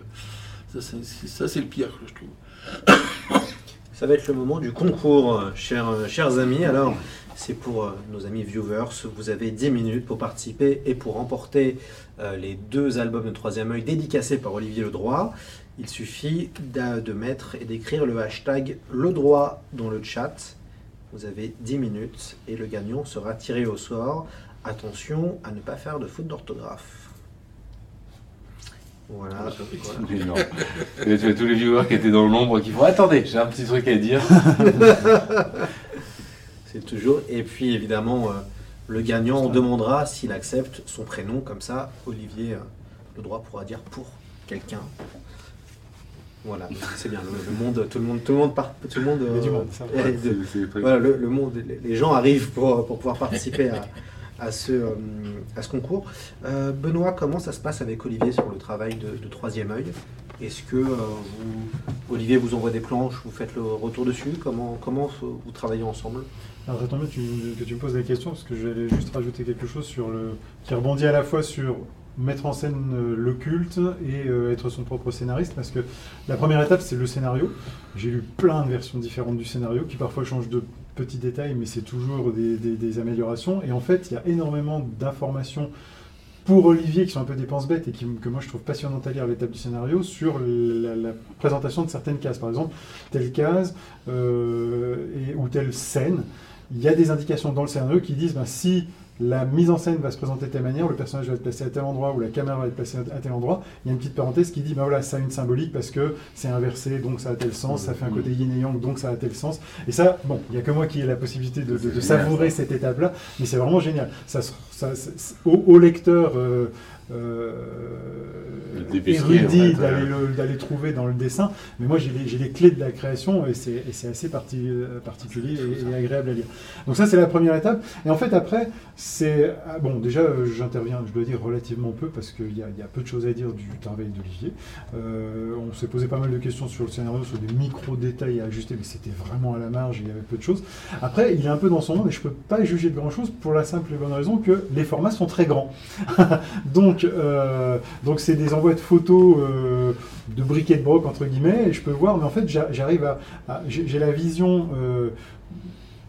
ça c'est, c'est- ça, c'est le pire, je trouve. Ça va être le moment du concours, euh, chers, euh, chers amis. Alors, c'est pour euh, nos amis viewers. Vous avez 10 minutes pour participer et pour remporter euh, les deux albums de Troisième œil dédicacés par Olivier Ledroit. Il suffit de mettre et d'écrire le hashtag Le Droit dans le chat. Vous avez 10 minutes et le gagnant sera tiré au sort. Attention à ne pas faire de faute d'orthographe. Voilà. Ah, voilà. As tous les viewers qui étaient dans l'ombre qui font Attendez, j'ai un petit truc à dire. C'est toujours. Et puis évidemment, euh, le gagnant, on demandera s'il accepte son prénom. Comme ça, Olivier, euh, le droit pourra dire pour quelqu'un. Voilà, c'est bien. Le, le monde, tout le monde, tout le monde, part, tout le monde. Du euh, monde, ça est- voilà, le, le monde, les- les gens arrivent pour, pour pouvoir participer à, à ce, euh, à ce concours. Euh, Benoît, comment ça se passe avec Olivier sur le travail de, de Troisième œil? Est-ce que euh, vous, Olivier vous envoie des planches, vous faites le retour dessus? Comment, comment vous travaillez ensemble? Alors ça bien que tu- me poses la question parce que je vais juste rajouter quelque chose sur le qui rebondit à la fois sur mettre en scène euh, le culte et euh, être son propre scénariste parce que la première étape c'est le scénario. J'ai lu plein de versions différentes du scénario qui parfois changent de petits détails mais c'est toujours des, améliorations et en fait il y a énormément d'informations pour Olivier qui sont un peu des penses-bêtes et que moi je trouve passionnantes à lire à l'étape du scénario sur la, présentation de certaines cases. Par exemple, telle case euh, ou telle scène, il y a des indications dans le scénario qui disent ben, si la mise en scène va se présenter de telle manière, le personnage va être placé à tel endroit ou la caméra va être placée à tel endroit, il y a une petite parenthèse qui dit ben voilà, ça a une symbolique parce que c'est inversé, donc ça a tel sens, ça fait un côté yin et yang, donc ça a tel sens. Et ça, bon, il n'y a que moi qui ai la possibilité de, savourer ça. cette étape-là, mais c'est vraiment génial. Ça, ça- c'est- au, au lecteur euh, érudit d'aller euh. le- d'aller trouver dans le dessin, mais moi j'ai les, clés de la création et c'est assez parti- euh, particulier et, et agréable à lire. Donc ça c'est la première étape. Et en fait après, c'est... ah, bon déjà euh, j'interviens, je dois dire relativement peu parce qu'il y, y a peu de choses à dire du travail d'Olivier. Euh, on s'est posé pas mal de questions sur le scénario, sur des micro-détails à ajuster, mais c'était vraiment à la marge, il y avait peu de choses. Après, il est un peu dans son monde et je peux pas juger de grand-chose pour la simple et bonne raison que les formats sont très grands. donc, euh, donc c'est des envois de photos euh, de briquet de broc entre guillemets et je peux voir, mais en fait j'a- j'arrive à, à- j'ai la vision. euh,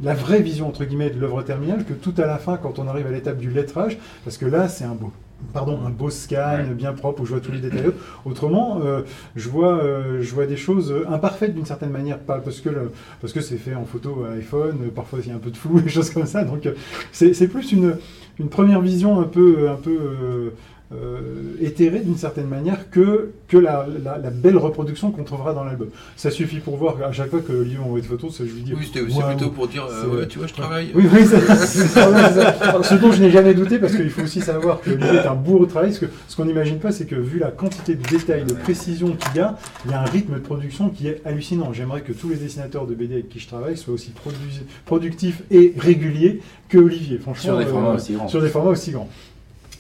la vraie vision entre guillemets de l'œuvre terminale que tout à la fin quand on arrive à l'étape du lettrage parce que là c'est un beau pardon un beau scan bien propre où je vois tous les détails autrement euh, je vois euh, je vois des choses imparfaites d'une certaine manière pas parce que le- parce que c'est fait en photo à iPhone parfois il y a un peu de flou et des choses comme ça donc c'est c'est plus une une première vision un peu un peu euh, euh, éthérée d'une certaine manière que, que la, la- la belle reproduction qu'on trouvera dans l'album. Ça suffit pour voir qu'à chaque fois que Olivier m'envoie des photos, ça, je lui dis. Oui, c'était aussi Waouh. plutôt pour dire, euh, C'est- ouais, tu vois, je travaille. Oui, oui, c'est ça. Ce dont je n'ai jamais douté, parce qu'il faut aussi savoir que Olivier est un bourreau de travail. Ce que- ce qu'on n'imagine pas, c'est que vu la quantité de détails, de précision qu'il y a, il y a un rythme de production qui est hallucinant. J'aimerais que tous les dessinateurs de BD avec qui je travaille soient aussi produ- productifs et réguliers que Olivier. Franchement, Sur des euh, formats aussi grands. Sur des formats aussi grands.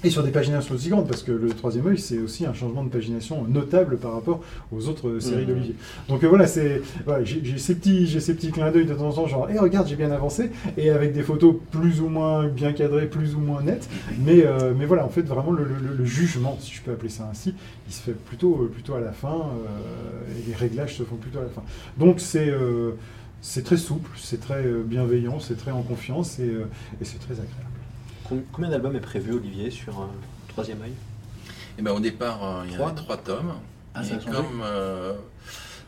Et sur des paginations aussi grandes, parce que le troisième œil, c'est aussi un changement de pagination notable par rapport aux autres euh, séries Mhm. d'Olivier. Donc euh, voilà, c'est voilà, j'ai ces petits, j'ai ces petits clins d'œil de temps en temps, genre, et regarde, j'ai bien avancé, et avec des photos plus ou moins bien cadrées, plus ou moins nettes. Mais, euh, mais voilà, en fait, vraiment le, le- le jugement, si je peux appeler ça ainsi, il se fait plutôt, euh, plutôt à la fin, euh, et les réglages se font plutôt à la fin. Donc c'est euh, c'est très souple, c'est très bienveillant, c'est très en confiance, et, et c'est très agréable. Com- Combien d'albums est prévu, Olivier, sur euh, Troisième œil? Et ben, au départ, euh, il y avait trois tomes. Ah, et a comme euh,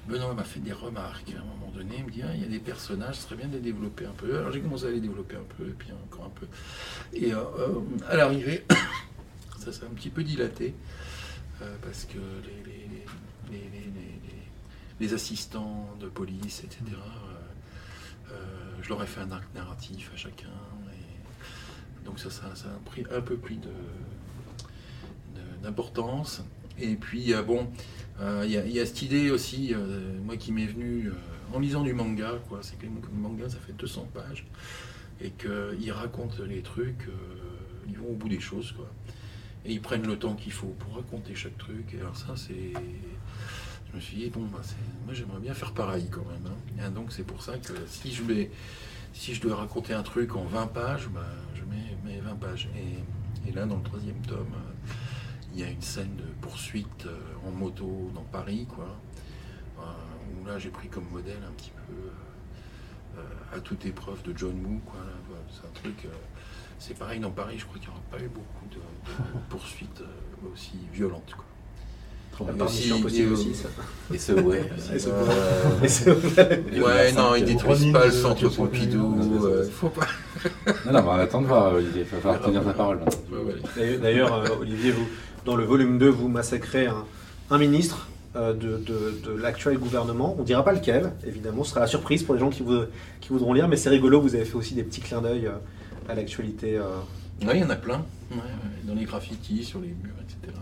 Benoît m'a fait des remarques à un moment donné, il me dit Ah, il y a des personnages, ce serait bien de les développer un peu. Alors j'ai commencé à les développer un peu, et puis encore un peu. Et euh, à l'arrivée, ça s'est un petit peu dilaté, parce que les, assistants de police, etc., je leur ai fait un arc narratif à chacun. Donc ça, a pris un peu plus d'importance. Et puis, euh, bon, euh, il y, a- cette idée aussi, euh, moi qui m'est venue en lisant du manga, quoi. C'est que le manga, ça fait 200 pages. Et qu'ils racontent les trucs, ils vont au bout des choses, quoi. Et ils prennent le temps qu'il faut pour raconter chaque truc. Et alors ça, c'est... je me suis dit, bon, bah, moi j'aimerais bien faire pareil quand même. hein. Et donc c'est pour ça que si je, si je dois raconter un truc en 20 pages, bah, je mets mes 20 pages. Et, là, dans le troisième tome, il y a une scène de poursuite euh, en moto dans Paris, quoi. Euh, où là j'ai pris comme modèle un petit peu euh, à toute épreuve de John Woo, quoi. c'est un truc. c'est pareil dans Paris, je crois qu'il n'y aura pas eu beaucoup de, poursuites aussi violentes. La part aussi- ça. Et ce, ouais. Euh, Ouais, non, ils détruisent Ronin pas le centre Pompidou. Euh, faut pas. Non, non, on attend de voir, Olivier. Il va falloir tenir ta parole. D'ailleurs- euh, Olivier, vous, dans le volume 2, vous massacrez un, un ministre euh, de, de- de l'actuel gouvernement. On ne dira pas lequel, évidemment. Ce sera la surprise pour les gens qui, vou- qui voudront lire. Mais c'est rigolo, vous avez fait aussi des petits clins d'œil euh, à l'actualité. euh. Ouais, il y en a plein. Ouais, Dans les graffitis, sur les murs, etc.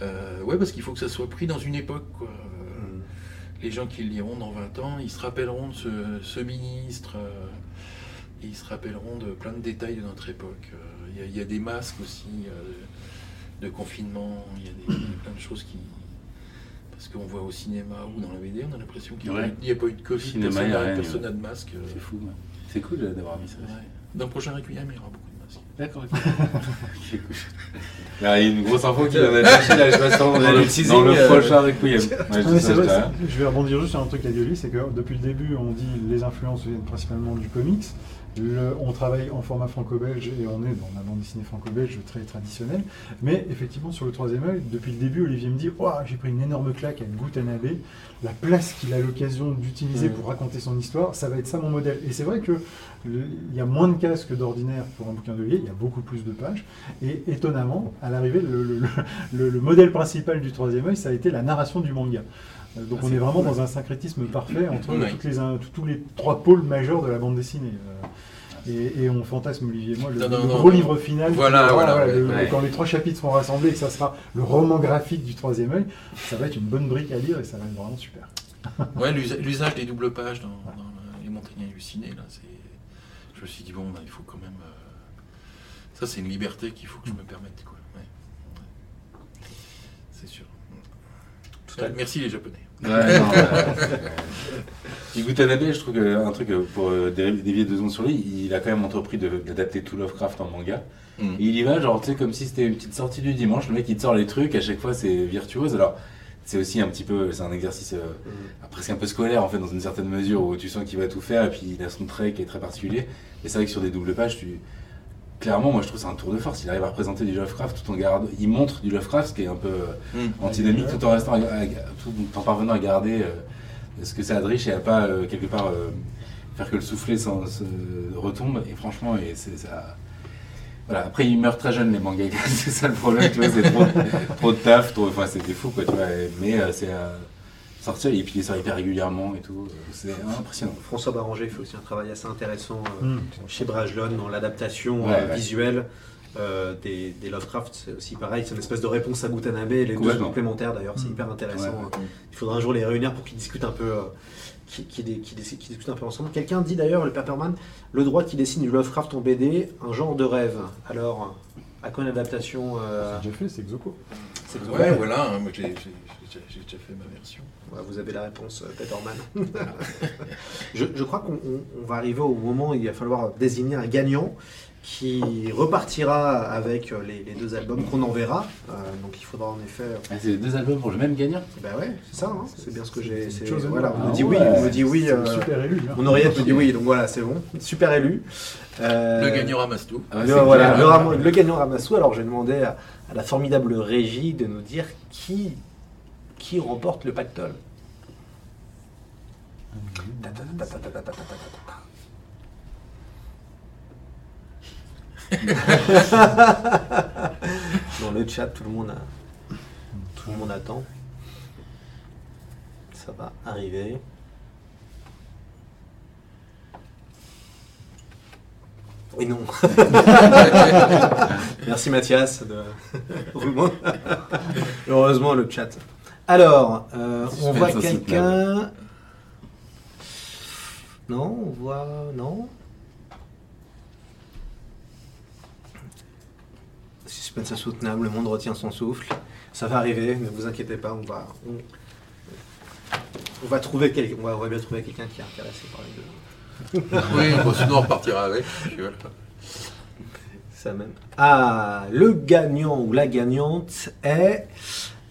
Euh, ouais, parce qu'il faut que ça soit pris dans une époque. Quoi. Euh, Les gens qui le liront dans 20 ans, ils se rappelleront de ce, ce ministre. euh, et ils se rappelleront de plein de détails de notre époque. Euh, Il y a- il y, a des masques aussi euh, de confinement. Il y, a des- il y a plein de choses qui. Parce qu'on voit au cinéma ou dans la BD, on a l'impression qu'il n'y a, Ouais. a pas eu de Covid, Cinéma, personne il y a n'a- de masque. euh, C'est fou. ouais. C'est cool euh, d'avoir mis ça. ouais. Dans le prochain Requiem, il y aura beaucoup. D'accord. Là, il y a une grosse info qui vient d'être là, je dans, a le- du teasing, dans le euh. prochain Requiem. Ouais, je ça, vrai, vais rebondir juste sur un truc qu'a dit c'est que depuis le début, on dit les influences viennent principalement du comics. Le- on travaille en format franco-belge et on est dans la bande dessinée franco-belge très traditionnelle. Mais effectivement, sur le troisième œil, depuis le début, Olivier me dit J'ai pris une énorme claque avec Gutanabe. La place qu'il a l'occasion d'utiliser pour raconter son histoire, ça va être ça mon modèle. Et c'est vrai que il y a moins de cases que d'ordinaire pour un bouquin d'Olivier, il y a beaucoup plus de pages. Et étonnamment, à l'arrivée, le, le- le- le modèle principal du troisième œil, ça a été la narration du manga. Euh, Donc Ah, on est vraiment cool. dans un syncrétisme parfait entre toutes les, un- tous- les trois pôles majeurs de la bande dessinée. Euh, Et, et on fantasme, Olivier et moi, le, Non, non, le non, gros non. livre final. Voilà, qui- voilà, le- ouais. Quand les trois chapitres seront rassemblés et que ça sera le roman graphique du troisième œil, ça va être une bonne brique à lire et ça va être vraiment super. Ouais, l'usa- l'usage des doubles pages dans, dans le- les montagnes hallucinées, là, c'est. Je me suis dit, bon, bah, il faut quand même. euh, Ça, c'est une liberté qu'il faut que je me permette, quoi. Ouais. Ouais. C'est sûr. Tout à fait. Merci les Japonais. Ouais, non, Gutanabe, je trouve qu'un truc euh, pour euh, dé- dévier deux secondes sur lui, il a quand même entrepris de- d'adapter tout Lovecraft en manga. Mm. Et il y va, genre, tu sais, comme si c'était une petite sortie du dimanche. Le mec, il te sort les trucs, à chaque fois, c'est virtuose. Alors, c'est aussi un petit peu, c'est un exercice euh, presque un peu scolaire, en fait, dans une certaine mesure, où tu sens qu'il va tout faire, et puis il a son trait qui est très particulier. Et c'est vrai que sur des doubles pages, tu. Clairement, moi je trouve que c'est un tour de force. Il arrive à représenter du Lovecraft tout en gardant. Il montre du Lovecraft, ce qui est un peu euh, Mm. antinomique, tout en restant, à- à- tout en parvenant à garder euh, ce que ça a de riche et à pas euh, quelque part euh, faire que le soufflet se retombe. Et franchement, et c'est ça. Voilà. Après, il meurt très jeune les mangas. c'est ça le problème, tu vois. C'est trop, trop de taf, trop. Enfin, c'était fou, quoi. Tu vois. Mais euh, c'est sortir et puis il sort hyper régulièrement et tout. euh, C'est impressionnant. François Baranger fait aussi un travail assez intéressant euh, Mm. chez Brajlon dans l'adaptation Ouais, euh, ouais. visuelle euh, des, des Lovecraft. C'est aussi pareil, c'est une espèce de réponse à Gutanabe. Les deux sont complémentaires d'ailleurs, c'est Mm. hyper intéressant. Ouais, ouais. Il faudra un jour les réunir pour qu'ils discutent un peu. euh, qui, qui, dé- qui dé- qui discutent un peu ensemble. Quelqu'un dit d'ailleurs, le Paperman, le droit qui dessine du Lovecraft en BD, un genre de rêve. Alors, à quoi une adaptation euh, C'est déjà fait, c'est Exoco. Ouais, voilà, hein, moi j'ai déjà fait ma version. Ouais, vous avez la réponse, euh, Peterman. je, je crois qu'on on- on va arriver au moment où il va falloir désigner un gagnant qui repartira avec euh, les, les deux albums qu'on enverra. Euh, donc il faudra en effet. Ah, c'est les deux albums pour le même gagnant Ben ouais, c'est ça, hein, c'est bien ce que j'ai. c'est- Chose Voilà, on Ah me dit oui, on me dit oui. Euh, Super élu. hein. mon oreillette me dit oui, donc voilà, c'est bon. Super élu. Euh, Le gagnant ramasse tout. Ah le, voilà, le, ram- le gagnant Ramassou. Alors j'ai demandé à, à la formidable régie de nous dire qui, qui remporte le pactole. Ta, ta, ta, ta, ta, ta, ta, ta, ta, ta, ta. Dans le chat, tout le monde a- tout le monde attend. Ça va arriver. Et non. Merci Mathias de. Heureusement le chat. Alors, euh, on voit quelqu'un. Non, on voit. Non. Suspense insoutenable, le monde retient son souffle. Ça va arriver, ne vous inquiétez pas, on va, on, On va trouver quelqu'un. On va, on va bien trouver quelqu'un qui est intéressé par les deux. Oui, bon, sinon on repartira avec. Ça même. Ah, le gagnant ou la gagnante est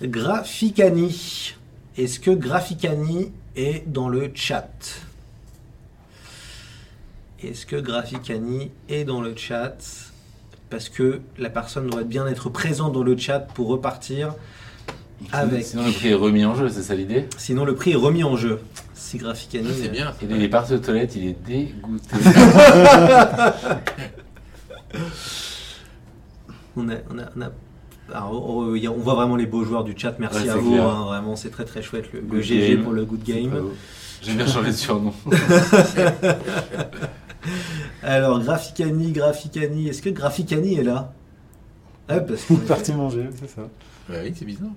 Graphicani. Est-ce que Graphicani est dans le chat? Est-ce que Graphicani est dans le chat? Parce que la personne doit bien être présente dans le chat pour repartir avec. Sinon, le prix est remis en jeu, c'est ça l'idée? Sinon, le prix est remis en jeu. Si Graphicani. Ça, C'est bien. Et il est parti aux toilettes, il est dégoûté. On a, on a, on a- alors, on, il y a- on voit vraiment les beaux joueurs du chat. Merci Ouais, à vous. hein, vraiment, c'est très très chouette. Le, GG game. pour le good game. J'ai bien changé de surnom. Alors, Graphicani, Graphicani. Est-ce que Graphicani est là? Ouais, parce que. Parti manger, c'est ça. Ouais, oui, c'est bizarre.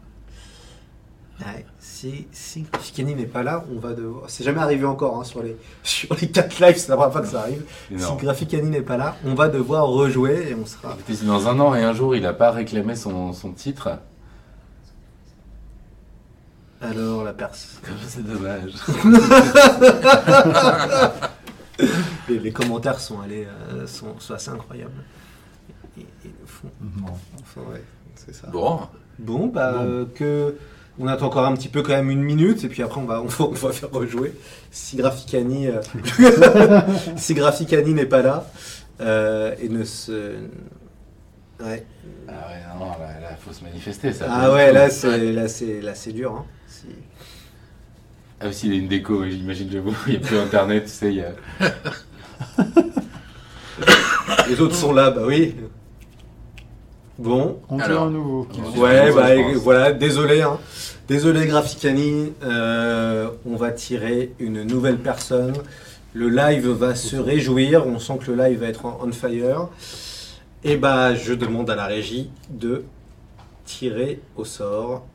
Ouais, si, si Graphicani n'est pas là, on va devoir. C'est jamais arrivé encore hein, sur les sur les 4 lives, c'est la première fois que ça arrive. Énorme. Si Graphicani n'est pas là, on va devoir rejouer et on sera. Écoutez, dans un an et un jour il n'a pas réclamé son, son titre, Alors, la personne. comme ça, c'est dommage. Les, les commentaires sont allés, euh, sont, sont assez incroyables. Ils, ils le font. Non. Enfin, ouais, c'est ça. Bon, Bon, bah, Bon. euh, que. On attend encore un petit peu, quand même une minute, et puis après on va, on va, on va faire rejouer. Si Graphicani, euh, si Graphicani n'est pas là, euh, et ne se. Ouais. Ah ouais, non, non, là, là, faut se manifester. Ça Ah ouais, là c'est, là c'est, là c'est dur. Hein. Ah aussi, il y a une déco, j'imagine, je vous. Il n'y a plus internet, tu sais, il y a. Les autres sont là, bah oui. Bon, On tire Alors. un nouveau. Ouais. Bah, voilà, désolé. Hein. Désolé, Graphicani. Euh, on va tirer une nouvelle personne. Le live va se réjouir. On sent que le live va être en- on fire. Et bah, je demande à la régie de tirer au sort.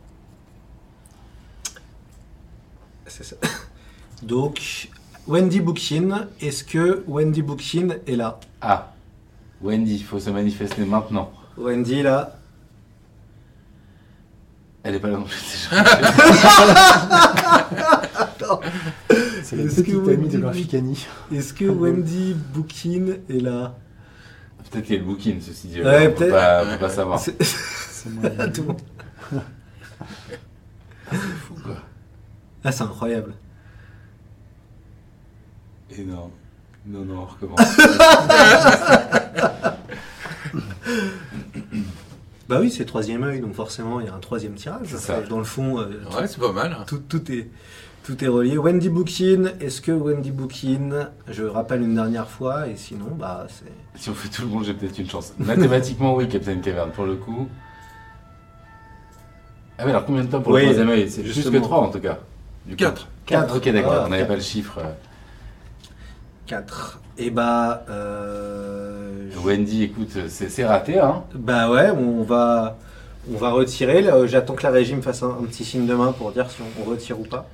C'est ça. Donc, Wendy Bookin. Est-ce que Wendy Bookin est là? Ah, Wendy, il faut se manifester maintenant. Wendy, là. Elle est pas là non plus, déjà. C'est la Est-ce petite que amie Wendy de. Est-ce que Wendy Bookin est là? Peut-être qu'il y a le booking, ceci dit. Ouais, on peut peut-être. pas, on peut pas savoir. C'est- C'est moi. Tout le monde. fou quoi. Ah, c'est incroyable. Énorme. Non, non, on recommence. Bah oui, c'est troisième œil, donc forcément, il y a un troisième tirage. Dans le fond, euh, Ouais, c'est pas mal. tout, tout est, tout est relié. Wendy Bookin, est-ce que Wendy Bookin, je rappelle une dernière fois, et sinon, bah, c'est. si on fait tout le monde, j'ai peut-être une chance. Mathématiquement, oui, Captain Cavern, pour le coup. Ah oui, alors combien de temps pour Oui, le troisième œil? C'est plus que. 3 en tout cas. Du coup. Quatre. 4, ok, d'accord, Ah, on n'avait pas le chiffre. euh. 4. Et bah. Euh, je- Wendy, écoute, c'est raté, hein Bah ouais, on va, on va retirer. Là, J'attends que la régie me fasse un, un petit signe de main pour dire si on, on retire ou pas.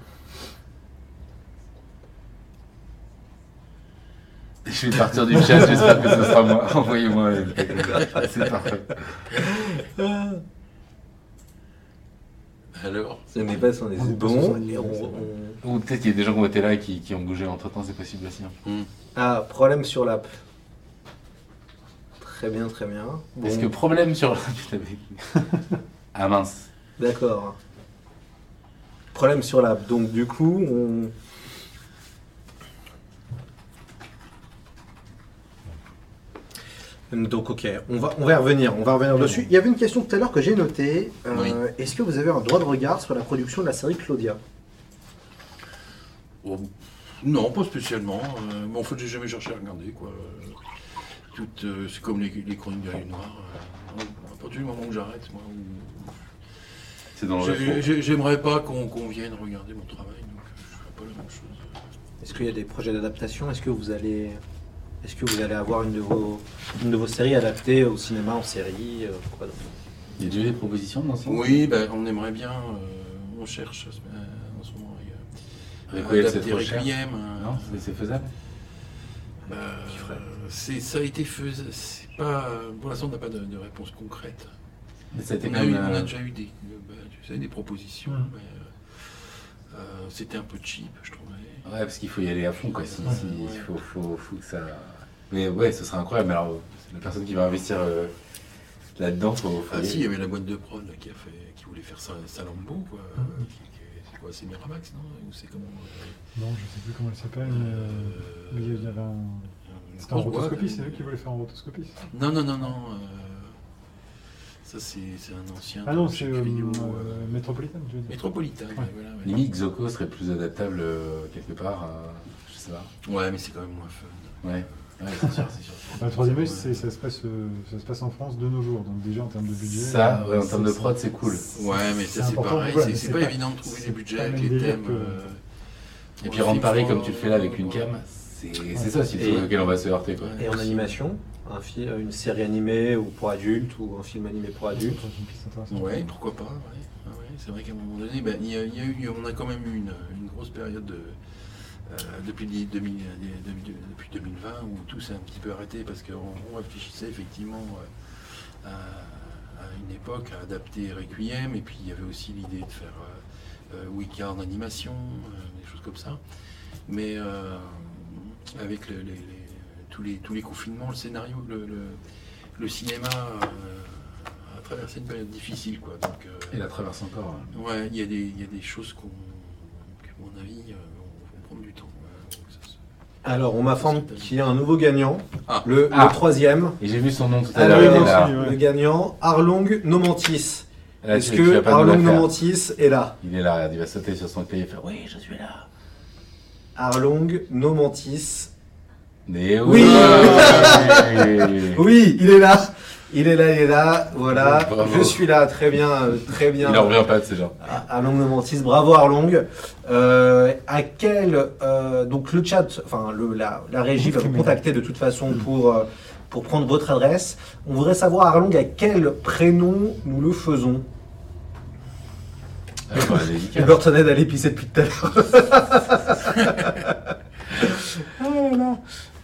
Je vais partir du chat, j'espère que ce sera moi. Envoyez-moi. euh, C'est parfait. Alors, Ce n'est pas son On est bon. Ou peut-être qu'il y a des gens qui ont été là et qui, qui ont bougé entre temps, c'est possible aussi. hein. Ah, problème sur l'app. Très bien, très bien. Bon, Est-ce que problème sur. Putain, mais- ah mince. D'accord. Problème sur l'app. Donc du coup, on... Donc ok, on va, on va y revenir, on va revenir dessus. Il y avait une question tout à l'heure que j'ai notée. Euh, Oui. Est-ce que vous avez un droit de regard sur la production de la série Claudia? Oh, non, pas spécialement. euh, mais en fait, j'ai jamais cherché à regarder quoi. Euh, Tout, euh, c'est comme les, les chroniques de la Noire. Euh, à partir du moment où j'arrête, moi, où- C'est dans le. j'ai- j'aimerais pas qu'on qu'on vienne regarder mon travail, donc je ferai pas la même chose. Est-ce qu'il y a des projets d'adaptation? Est-ce que vous allez, est-ce que vous allez avoir une de vos, une de vos séries adaptées au cinéma, en série euh, Il y a déjà eu des propositions dans ce Oui, ben, on aimerait bien, euh, on cherche euh, en ce moment. il y a- Avec Will, c'est. Requiem, euh, Non, c'est- c'est faisable Bah, c'est, ça a été faisable. C'est pas, pour l'instant, on n'a pas de, de réponse concrète. Mais ça a été On a, eu- même, on a déjà eu des, bah, tu sais, des propositions. Mhm. mais, Euh, C'était un peu cheap, je trouvais. Ouais, parce qu'il faut y aller à fond, quoi. Si, Ouais. si- il faut, faut, faut que ça. Mais ouais, ce serait incroyable. Mais alors, la personne qui va investir euh, là-dedans, faut. faut Ah y si, il y avait la boîte de prod là, qui, a fait, qui voulait faire ça, Salambo, quoi. Euh, qui- qui- C'est quoi, c'est Miramax, non? Ou c'est comment euh, Non, je sais plus comment elle s'appelle, mais, euh, mais il y avait un. C'était en rotoscopie, c'est eux qui voulaient faire en rotoscopie. Non, non, non, non. euh, Ça, c'est c'est un ancien. Ah non, c'est euh, euh, euh, Métropolitain, tu veux dire. Métropolitain, ouais, Ouais. voilà. ouais. Limite, Xoko serait plus adaptable euh, quelque part. euh, je sais pas. Ouais, mais c'est quand même moins fun. Ouais, ouais c'est sûr, c'est sûr. Le troisième œil, ça, se passe, euh, ça se passe en France de nos jours, donc déjà en termes de budget. Ça, euh, ouais, en termes de prod, c'est cool. Ouais, mais C'est ça, c'est important, pareil. voilà, c'est- pas, pas- évident de trouver des budgets avec les thèmes. que- euh, Et puis rendre film Paris comme tu le fais là avec une cam, c'est ça aussi le auquel on va se heurter, quoi. Et en animation, un fi- une série animée ou pour adultes ou un film animé pour adultes. Ouais, pourquoi pas. Ouais. Ah ouais, c'est vrai qu'à un moment donné, ben, il y a, y a eu, on a quand même eu une, une grosse période de, euh, depuis, les 2000 des- de- de- depuis 2020 où tout s'est un petit peu arrêté parce qu'on on réfléchissait effectivement euh, à, à une époque à adapter Requiem et puis il y avait aussi l'idée de faire euh, euh, en animation, euh, des choses comme ça. Mais euh, avec le- les, les- tous, les, tous les confinements, le scénario, le, le- le cinéma euh, a traversé une période difficile. Quoi. Donc, euh, Il la traverse encore. hein. Ouais, il y, a des- il y a des choses qu'on, que, à mon avis, euh, prendre du temps. Alors, on m'informe qu'il y a un nouveau gagnant, Ah. le, Ah. le troisième. Et j'ai vu son nom tout à l'heure. ouais. Le gagnant, Arlong Nomantis. Là, Est-ce que Arlong. Nomantis est là? Il est là, regarde, il va sauter sur son clavier et faire Oui, je suis là. Arlong Nomantis. Mais Oui. oui Oui, il est là. Il est là, il est là. Voilà. Bravo. Je suis là. Très bien, euh, très bien. Il en revient pas de ces gens. Ah, Arlong Nomantis, bravo Arlong. Euh, à quel euh, donc le chat, enfin le, la, la régie va vous contacter de toute façon pour euh, pour prendre votre adresse. On voudrait savoir Arlong à quel prénom nous le faisons? Ah, bah. Burton est allé pisser depuis tout à l'heure. Oh là.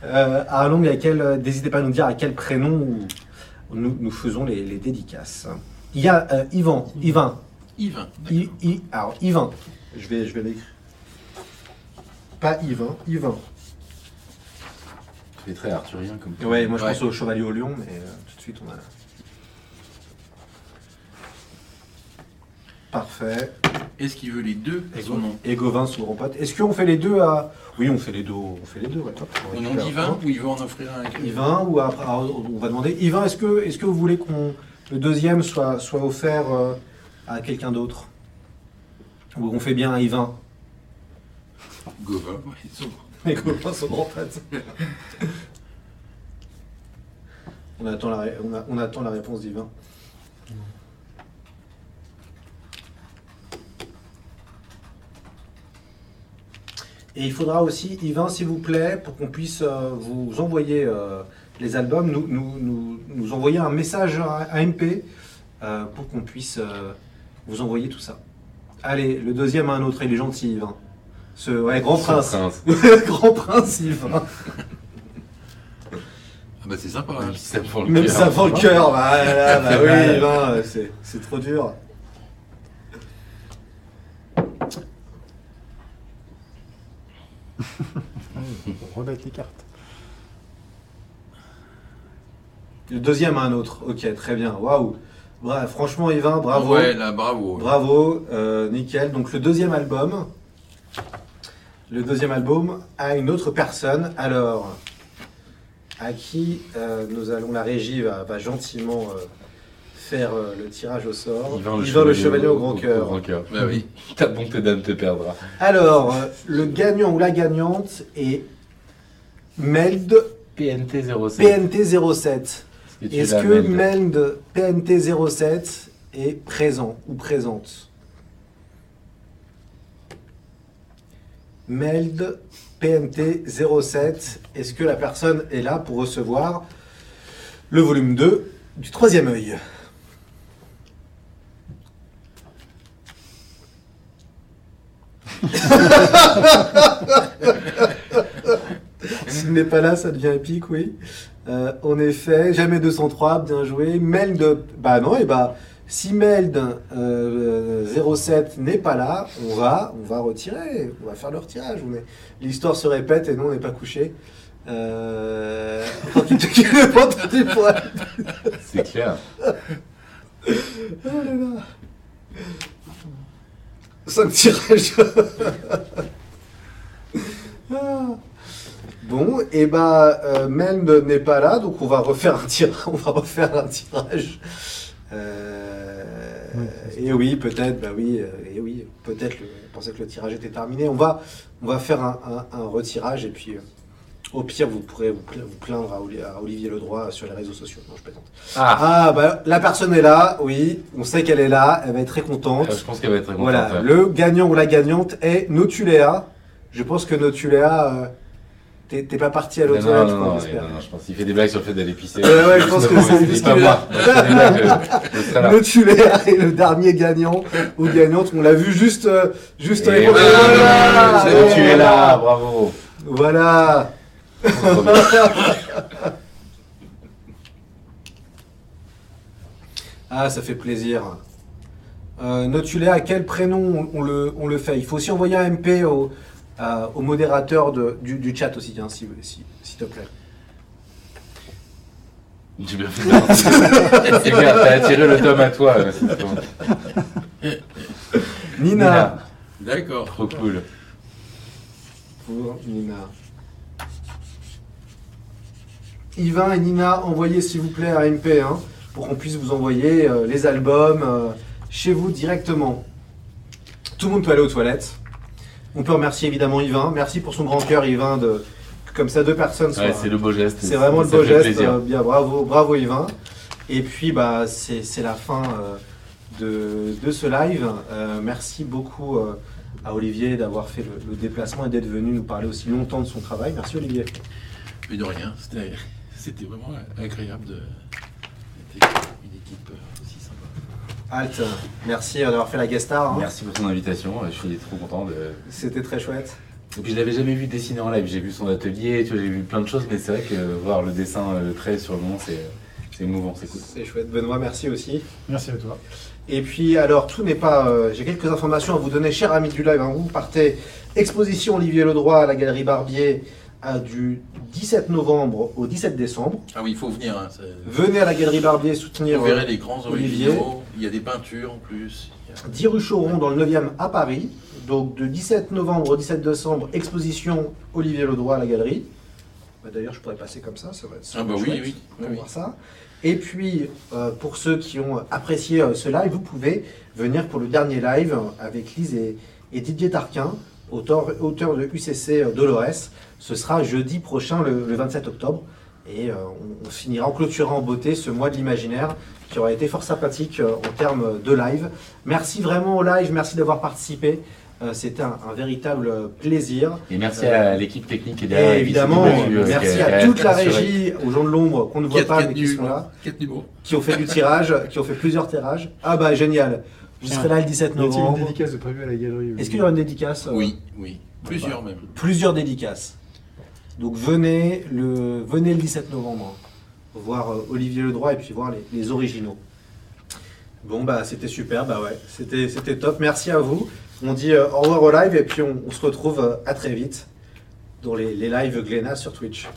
Euh, Arlong, à quel, n'hésitez pas à nous dire à quel prénom nous, nous faisons les, les dédicaces. Il y a euh, Yvan, Yvan. I, I- alors Yvan, je vais, je vais l'écrire. Pas Yvan, Yvan. Tu fais très arthurien comme Ouais, moi je Ouais. pense au chevalier au lion, mais euh, tout de suite on a. Parfait. Est-ce qu'il veut les deux à son nom Et Gauvin, son grand pote. Est-ce qu'on fait les deux à. Oui, on fait les deux, on fait les deux, ouais. Au nom d'Yvain un. ou il veut en offrir un Yvain ou après alors, on va demander Yvain est-ce que est-ce que vous voulez qu'on le deuxième soit soit offert euh, à quelqu'un d'autre? Ou on fait bien à Yvain? Gauvin, mais Gauvin son grand pote on attend la ré- on, a- on attend la réponse d'Yvain Et il faudra aussi, Yvain, s'il vous plaît, pour qu'on puisse euh, vous envoyer euh, les albums, nous, nous, nous, nous envoyer un message à, à MP euh, pour qu'on puisse euh, vous envoyer tout ça. Allez, le deuxième à un autre, il est gentil, Yvain. Ce ouais, grand Ce prince. prince. grand prince, Yvain. Ah bah c'est sympa. hein. Même si ça me fend le Même cœur. ça le cœur. Bah, là, bah oui. Yvain, c'est, c'est trop dur. Remettre les cartes. Le deuxième à un autre. Ok, très bien. Waouh. Bra- franchement, Yvain, bravo. Ouais, là, bravo. Bravo, euh, nickel. Donc le deuxième album, le deuxième album à une autre personne. Alors, à qui euh, nous allons la régie va, va gentiment euh, faire euh, le tirage au sort. Yvain le, le chevalier au grand Au cœur. grand cœur. Bah oui. Ta bonté d'âme te perdra. Alors, euh, le gagnant ou la gagnante est Meld PNT 07. PNT 07. Et tu Est-ce l'as, que Mel. Meld PNT 07 est présent ou présente? Meld PNT 07, est-ce que la personne est là pour recevoir le volume 2 du troisième œil? S'il n'est pas là, ça devient épique, oui. Euh, en effet, jamais 203, bien joué. Meld, bah non, et bah Si Meld euh, 07 n'est pas là, on va, on va retirer, on va faire le retirage. Est- L'histoire se répète et nous on n'est pas couché. Euh... C'est clair. Oh là là. Cinq tirages. Ah. Bon, et bah euh, Meld n'est pas là, donc on va refaire un tirage. On va refaire un tirage. Euh, et oui, peut-être, bah oui, euh, et oui, peut-être. On pensait que le tirage était terminé. On va, on va faire un, un- un retirage et puis. Euh, au pire, vous pourrez vous pla- vous plaindre à Oli- à Olivier Ledroit sur les réseaux sociaux. Non, je plaisante. Ah, Ah, bah, la personne est là, oui, on sait qu'elle est là, elle va être très contente. je pense qu'elle va être très contente. Voilà, ouais. le gagnant ou la gagnante est Notuléa. Je pense que Notuléa, euh, t'es pas parti à l'autre non, je non, non, je pense qu'il fait des blagues sur le fait d'aller pisser. Ouais, ouais, je pense que c'est juste pas moi. Serai là. Notuléa est le dernier gagnant ou gagnante. On l'a vu juste, euh, juste tu es là, voilà. bravo. Voilà. Ah, ça fait plaisir. Euh, Notuléa, quel prénom on, on le, on le fait? Il faut aussi envoyer un MP au, à- au modérateur de- du, du chat aussi, hein, si- si- s'il te plaît. J'ai bien fait t'as attiré le tome à toi. euh, Nina. D'accord. Trop cool. Pour Nina. Yvain et Nina, envoyez s'il vous plaît un MP hein, pour qu'on puisse vous envoyer euh, les albums euh, chez vous directement. Tout le monde peut aller aux toilettes. On peut remercier évidemment Yvain. Merci pour son grand cœur, Yvain, de que comme ça deux personnes. Ouais, c'est le beau geste. C'est vraiment le beau geste. euh, bien, bravo, bravo Yvain. Et puis bah c'est c'est la fin euh, de, de ce live. Euh, merci beaucoup euh, à Olivier d'avoir fait le, le déplacement et d'être venu nous parler aussi longtemps de son travail. Merci Olivier. Mais de rien, c'était c'était vraiment agréable de d'être une équipe euh, aussi sympa. Alt, merci euh, d'avoir fait la guest star. hein. Merci pour ton invitation. Je suis trop content de. C'était très chouette. Et puis je l'avais jamais vu dessiner en live. J'ai vu son atelier, tu vois, j'ai vu plein de choses, mais c'est vrai que voir le dessin, euh, le trait sur le moment, c'est c'est émouvant, c'est cool. C'est chouette. Benoît, merci aussi. Merci à toi. Et puis, alors, tout n'est pas. euh, J'ai quelques informations à vous donner, chers amis du live. hein. Vous partez exposition Olivier Ledroit à la Galerie Barbier à du 17 novembre au 17 décembre. Ah oui, il faut venir. hein, Venez à la Galerie Barbier soutenir Vous verrez euh, les grands Olivier. originaux. Il y a des peintures en plus. A- 10 rue Choron dans le 9e à Paris. Donc, de 17 novembre au 17 décembre, exposition Olivier Ledroit à la Galerie. Bah, D'ailleurs, je pourrais passer comme ça, ça va être Ah bah oui, oui, pour oui, voir ça. Et puis, euh, pour ceux qui ont apprécié euh, ce live, vous pouvez venir pour le dernier live euh, avec Lise et, et Didier Tarquin, auteur, auteur de UCC euh, Dolores. Ce sera jeudi prochain, le, le 27 octobre. Et euh, on, on finira en clôturant en beauté ce mois de l'imaginaire qui aura été fort sympathique euh, en termes de live. Merci vraiment au live, merci d'avoir participé. Euh, C'était un, un véritable plaisir. Et merci Euh, à l'équipe technique Et derrière. qui évidemment, euh, merci à toute la régie, aux gens de l'ombre qu'on ne voit Quatre- pas quatre mais qui sont là, qui ont fait du tirage, qui ont fait plusieurs tirages. Ah bah génial, vous Tiens, serez là le 17 Y a-t-il une novembre. dédicace de prévue à la galerie Est-ce qu'il y aura une dédicace Oui, oui. Plusieurs même. Plusieurs dédicaces. Donc venez le, venez le 17 novembre hein, voir euh, Olivier Ledroit et puis voir les, originaux. Bon bah c'était super, bah ouais, c'était top. Merci à vous. On dit euh, au revoir au live et puis on, on se retrouve euh, à très vite dans les, les lives Glénat sur Twitch.